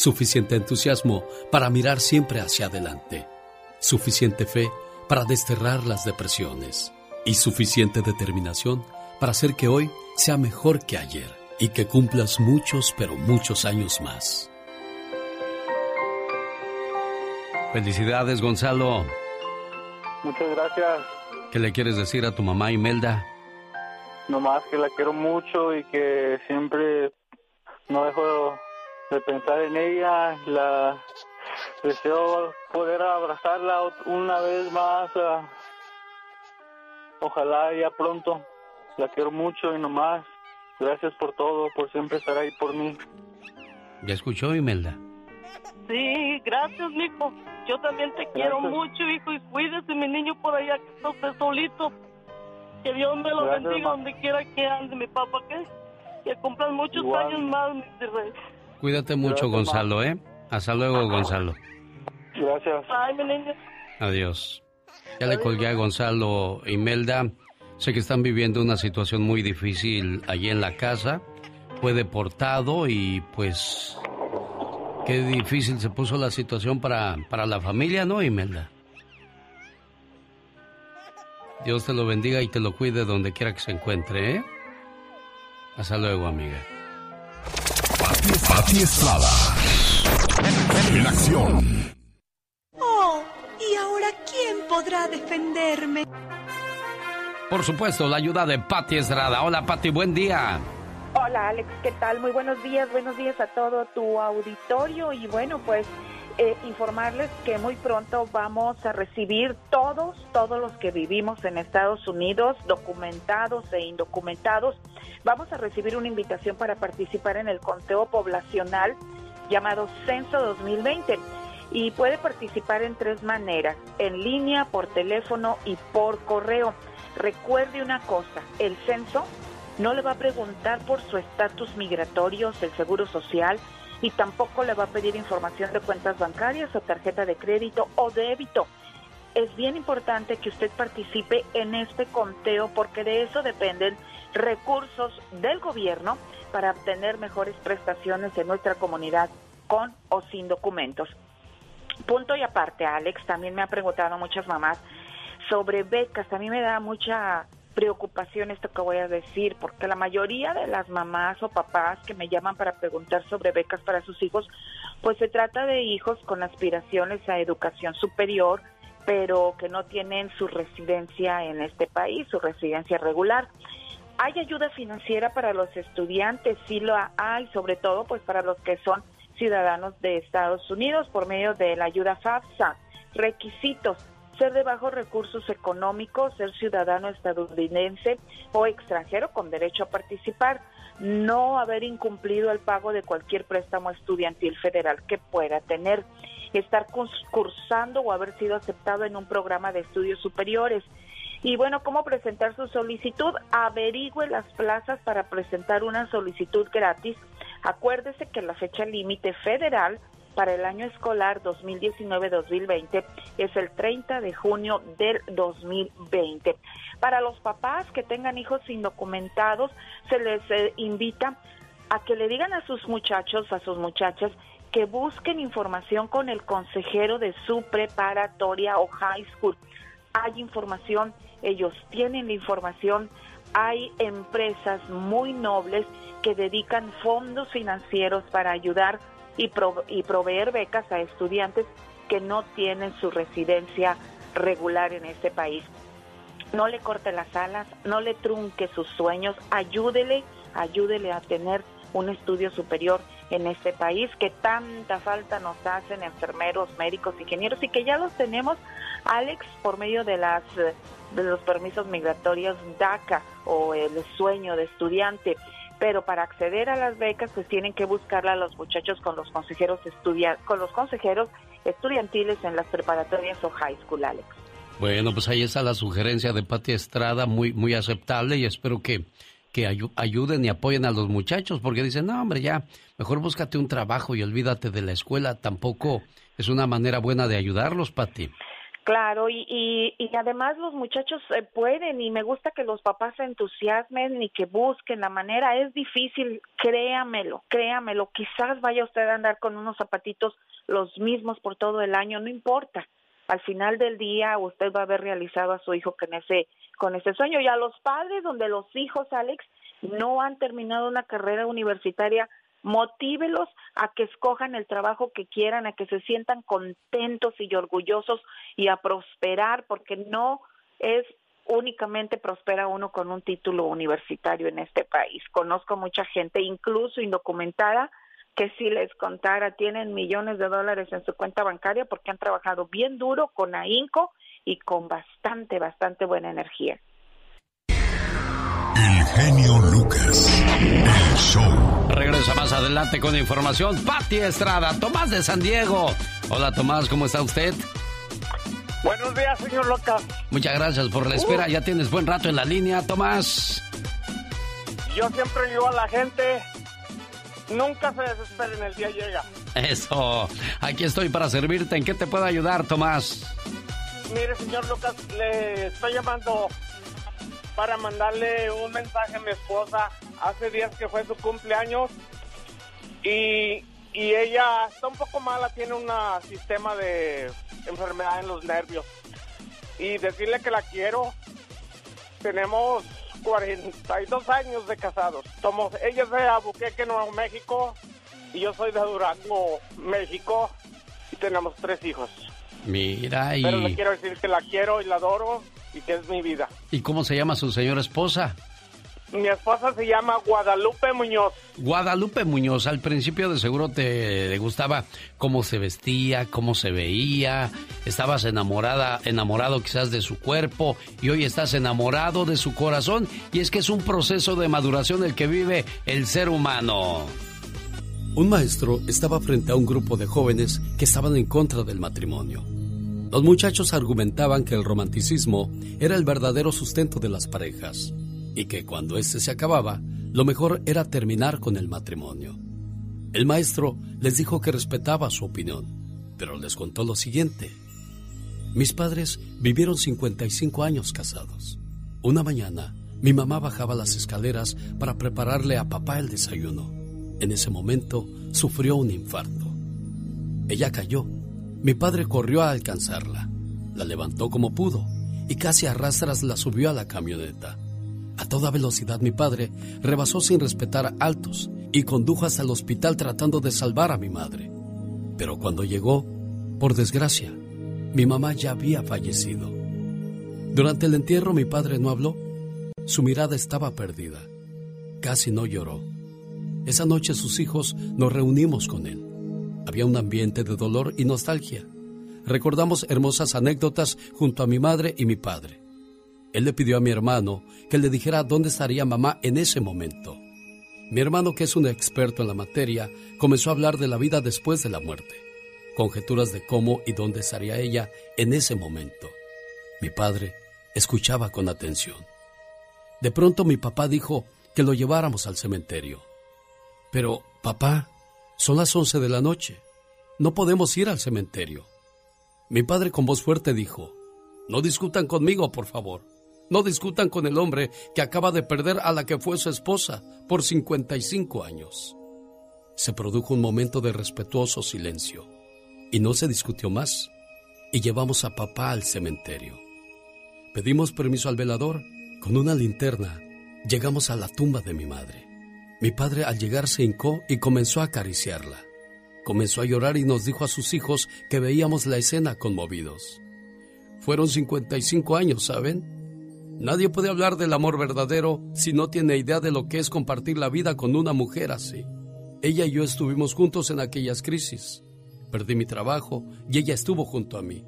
suficiente entusiasmo para mirar siempre hacia adelante, suficiente fe para desterrar las depresiones y suficiente determinación para hacer que hoy sea mejor que ayer y que cumplas muchos, pero muchos años más. Felicidades, Gonzalo. Muchas gracias. ¿Qué le quieres decir a tu mamá Imelda? Nomás que la quiero mucho y que siempre no dejo de pensar en ella, la deseo poder abrazarla una vez más. Ah, ojalá ya pronto. La quiero mucho y nomás. Gracias por todo, por siempre estar ahí por mí. ¿Ya escuchó, Imelda? Sí, gracias, mijo. Yo también te quiero mucho, hijo, y cuídese, mi niño, por allá que esté solito. Que Dios me lo bendiga donde quiera que ande, mi papá, que, que cumplan muchos años más, mi rey. Cuídate mucho, Gonzalo, ¿eh? Hasta luego, Gonzalo. Gracias. Ay, mi niño. Adiós. Ya le colgué a Gonzalo Imelda. Sé que están viviendo una situación muy difícil allí en la casa. Fue deportado y pues qué difícil se puso la situación para, para la familia, ¿no, Imelda? Dios te lo bendiga y te lo cuide donde quiera que se encuentre, ¿eh? Hasta luego, amiga. Pati Estrada. En acción. Oh, ¿y ahora quién podrá defenderme? Por supuesto, la ayuda de Pati Estrada. Hola, Pati, buen día. Hola, Alex, ¿qué tal? Muy buenos días, buenos días a todo tu auditorio y bueno, pues eh, informarles que muy pronto vamos a recibir todos, todos los que vivimos en Estados Unidos, documentados e indocumentados, vamos a recibir una invitación para participar en el conteo poblacional llamado Censo 2020 y puede participar en tres maneras, en línea, por teléfono y por correo. Recuerde una cosa, el censo no le va a preguntar por su estatus migratorio, el seguro social, y tampoco le va a pedir información de cuentas bancarias o tarjeta de crédito o débito. Es bien importante que usted participe en este conteo porque de eso dependen recursos del gobierno para obtener mejores prestaciones en nuestra comunidad con o sin documentos. Punto y aparte, Alex, también me ha preguntado muchas mamás sobre becas. A mí me da mucha preocupación esto que voy a decir, porque la mayoría de las mamás o papás que me llaman para preguntar sobre becas para sus hijos, pues se trata de hijos con aspiraciones a educación superior, pero que no tienen su residencia en este país, su residencia regular. Hay ayuda financiera para los estudiantes, sí lo hay, sobre todo pues para los que son ciudadanos de Estados Unidos por medio de la ayuda FAFSA. Requisitos, ser de bajos recursos económicos, ser ciudadano estadounidense o extranjero con derecho a participar, no haber incumplido el pago de cualquier préstamo estudiantil federal que pueda tener, estar cursando o haber sido aceptado en un programa de estudios superiores. Y bueno, ¿cómo presentar su solicitud? Averigüe las plazas para presentar una solicitud gratis Acuérdese que la fecha límite federal para el año escolar 2019-2020 es el 30 de junio del 2020. Para los papás que tengan hijos indocumentados, se les eh, invita a que le digan a sus muchachos, a sus muchachas, que busquen información con el consejero de su preparatoria o high school. Hay información, ellos tienen la información, hay empresas muy nobles que dedican fondos financieros para ayudar y, y proveer becas a estudiantes que no tienen su residencia regular en este país. No le corte las alas, no le trunque sus sueños, ayúdele, ayúdele a tener un estudio superior en este país que tanta falta nos hacen enfermeros, médicos, ingenieros y que ya los tenemos, Alex, por medio de las de los permisos migratorios DACA o el sueño de estudiante pero para acceder a las becas pues tienen que buscarla los muchachos con los consejeros estudia con los consejeros estudiantiles en las preparatorias o high school, Alex. Bueno, pues ahí está la sugerencia de Pati Estrada, muy muy aceptable y espero que que ayuden y apoyen a los muchachos porque dicen, "No, hombre, ya, mejor búscate un trabajo y olvídate de la escuela." Tampoco es una manera buena de ayudarlos, Pati. Claro, y, y, además los muchachos eh, pueden y me gusta que los papás se entusiasmen y que busquen la manera. Es difícil, créamelo, créamelo. Quizás vaya usted a andar con unos zapatitos los mismos por todo el año, no importa. Al final del día usted va a haber realizado a su hijo con ese, con ese sueño. Y a los padres donde los hijos, Alex, no han terminado una carrera universitaria, motívelos a que escojan el trabajo que quieran, a que se sientan contentos y orgullosos y a prosperar, porque no es únicamente prospera uno con un título universitario en este país. Conozco mucha gente, incluso indocumentada, que si les contara tienen millones de dólares en su cuenta bancaria porque han trabajado bien duro con ahínco y con bastante, bastante buena energía. El genio Lucas, el show. Regresa más adelante con información. Pati Estrada, Tomás de San Diego. Hola Tomás, ¿cómo está usted? Buenos días, señor Lucas. Muchas gracias por la espera. Ya tienes buen rato en la línea, Tomás. Yo siempre digo a la gente, nunca se desesperen, el día llega. Eso. Aquí estoy para servirte. ¿En qué te puedo ayudar, Tomás? Mire, señor Lucas, le estoy llamando para mandarle un mensaje a mi esposa. Hace días que fue su cumpleaños y, y ella está un poco mala, tiene un sistema de enfermedad en los nervios. Y decirle que la quiero. Tenemos 42 años de casados. Somos, ella es de Abuqueque, Nuevo México, y yo soy de Durango, México, y tenemos tres hijos. Mira, y... Pero le quiero decir que la quiero y la adoro y que es mi vida. ¿Y cómo se llama su señora esposa? Mi esposa se llama Guadalupe Muñoz. Guadalupe Muñoz, al principio de seguro te, gustaba cómo se vestía, cómo se veía, estabas enamorada, enamorado quizás de su cuerpo y hoy estás enamorado de su corazón y es que es un proceso de maduración el que vive el ser humano. Un maestro estaba frente a un grupo de jóvenes que estaban en contra del matrimonio. Los muchachos argumentaban que el romanticismo era el verdadero sustento de las parejas y que cuando éste se acababa, lo mejor era terminar con el matrimonio. El maestro les dijo que respetaba su opinión, pero les contó lo siguiente. Mis padres vivieron 55 años casados. Una mañana Mi mamá bajaba las escaleras para prepararle a papá el desayuno. En ese momento sufrió un infarto. Ella cayó. Mi padre corrió a alcanzarla. La levantó como pudo y casi a rastras la subió a la camioneta. A toda velocidad mi padre rebasó sin respetar altos y condujo hasta el hospital tratando de salvar a mi madre. Pero cuando llegó, por desgracia, mi mamá ya había fallecido. Durante el entierro mi padre no habló. Su mirada estaba perdida. Casi no lloró. Esa noche sus hijos nos reunimos con él. Había un ambiente de dolor y nostalgia. Recordamos hermosas anécdotas junto a mi madre y mi padre. Él le pidió a mi hermano que le dijera dónde estaría mamá en ese momento. Mi hermano, que es un experto en la materia, comenzó a hablar de la vida después de la muerte, conjeturas de cómo y dónde estaría ella en ese momento. Mi padre escuchaba con atención. De pronto mi papá dijo que lo lleváramos al cementerio. Pero, papá, son las once de la noche. No podemos ir al cementerio. Mi padre con voz fuerte dijo, No discutan conmigo, por favor. No discutan con el hombre que acaba de perder a la que fue su esposa por 55 años. Se produjo un momento de respetuoso silencio y no se discutió más y llevamos a papá al cementerio. Pedimos permiso al velador. Con una linterna llegamos a la tumba de mi madre. Mi padre al llegar se hincó y comenzó a acariciarla. Comenzó a llorar y nos dijo a sus hijos que veíamos la escena conmovidos. Fueron 55 años, ¿saben? Nadie puede hablar del amor verdadero si no tiene idea de lo que es compartir la vida con una mujer así. Ella y yo estuvimos juntos en aquellas crisis. Perdí mi trabajo y ella estuvo junto a mí.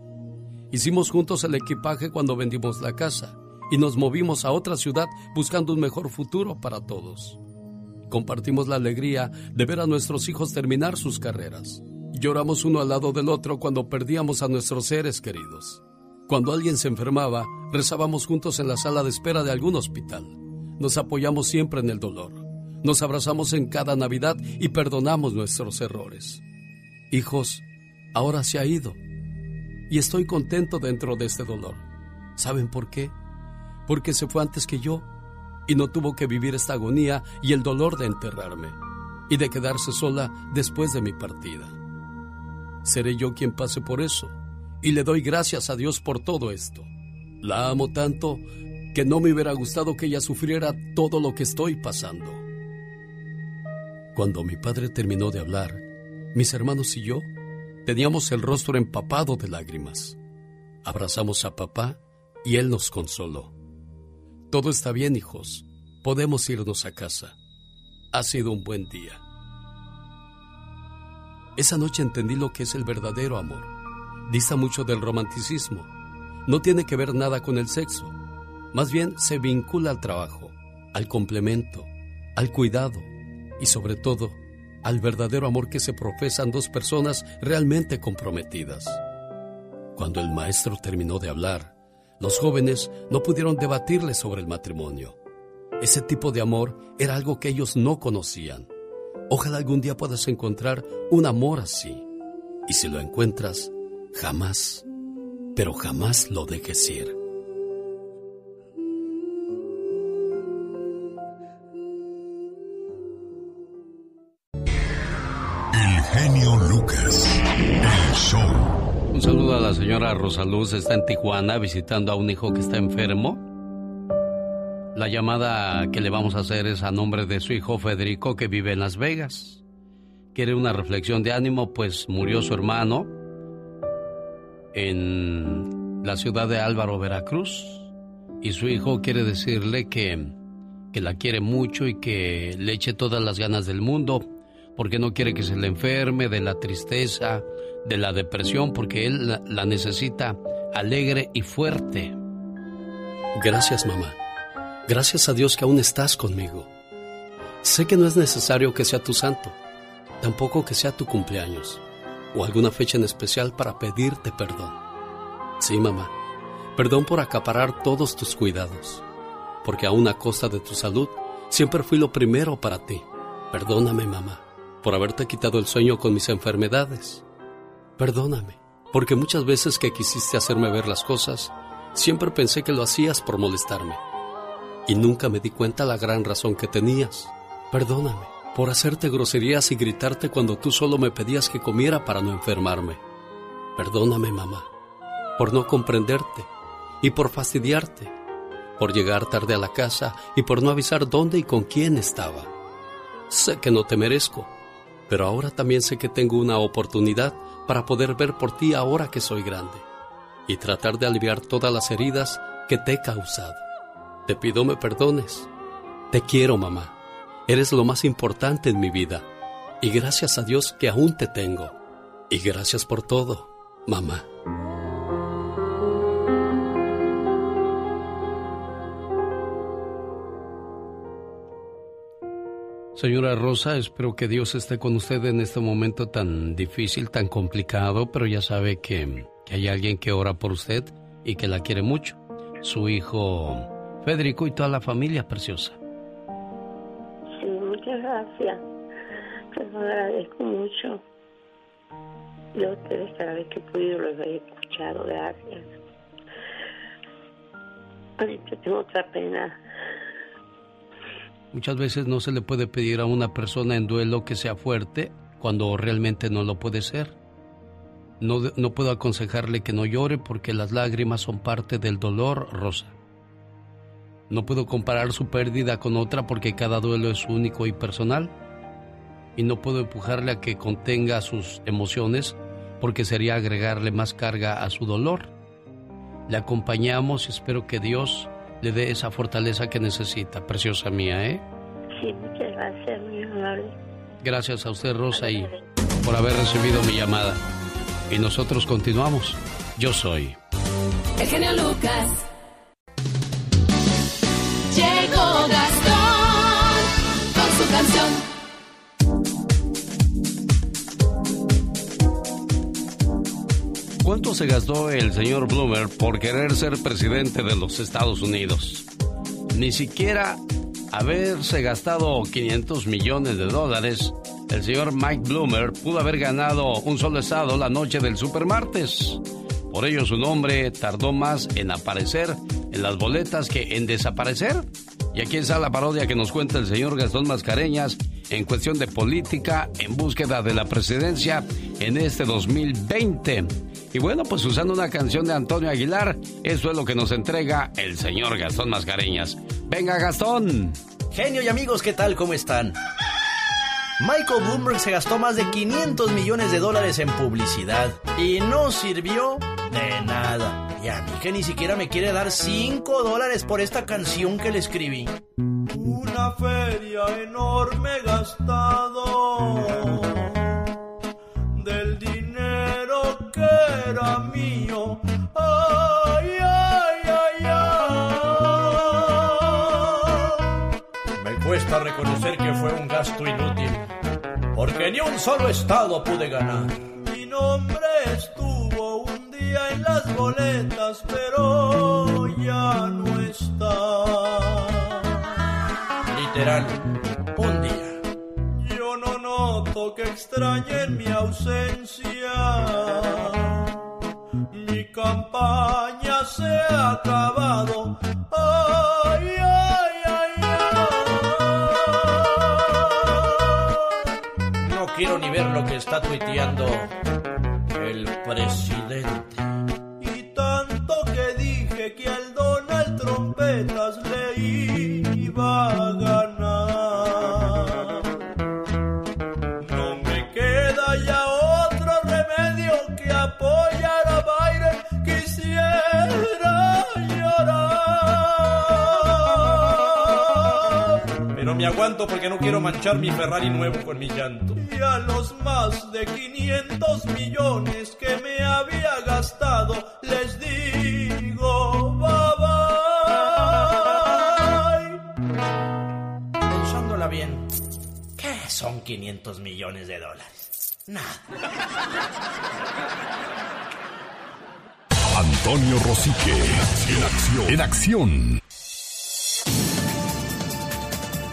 Hicimos juntos el equipaje cuando vendimos la casa y nos movimos a otra ciudad buscando un mejor futuro para todos. Compartimos la alegría de ver a nuestros hijos terminar sus carreras. Lloramos uno al lado del otro cuando perdíamos a nuestros seres queridos. Cuando alguien se enfermaba, rezábamos juntos en la sala de espera de algún hospital. Nos apoyamos siempre en el dolor. Nos abrazamos en cada Navidad y perdonamos nuestros errores. Hijos, ahora se ha ido. Y estoy contento dentro de este dolor. ¿Saben por qué? Porque se fue antes que yo y no tuvo que vivir esta agonía y el dolor de enterrarme y de quedarse sola después de mi partida. Seré yo quien pase por eso y le doy gracias a Dios por todo esto. La amo tanto que no me hubiera gustado que ella sufriera todo lo que estoy pasando. Cuando mi padre terminó de hablar, mis hermanos y yo teníamos el rostro empapado de lágrimas. Abrazamos a papá y él nos consoló. Todo está bien, hijos. Podemos irnos a casa. Ha sido un buen día. Esa noche entendí lo que es el verdadero amor dista mucho del romanticismo. No tiene que ver nada con el sexo. Más bien se vincula al trabajo, al complemento, al cuidado y sobre todo al verdadero amor que se profesan dos personas realmente comprometidas. Cuando el maestro terminó de hablar, los jóvenes no pudieron debatirle sobre el matrimonio. Ese tipo de amor era algo que ellos no conocían. Ojalá algún día puedas encontrar un amor así. Y si lo encuentras, Jamás, pero jamás lo dejes ir. El genio Lucas, el show. Un saludo a la señora Rosaluz, está en Tijuana visitando a un hijo que está enfermo. La llamada que le vamos a hacer es a nombre de su hijo Federico que vive en Las Vegas. Quiere una reflexión de ánimo, pues murió su hermano en la ciudad de Álvaro, Veracruz, y su hijo quiere decirle que, que la quiere mucho y que le eche todas las ganas del mundo, porque no quiere que se le enferme de la tristeza, de la depresión, porque él la, necesita alegre y fuerte. Gracias, mamá. Gracias a Dios que aún estás conmigo. Sé que no es necesario que sea tu santo, tampoco que sea tu cumpleaños o alguna fecha en especial para pedirte perdón. Sí, mamá, perdón por acaparar todos tus cuidados, porque aún a costa de tu salud, siempre fui lo primero para ti. Perdóname, mamá, por haberte quitado el sueño con mis enfermedades. Perdóname, porque muchas veces que quisiste hacerme ver las cosas, siempre pensé que lo hacías por molestarme. y nunca me di cuenta la gran razón que tenías. Perdóname por hacerte groserías y gritarte cuando tú solo me pedías que comiera para no enfermarme. Perdóname, mamá, por no comprenderte y por fastidiarte, por llegar tarde a la casa y por no avisar dónde y con quién estaba. Sé que no te merezco, pero ahora también sé que tengo una oportunidad para poder ver por ti ahora que soy grande y tratar de aliviar todas las heridas que te he causado. Te pido me perdones. Te quiero, mamá. Eres lo más importante en mi vida. Y gracias a Dios que aún te tengo. Y gracias por todo, mamá. Señora Rosa, espero que Dios esté con usted en este momento tan difícil, tan complicado, pero ya sabe que, que hay alguien que ora por usted y que la quiere mucho. Su hijo Federico y toda la familia preciosa. Sí, muchas gracias. Te agradezco mucho. Yo ustedes cada vez que he podido los he escuchado. Gracias. Ahorita tengo otra pena. Muchas veces no se le puede pedir a una persona en duelo que sea fuerte cuando realmente no lo puede ser. No, no puedo aconsejarle que no llore porque las lágrimas son parte del dolor, Rosa. No puedo comparar su pérdida con otra porque cada duelo es único y personal. Y no puedo empujarle a que contenga sus emociones porque sería agregarle más carga a su dolor. Le acompañamos y espero que Dios le dé esa fortaleza que necesita, preciosa mía, ¿eh? Sí, muchas gracias, muy amable. Gracias a usted, Rosa, y por haber recibido mi llamada. Y nosotros continuamos. Yo soy. El genio Lucas. ¿Cuánto se gastó el señor Bloomer por querer ser presidente de los Estados Unidos? Ni siquiera haberse gastado 500 millones de dólares, el señor Mike Bloomer pudo haber ganado un solo estado la noche del supermartes. Por ello su nombre tardó más en aparecer en las boletas que en desaparecer. Y aquí está la parodia que nos cuenta el señor Gastón Mascareñas en cuestión de política en búsqueda de la presidencia en este 2020. Y bueno, pues usando una canción de Antonio Aguilar, eso es lo que nos entrega el señor Gastón Mascareñas. Venga, Gastón. Genio y amigos, ¿qué tal? ¿Cómo están? Michael Bloomberg se gastó más de 500 millones de dólares en publicidad y no sirvió de nada. Y a mí que ni siquiera me quiere dar 5 dólares por esta canción que le escribí. Una feria enorme gastado del dinero que era mío. Ay, ay, ay, ay. Me cuesta reconocer que fue un gasto inútil, porque ni un solo estado pude ganar. Mi nombre estuvo un día en las boletas, pero ya no está. Literal, un día. Yo no noto que extrañen mi ausencia. Mi campaña se ha acabado. Ay, ay, ay, ay. No quiero ni ver lo que está tuiteando el presidente. Aguanto porque no quiero manchar mi Ferrari nuevo con mi llanto. Y a los más de 500 millones que me había gastado, les digo bye bye. Pensándola bien, ¿qué son 500 millones de dólares? Nada. Antonio Rosique, en acción. En acción.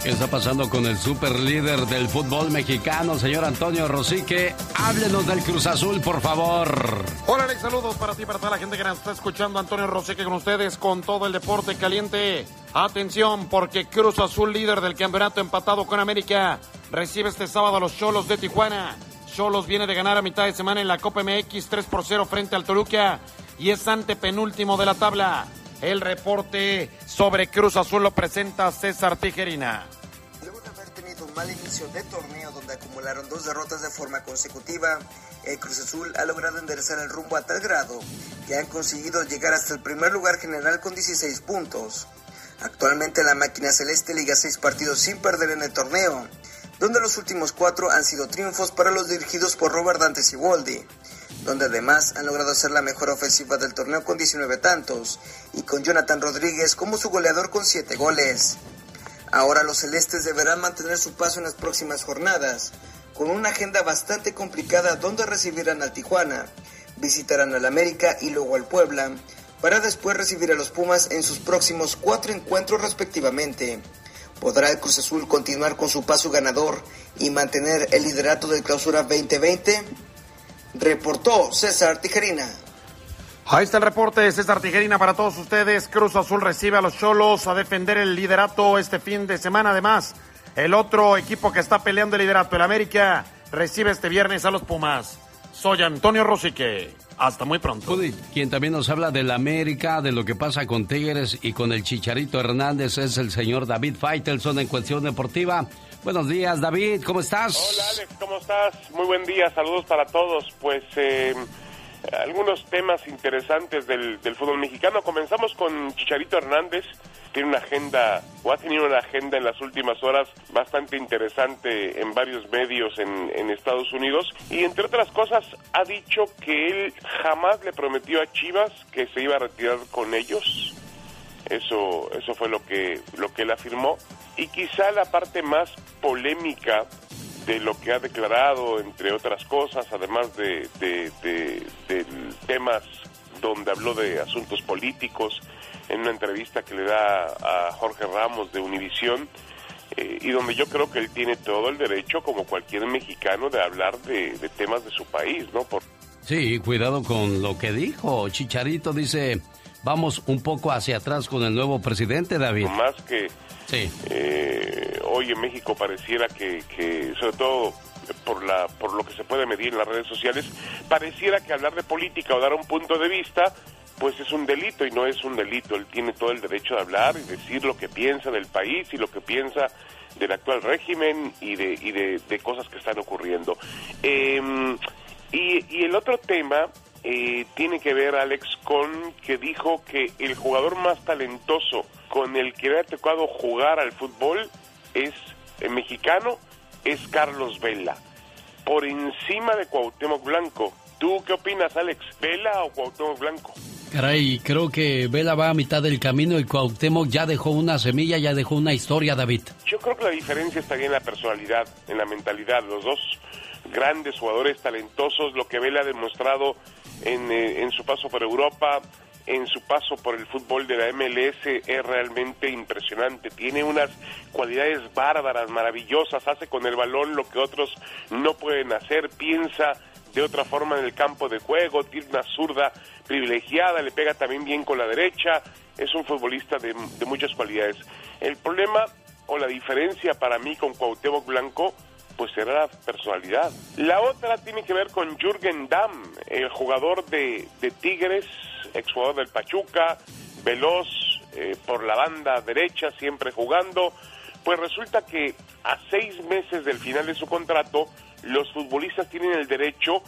¿Qué está pasando con el super líder del fútbol mexicano, señor Antonio Rosique? Háblenos del Cruz Azul, por favor. Hola Alex, saludos para ti, para toda la gente que nos está escuchando. Antonio Rosique con ustedes, con todo el deporte caliente Atención, porque Cruz Azul, líder del campeonato empatado con América, recibe este sábado a los Cholos de Tijuana. Cholos viene de ganar a mitad de semana en la Copa MX 3 por 0 frente al Toluca y es antepenúltimo de la tabla. El reporte sobre Cruz Azul lo presenta César Tijerina. Mal inicio de torneo donde acumularon dos derrotas de forma consecutiva, el Cruz Azul ha logrado enderezar el rumbo a tal grado que han conseguido llegar hasta el primer lugar general con 16 puntos. Actualmente la máquina celeste liga seis partidos sin perder en el torneo, donde los últimos cuatro han sido triunfos para los dirigidos por Robert Dante Siboldi, donde además han logrado ser la mejor ofensiva del torneo con 19 tantos y con Jonathan Rodríguez como su goleador con 7 goles. Ahora los celestes deberán mantener su paso en las próximas jornadas, con una agenda bastante complicada donde recibirán al Tijuana, visitarán al América y luego al Puebla, para después recibir a los Pumas en sus próximos cuatro encuentros respectivamente. ¿Podrá el Cruz Azul continuar con su paso ganador y mantener el liderato del clausura 2020? Reportó César Tijerina. Ahí está el reporte de César Tijerina para todos ustedes. Cruz Azul recibe a los Cholos a defender el liderato este fin de semana. Además, el otro equipo que está peleando el liderato, el América, recibe este viernes a los Pumas. Soy Antonio Rosique. Hasta muy pronto. quien también nos habla del América, de lo que pasa con Tigres y con el Chicharito Hernández es el señor David Faitelson en Cuestión Deportiva. Buenos días, David, ¿cómo estás? Hola, Alex, ¿cómo estás? Muy buen día, saludos para todos. Pues eh, algunos temas interesantes del, del fútbol mexicano. Comenzamos con Chicharito Hernández, tiene una agenda, o ha tenido una agenda en las últimas horas bastante interesante en varios medios en, en, Estados Unidos. Y entre otras cosas, ha dicho que él jamás le prometió a Chivas que se iba a retirar con ellos. Eso, eso fue lo que, lo que él afirmó. Y quizá la parte más polémica de lo que ha declarado, entre otras cosas, además de, temas donde habló de asuntos políticos, en una entrevista que le da a Jorge Ramos de Univisión, eh, y donde yo creo que él tiene todo el derecho, como cualquier mexicano, de hablar de, de temas de su país, ¿no? Por... Sí, cuidado con lo que dijo. Chicharito dice, vamos un poco hacia atrás con el nuevo presidente, David. Más que sí. eh, hoy en México pareciera que, que, sobre todo por, la, por lo que se puede medir en las redes sociales, pareciera que hablar de política o dar un punto de vista pues es un delito y no es un delito. Él tiene todo el derecho de hablar y decir lo que piensa del país y lo que piensa del actual régimen y de, y de, de cosas que están ocurriendo. Eh, y, y, el otro tema eh, tiene que ver, Alex, con que dijo que el jugador más talentoso con el que le ha tocado jugar al fútbol es el mexicano, es Carlos Vela, por encima de Cuauhtémoc Blanco. ¿Tú qué opinas, Alex? ¿Vela o Cuauhtémoc Blanco? Caray, creo que Vela va a mitad del camino y Cuauhtémoc ya dejó una semilla, ya dejó una historia, David. Yo creo que la diferencia estaría en la personalidad, en la mentalidad. Los dos grandes jugadores talentosos, lo que Vela ha demostrado en, eh, en su paso por Europa, en su paso por el fútbol de la MLS es realmente impresionante. Tiene unas cualidades bárbaras, maravillosas, hace con el balón lo que otros no pueden hacer, piensa de otra forma en el campo de juego, tiene una zurda privilegiada, le pega también bien con la derecha, es un futbolista de, de muchas cualidades. El problema o la diferencia para mí con Cuauhtémoc Blanco pues será la personalidad. La otra tiene que ver con Jürgen Damm, el jugador de, de Tigres, exjugador del Pachuca, veloz eh, por la banda derecha, siempre jugando. Pues resulta que a seis meses del final de su contrato, los futbolistas tienen el derecho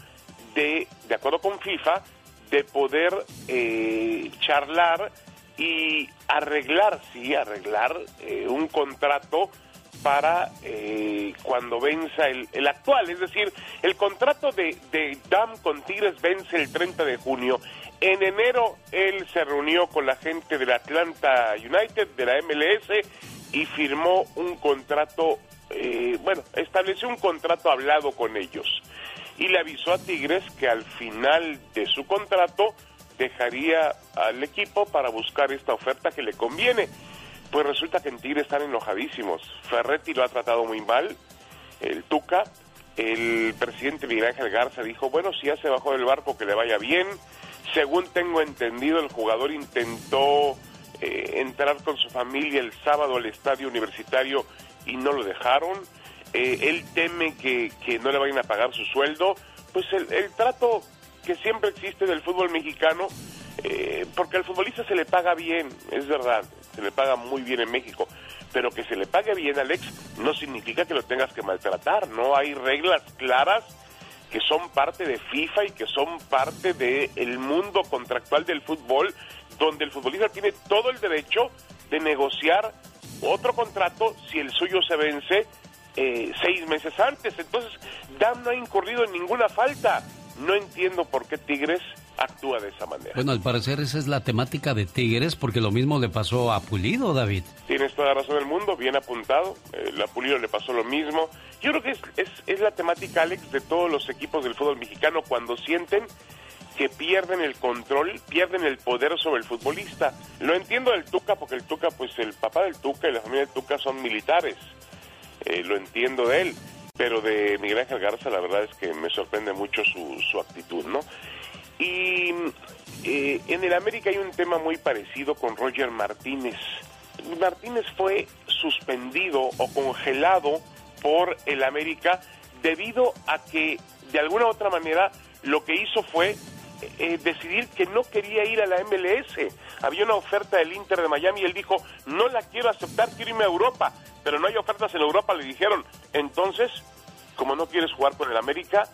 de, de acuerdo con FIFA, de poder eh, charlar y arreglar, sí, arreglar eh, un contrato para eh, cuando venza el, el, actual. Es decir, el contrato de, de Dam con Tigres vence el 30 de junio. En enero él se reunió con la gente del Atlanta United, de la MLS, y firmó un contrato, eh, bueno, estableció un contrato hablado con ellos. Y le avisó a Tigres que al final de su contrato dejaría al equipo para buscar esta oferta que le conviene. Pues resulta que en Tigre están enojadísimos. Ferretti lo ha tratado muy mal, el Tuca. El presidente Miguel Ángel Garza dijo, bueno, si ya se bajó del barco, que le vaya bien. Según tengo entendido, el jugador intentó eh, entrar con su familia el sábado al estadio universitario y no lo dejaron. Eh, él teme que, que, no le vayan a pagar su sueldo. Pues el, el trato que siempre existe del fútbol mexicano, eh, porque al futbolista se le paga bien, es verdad, se le paga muy bien en México, pero que se le pague bien, Alex, no significa que lo tengas que maltratar, no hay reglas claras que son parte de FIFA y que son parte del mundo contractual del fútbol, donde el futbolista tiene todo el derecho de negociar otro contrato si el suyo se vence eh, seis meses antes. Entonces, Dan no ha incurrido en ninguna falta. No entiendo por qué Tigres actúa de esa manera. Bueno, al parecer esa es la temática de Tigres, porque lo mismo le pasó a Pulido, David. Tienes toda la razón del mundo, bien apuntado. Eh, a Pulido le pasó lo mismo. Yo creo que es, es, es la temática, Alex, de todos los equipos del fútbol mexicano cuando sienten que pierden el control, pierden el poder sobre el futbolista. Lo entiendo del Tuca, porque el Tuca, pues el papá del Tuca y la familia del Tuca son militares. Eh, lo entiendo de él pero de Miguel Ángel Garza la verdad es que me sorprende mucho su, su actitud, ¿no? Y eh, en el América hay un tema muy parecido con Roger Martínez. Martínez fue suspendido o congelado por el América debido a que de alguna u otra manera lo que hizo fue eh, decidir que no quería ir a la MLS. Había una oferta del Inter de Miami y él dijo, no la quiero aceptar, quiero irme a Europa. Pero no hay ofertas en Europa, le dijeron. Entonces, como no quieres jugar con el América,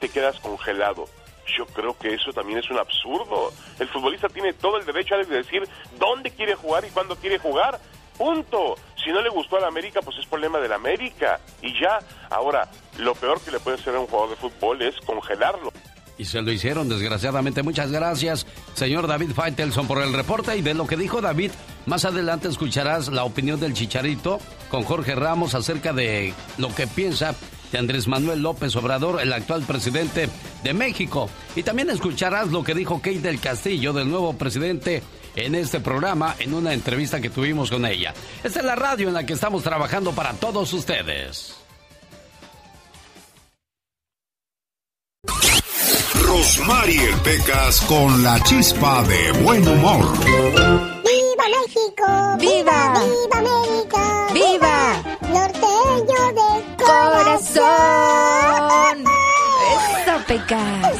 te quedas congelado. Yo creo que eso también es un absurdo. El futbolista tiene todo el derecho de decir dónde quiere jugar y cuándo quiere jugar. Punto. Si no le gustó al América, pues es problema del América. Y ya, ahora, lo peor que le puede hacer a un jugador de fútbol es congelarlo. Y se lo hicieron, desgraciadamente. Muchas gracias, señor David Faitelson, por el reporte. Y de lo que dijo David, más adelante escucharás la opinión del Chicharito con Jorge Ramos acerca de lo que piensa de Andrés Manuel López Obrador, el actual presidente de México. Y también escucharás lo que dijo Kate del Castillo, del nuevo presidente, en este programa, en una entrevista que tuvimos con ella. Esta es la radio en la que estamos trabajando para todos ustedes. Rosmarie Pecas con la chispa de buen humor. ¡Viva México! ¡Viva! ¡Viva América! ¡Viva! Corazón. Eso, Pecas.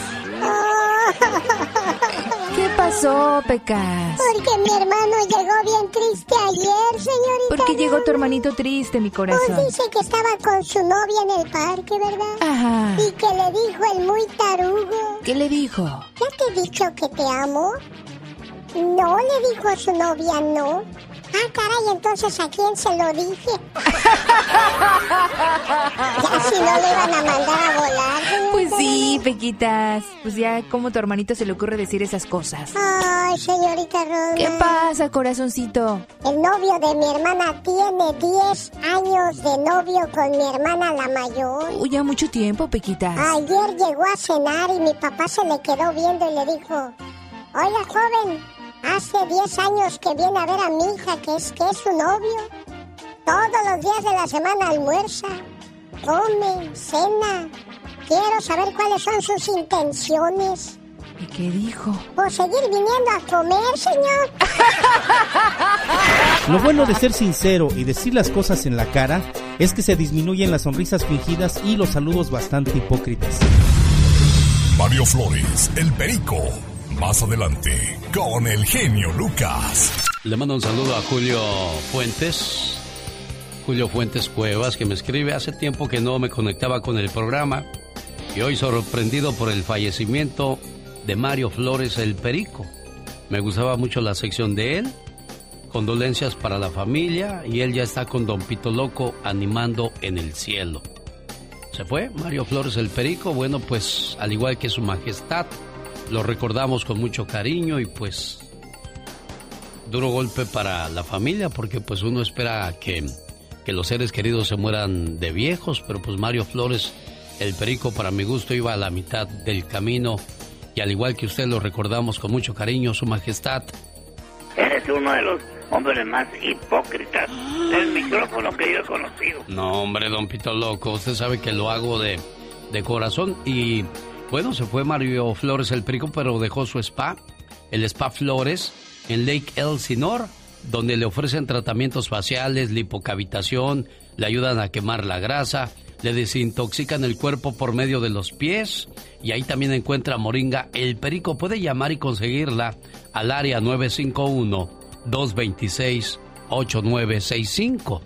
¿Qué pasó, Pecas? Porque mi hermano llegó bien triste ayer, señorita. ¿Por qué llegó tu hermanito triste, mi corazón? Pues dice que estaba con su novia en el parque, ¿verdad? Ajá. Y que le dijo el muy tarugo. ¿Qué le dijo? ¿Ya te he dicho que te amo? No, le dijo a su novia, no. Ah, caray, entonces ¿a quién se lo dije? ya si no le iban a mandar a volar. Pues sí, Pequitas. Pues ya, ¿cómo tu hermanito se le ocurre decir esas cosas? Ay, señorita Rosa. ¿Qué pasa, corazoncito? El novio de mi hermana tiene 10 años de novio con mi hermana la mayor. Uy, ya mucho tiempo, Pequitas. Ayer llegó a cenar y mi papá se le quedó viendo y le dijo, oiga, joven, Hace 10 años que viene a ver a mi hija, que es, que es su novio. Todos los días de la semana almuerza, come, cena. Quiero saber cuáles son sus intenciones. ¿Y qué dijo? Pues seguir viniendo a comer, señor. Lo bueno de ser sincero y decir las cosas en la cara es que se disminuyen las sonrisas fingidas y los saludos bastante hipócritas. Mario Flores, el perico. Más adelante, con el genio Lucas. Le mando un saludo a Julio Fuentes. Julio Fuentes Cuevas, que me escribe hace tiempo que no me conectaba con el programa. Y hoy sorprendido por el fallecimiento de Mario Flores el Perico. Me gustaba mucho la sección de él. Condolencias para la familia y él ya está con Don Pito Loco animando en el cielo. Se fue Mario Flores el Perico. Bueno, pues al igual que su majestad, lo recordamos con mucho cariño y pues duro golpe para la familia porque pues uno espera que, que los seres queridos se mueran de viejos, pero pues Mario Flores, el perico para mi gusto iba a la mitad del camino y al igual que usted lo recordamos con mucho cariño, Su Majestad. Eres uno de los hombres más hipócritas del micrófono que yo he conocido. No, hombre, don Pito Loco, usted sabe que lo hago de, de corazón y bueno, se fue Mario Flores el Perico, pero dejó su spa, el Spa Flores, en Lake Elsinore, donde le ofrecen tratamientos faciales, lipocavitación, le ayudan a quemar la grasa, le desintoxican el cuerpo por medio de los pies y ahí también encuentra moringa. El perico puede llamar y conseguirla al área 951-226-8965.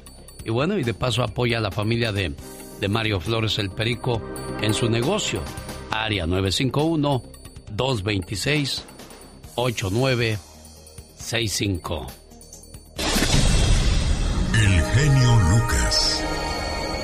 Y bueno, y de paso apoya a la familia de, de Mario Flores el Perico en su negocio. Área 951-226-8965. El genio Lucas.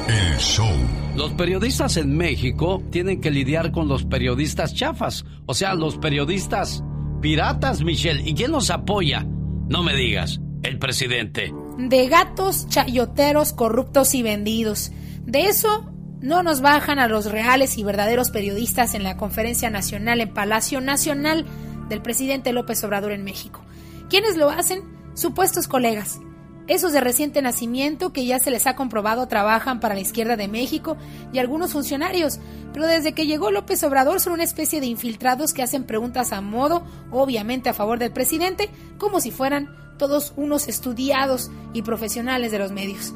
El show. Los periodistas en México tienen que lidiar con los periodistas chafas, o sea, los periodistas piratas, Michelle. ¿Y quién los apoya? No me digas, el presidente. De gatos, chayoteros, corruptos y vendidos. De eso no nos bajan a los reales y verdaderos periodistas en la conferencia nacional en Palacio Nacional del presidente López Obrador en México. ¿Quiénes lo hacen? Supuestos colegas. Esos de reciente nacimiento que ya se les ha comprobado trabajan para la izquierda de México y algunos funcionarios, pero desde que llegó López Obrador son una especie de infiltrados que hacen preguntas a modo, obviamente a favor del presidente, como si fueran todos unos estudiados y profesionales de los medios.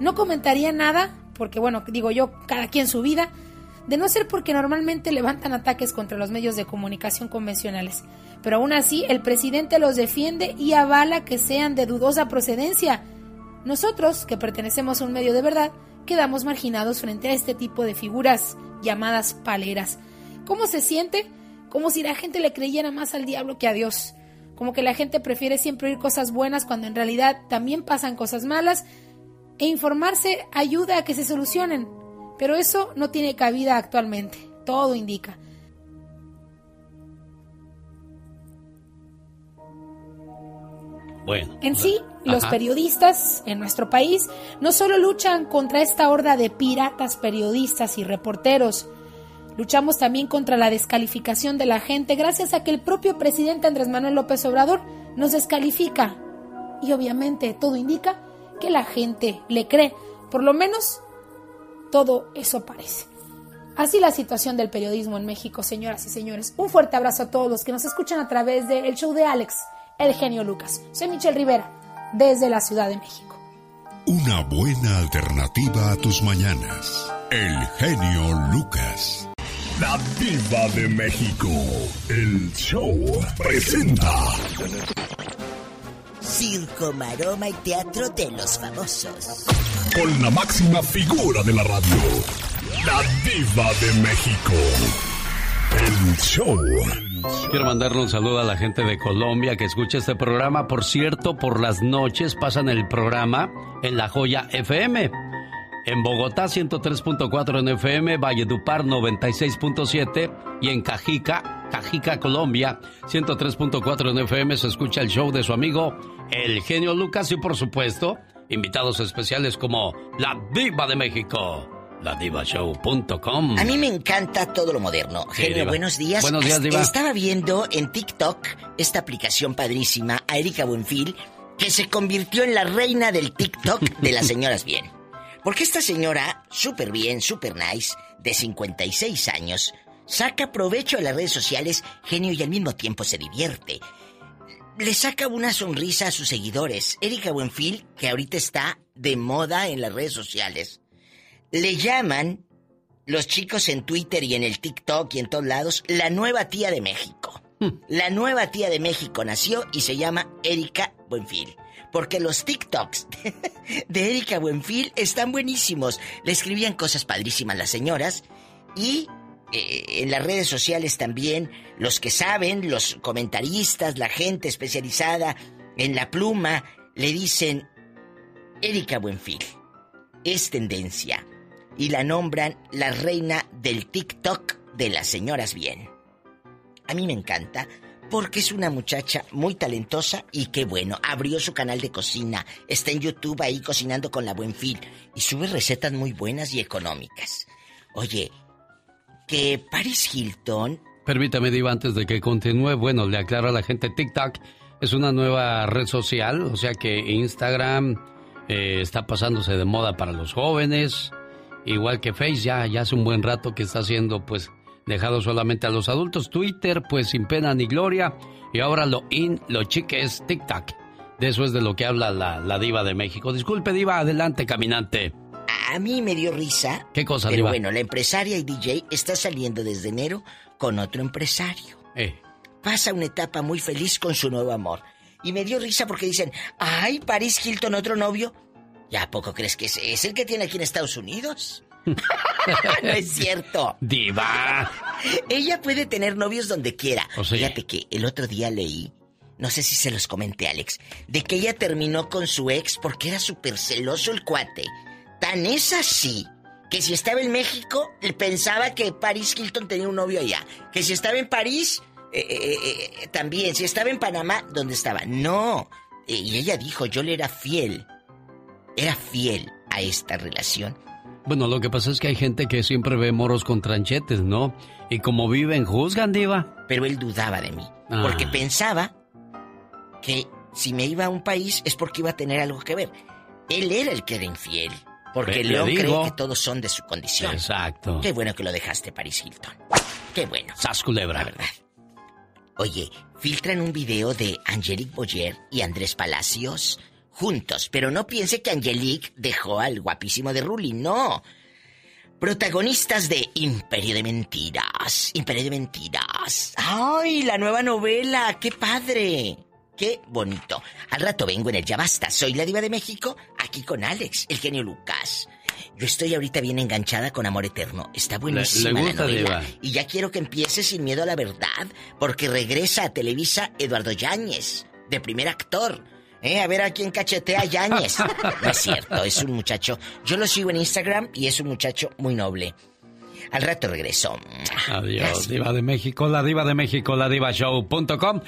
No comentaría nada, porque bueno, digo yo, cada quien su vida, de no ser porque normalmente levantan ataques contra los medios de comunicación convencionales. Pero aún así, el presidente los defiende y avala que sean de dudosa procedencia. Nosotros, que pertenecemos a un medio de verdad, quedamos marginados frente a este tipo de figuras llamadas paleras. ¿Cómo se siente? Como si la gente le creyera más al diablo que a Dios. Como que la gente prefiere siempre oír cosas buenas cuando en realidad también pasan cosas malas. E informarse ayuda a que se solucionen. Pero eso no tiene cabida actualmente. Todo indica. Bueno. En sí, los periodistas en nuestro país no solo luchan contra esta horda de piratas periodistas y reporteros, luchamos también contra la descalificación de la gente gracias a que el propio presidente Andrés Manuel López Obrador nos descalifica. Y obviamente todo indica que la gente le cree, por lo menos todo eso parece. Así la situación del periodismo en México, señoras y señores. Un fuerte abrazo a todos los que nos escuchan a través del show de Alex, el genio Lucas. Soy Michelle Rivera, desde la Ciudad de México. Una buena alternativa a tus mañanas. El genio Lucas. La diva de México. El show presenta. Circo, maroma y teatro de los famosos. Con la máxima figura de la radio. La diva de México. El show. Quiero mandarle un saludo a la gente de Colombia que escucha este programa. Por cierto, por las noches pasan el programa en La Joya FM. En Bogotá 103.4 en FM, Valledupar 96.7 y en Cajica, Cajica, Colombia 103.4 en FM se escucha el show de su amigo El Genio Lucas y por supuesto invitados especiales como La Diva de México, ladivashow.com. A mí me encanta todo lo moderno. Sí, Genio, Diva. buenos días. Buenos días, Diva. Estaba viendo en TikTok esta aplicación padrísima a Erika Buenfil, que se convirtió en la reina del TikTok de las señoras bien. Porque esta señora, súper bien, súper nice, de 56 años, saca provecho de las redes sociales, genio, y al mismo tiempo se divierte. Le saca una sonrisa a sus seguidores. Erika Buenfil, que ahorita está de moda en las redes sociales, le llaman los chicos en Twitter y en el TikTok y en todos lados la nueva tía de México. La nueva tía de México nació y se llama Erika Buenfil. Porque los TikToks de Erika Buenfil están buenísimos. Le escribían cosas padrísimas las señoras y eh, en las redes sociales también los que saben, los comentaristas, la gente especializada en la pluma, le dicen Erika Buenfil es tendencia y la nombran la reina del TikTok de las señoras bien. A mí me encanta porque es una muchacha muy talentosa y qué bueno, abrió su canal de cocina, está en YouTube ahí cocinando con la Buenfil y sube recetas muy buenas y económicas. Oye, que Paris Hilton Permítame, Diva, antes de que continúe, bueno, le aclaro a la gente, TikTok es una nueva red social, o sea que Instagram eh, está pasándose de moda para los jóvenes, igual que Face ya, ya hace un buen rato que está siendo pues dejado solamente a los adultos, Twitter pues sin pena ni gloria, y ahora lo in, lo chique es TikTok. De eso es de lo que habla la, la diva de México. Disculpe, diva, adelante, caminante. A mí me dio risa. ¿Qué cosa, Pero diva? bueno, la empresaria y DJ está saliendo desde enero con otro empresario. Eh. Pasa una etapa muy feliz con su nuevo amor. Y me dio risa porque dicen, ay, Paris Hilton, otro novio. ¿Ya a poco crees que es, es el que tiene aquí en Estados Unidos? no es cierto. Diva. Ella puede tener novios donde quiera. O sea- Fíjate que el otro día leí, no sé si se los comenté, Alex, de que ella terminó con su ex porque era súper celoso el cuate. Tan es así que si estaba en México, pensaba que Paris Hilton tenía un novio allá. Que si estaba en París, eh, eh, eh, también. Si estaba en Panamá, ¿dónde estaba? No. Y ella dijo, yo le era fiel. Era fiel a esta relación. Bueno, lo que pasa es que hay gente que siempre ve moros con tranchetes, ¿no? Y como viven, juzgan, diva. Pero él dudaba de mí. Ah. Porque pensaba que si me iba a un país es porque iba a tener algo que ver. Él era el que era infiel. Porque digo. cree que todos son de su condición. Exacto. Qué bueno que lo dejaste, Paris Hilton. Qué bueno. Sas culebra. La verdad. Oye, filtran un video de Angelique Boyer y Andrés Palacios juntos, pero no piense que Angelique dejó al guapísimo de Ruli, no. Protagonistas de Imperio de Mentiras, Imperio de Mentiras. ¡Ay, la nueva novela! ¡Qué padre! ¡Qué bonito! Al rato vengo en el Ya Basta. Soy la diva de México, aquí con Alex, el genio Lucas. Yo estoy ahorita bien enganchada con Amor Eterno. Está buenísima le la gusta, novela. diva. Y ya quiero que empiece sin miedo a la verdad, porque regresa a Televisa Eduardo Yáñez, de primer actor. ¿Eh? A ver a quién cachetea a Yáñez. No es cierto, es un muchacho. Yo lo sigo en Instagram y es un muchacho muy noble. Al rato regreso. Adiós, diva de México, la diva de México, la divashow.com.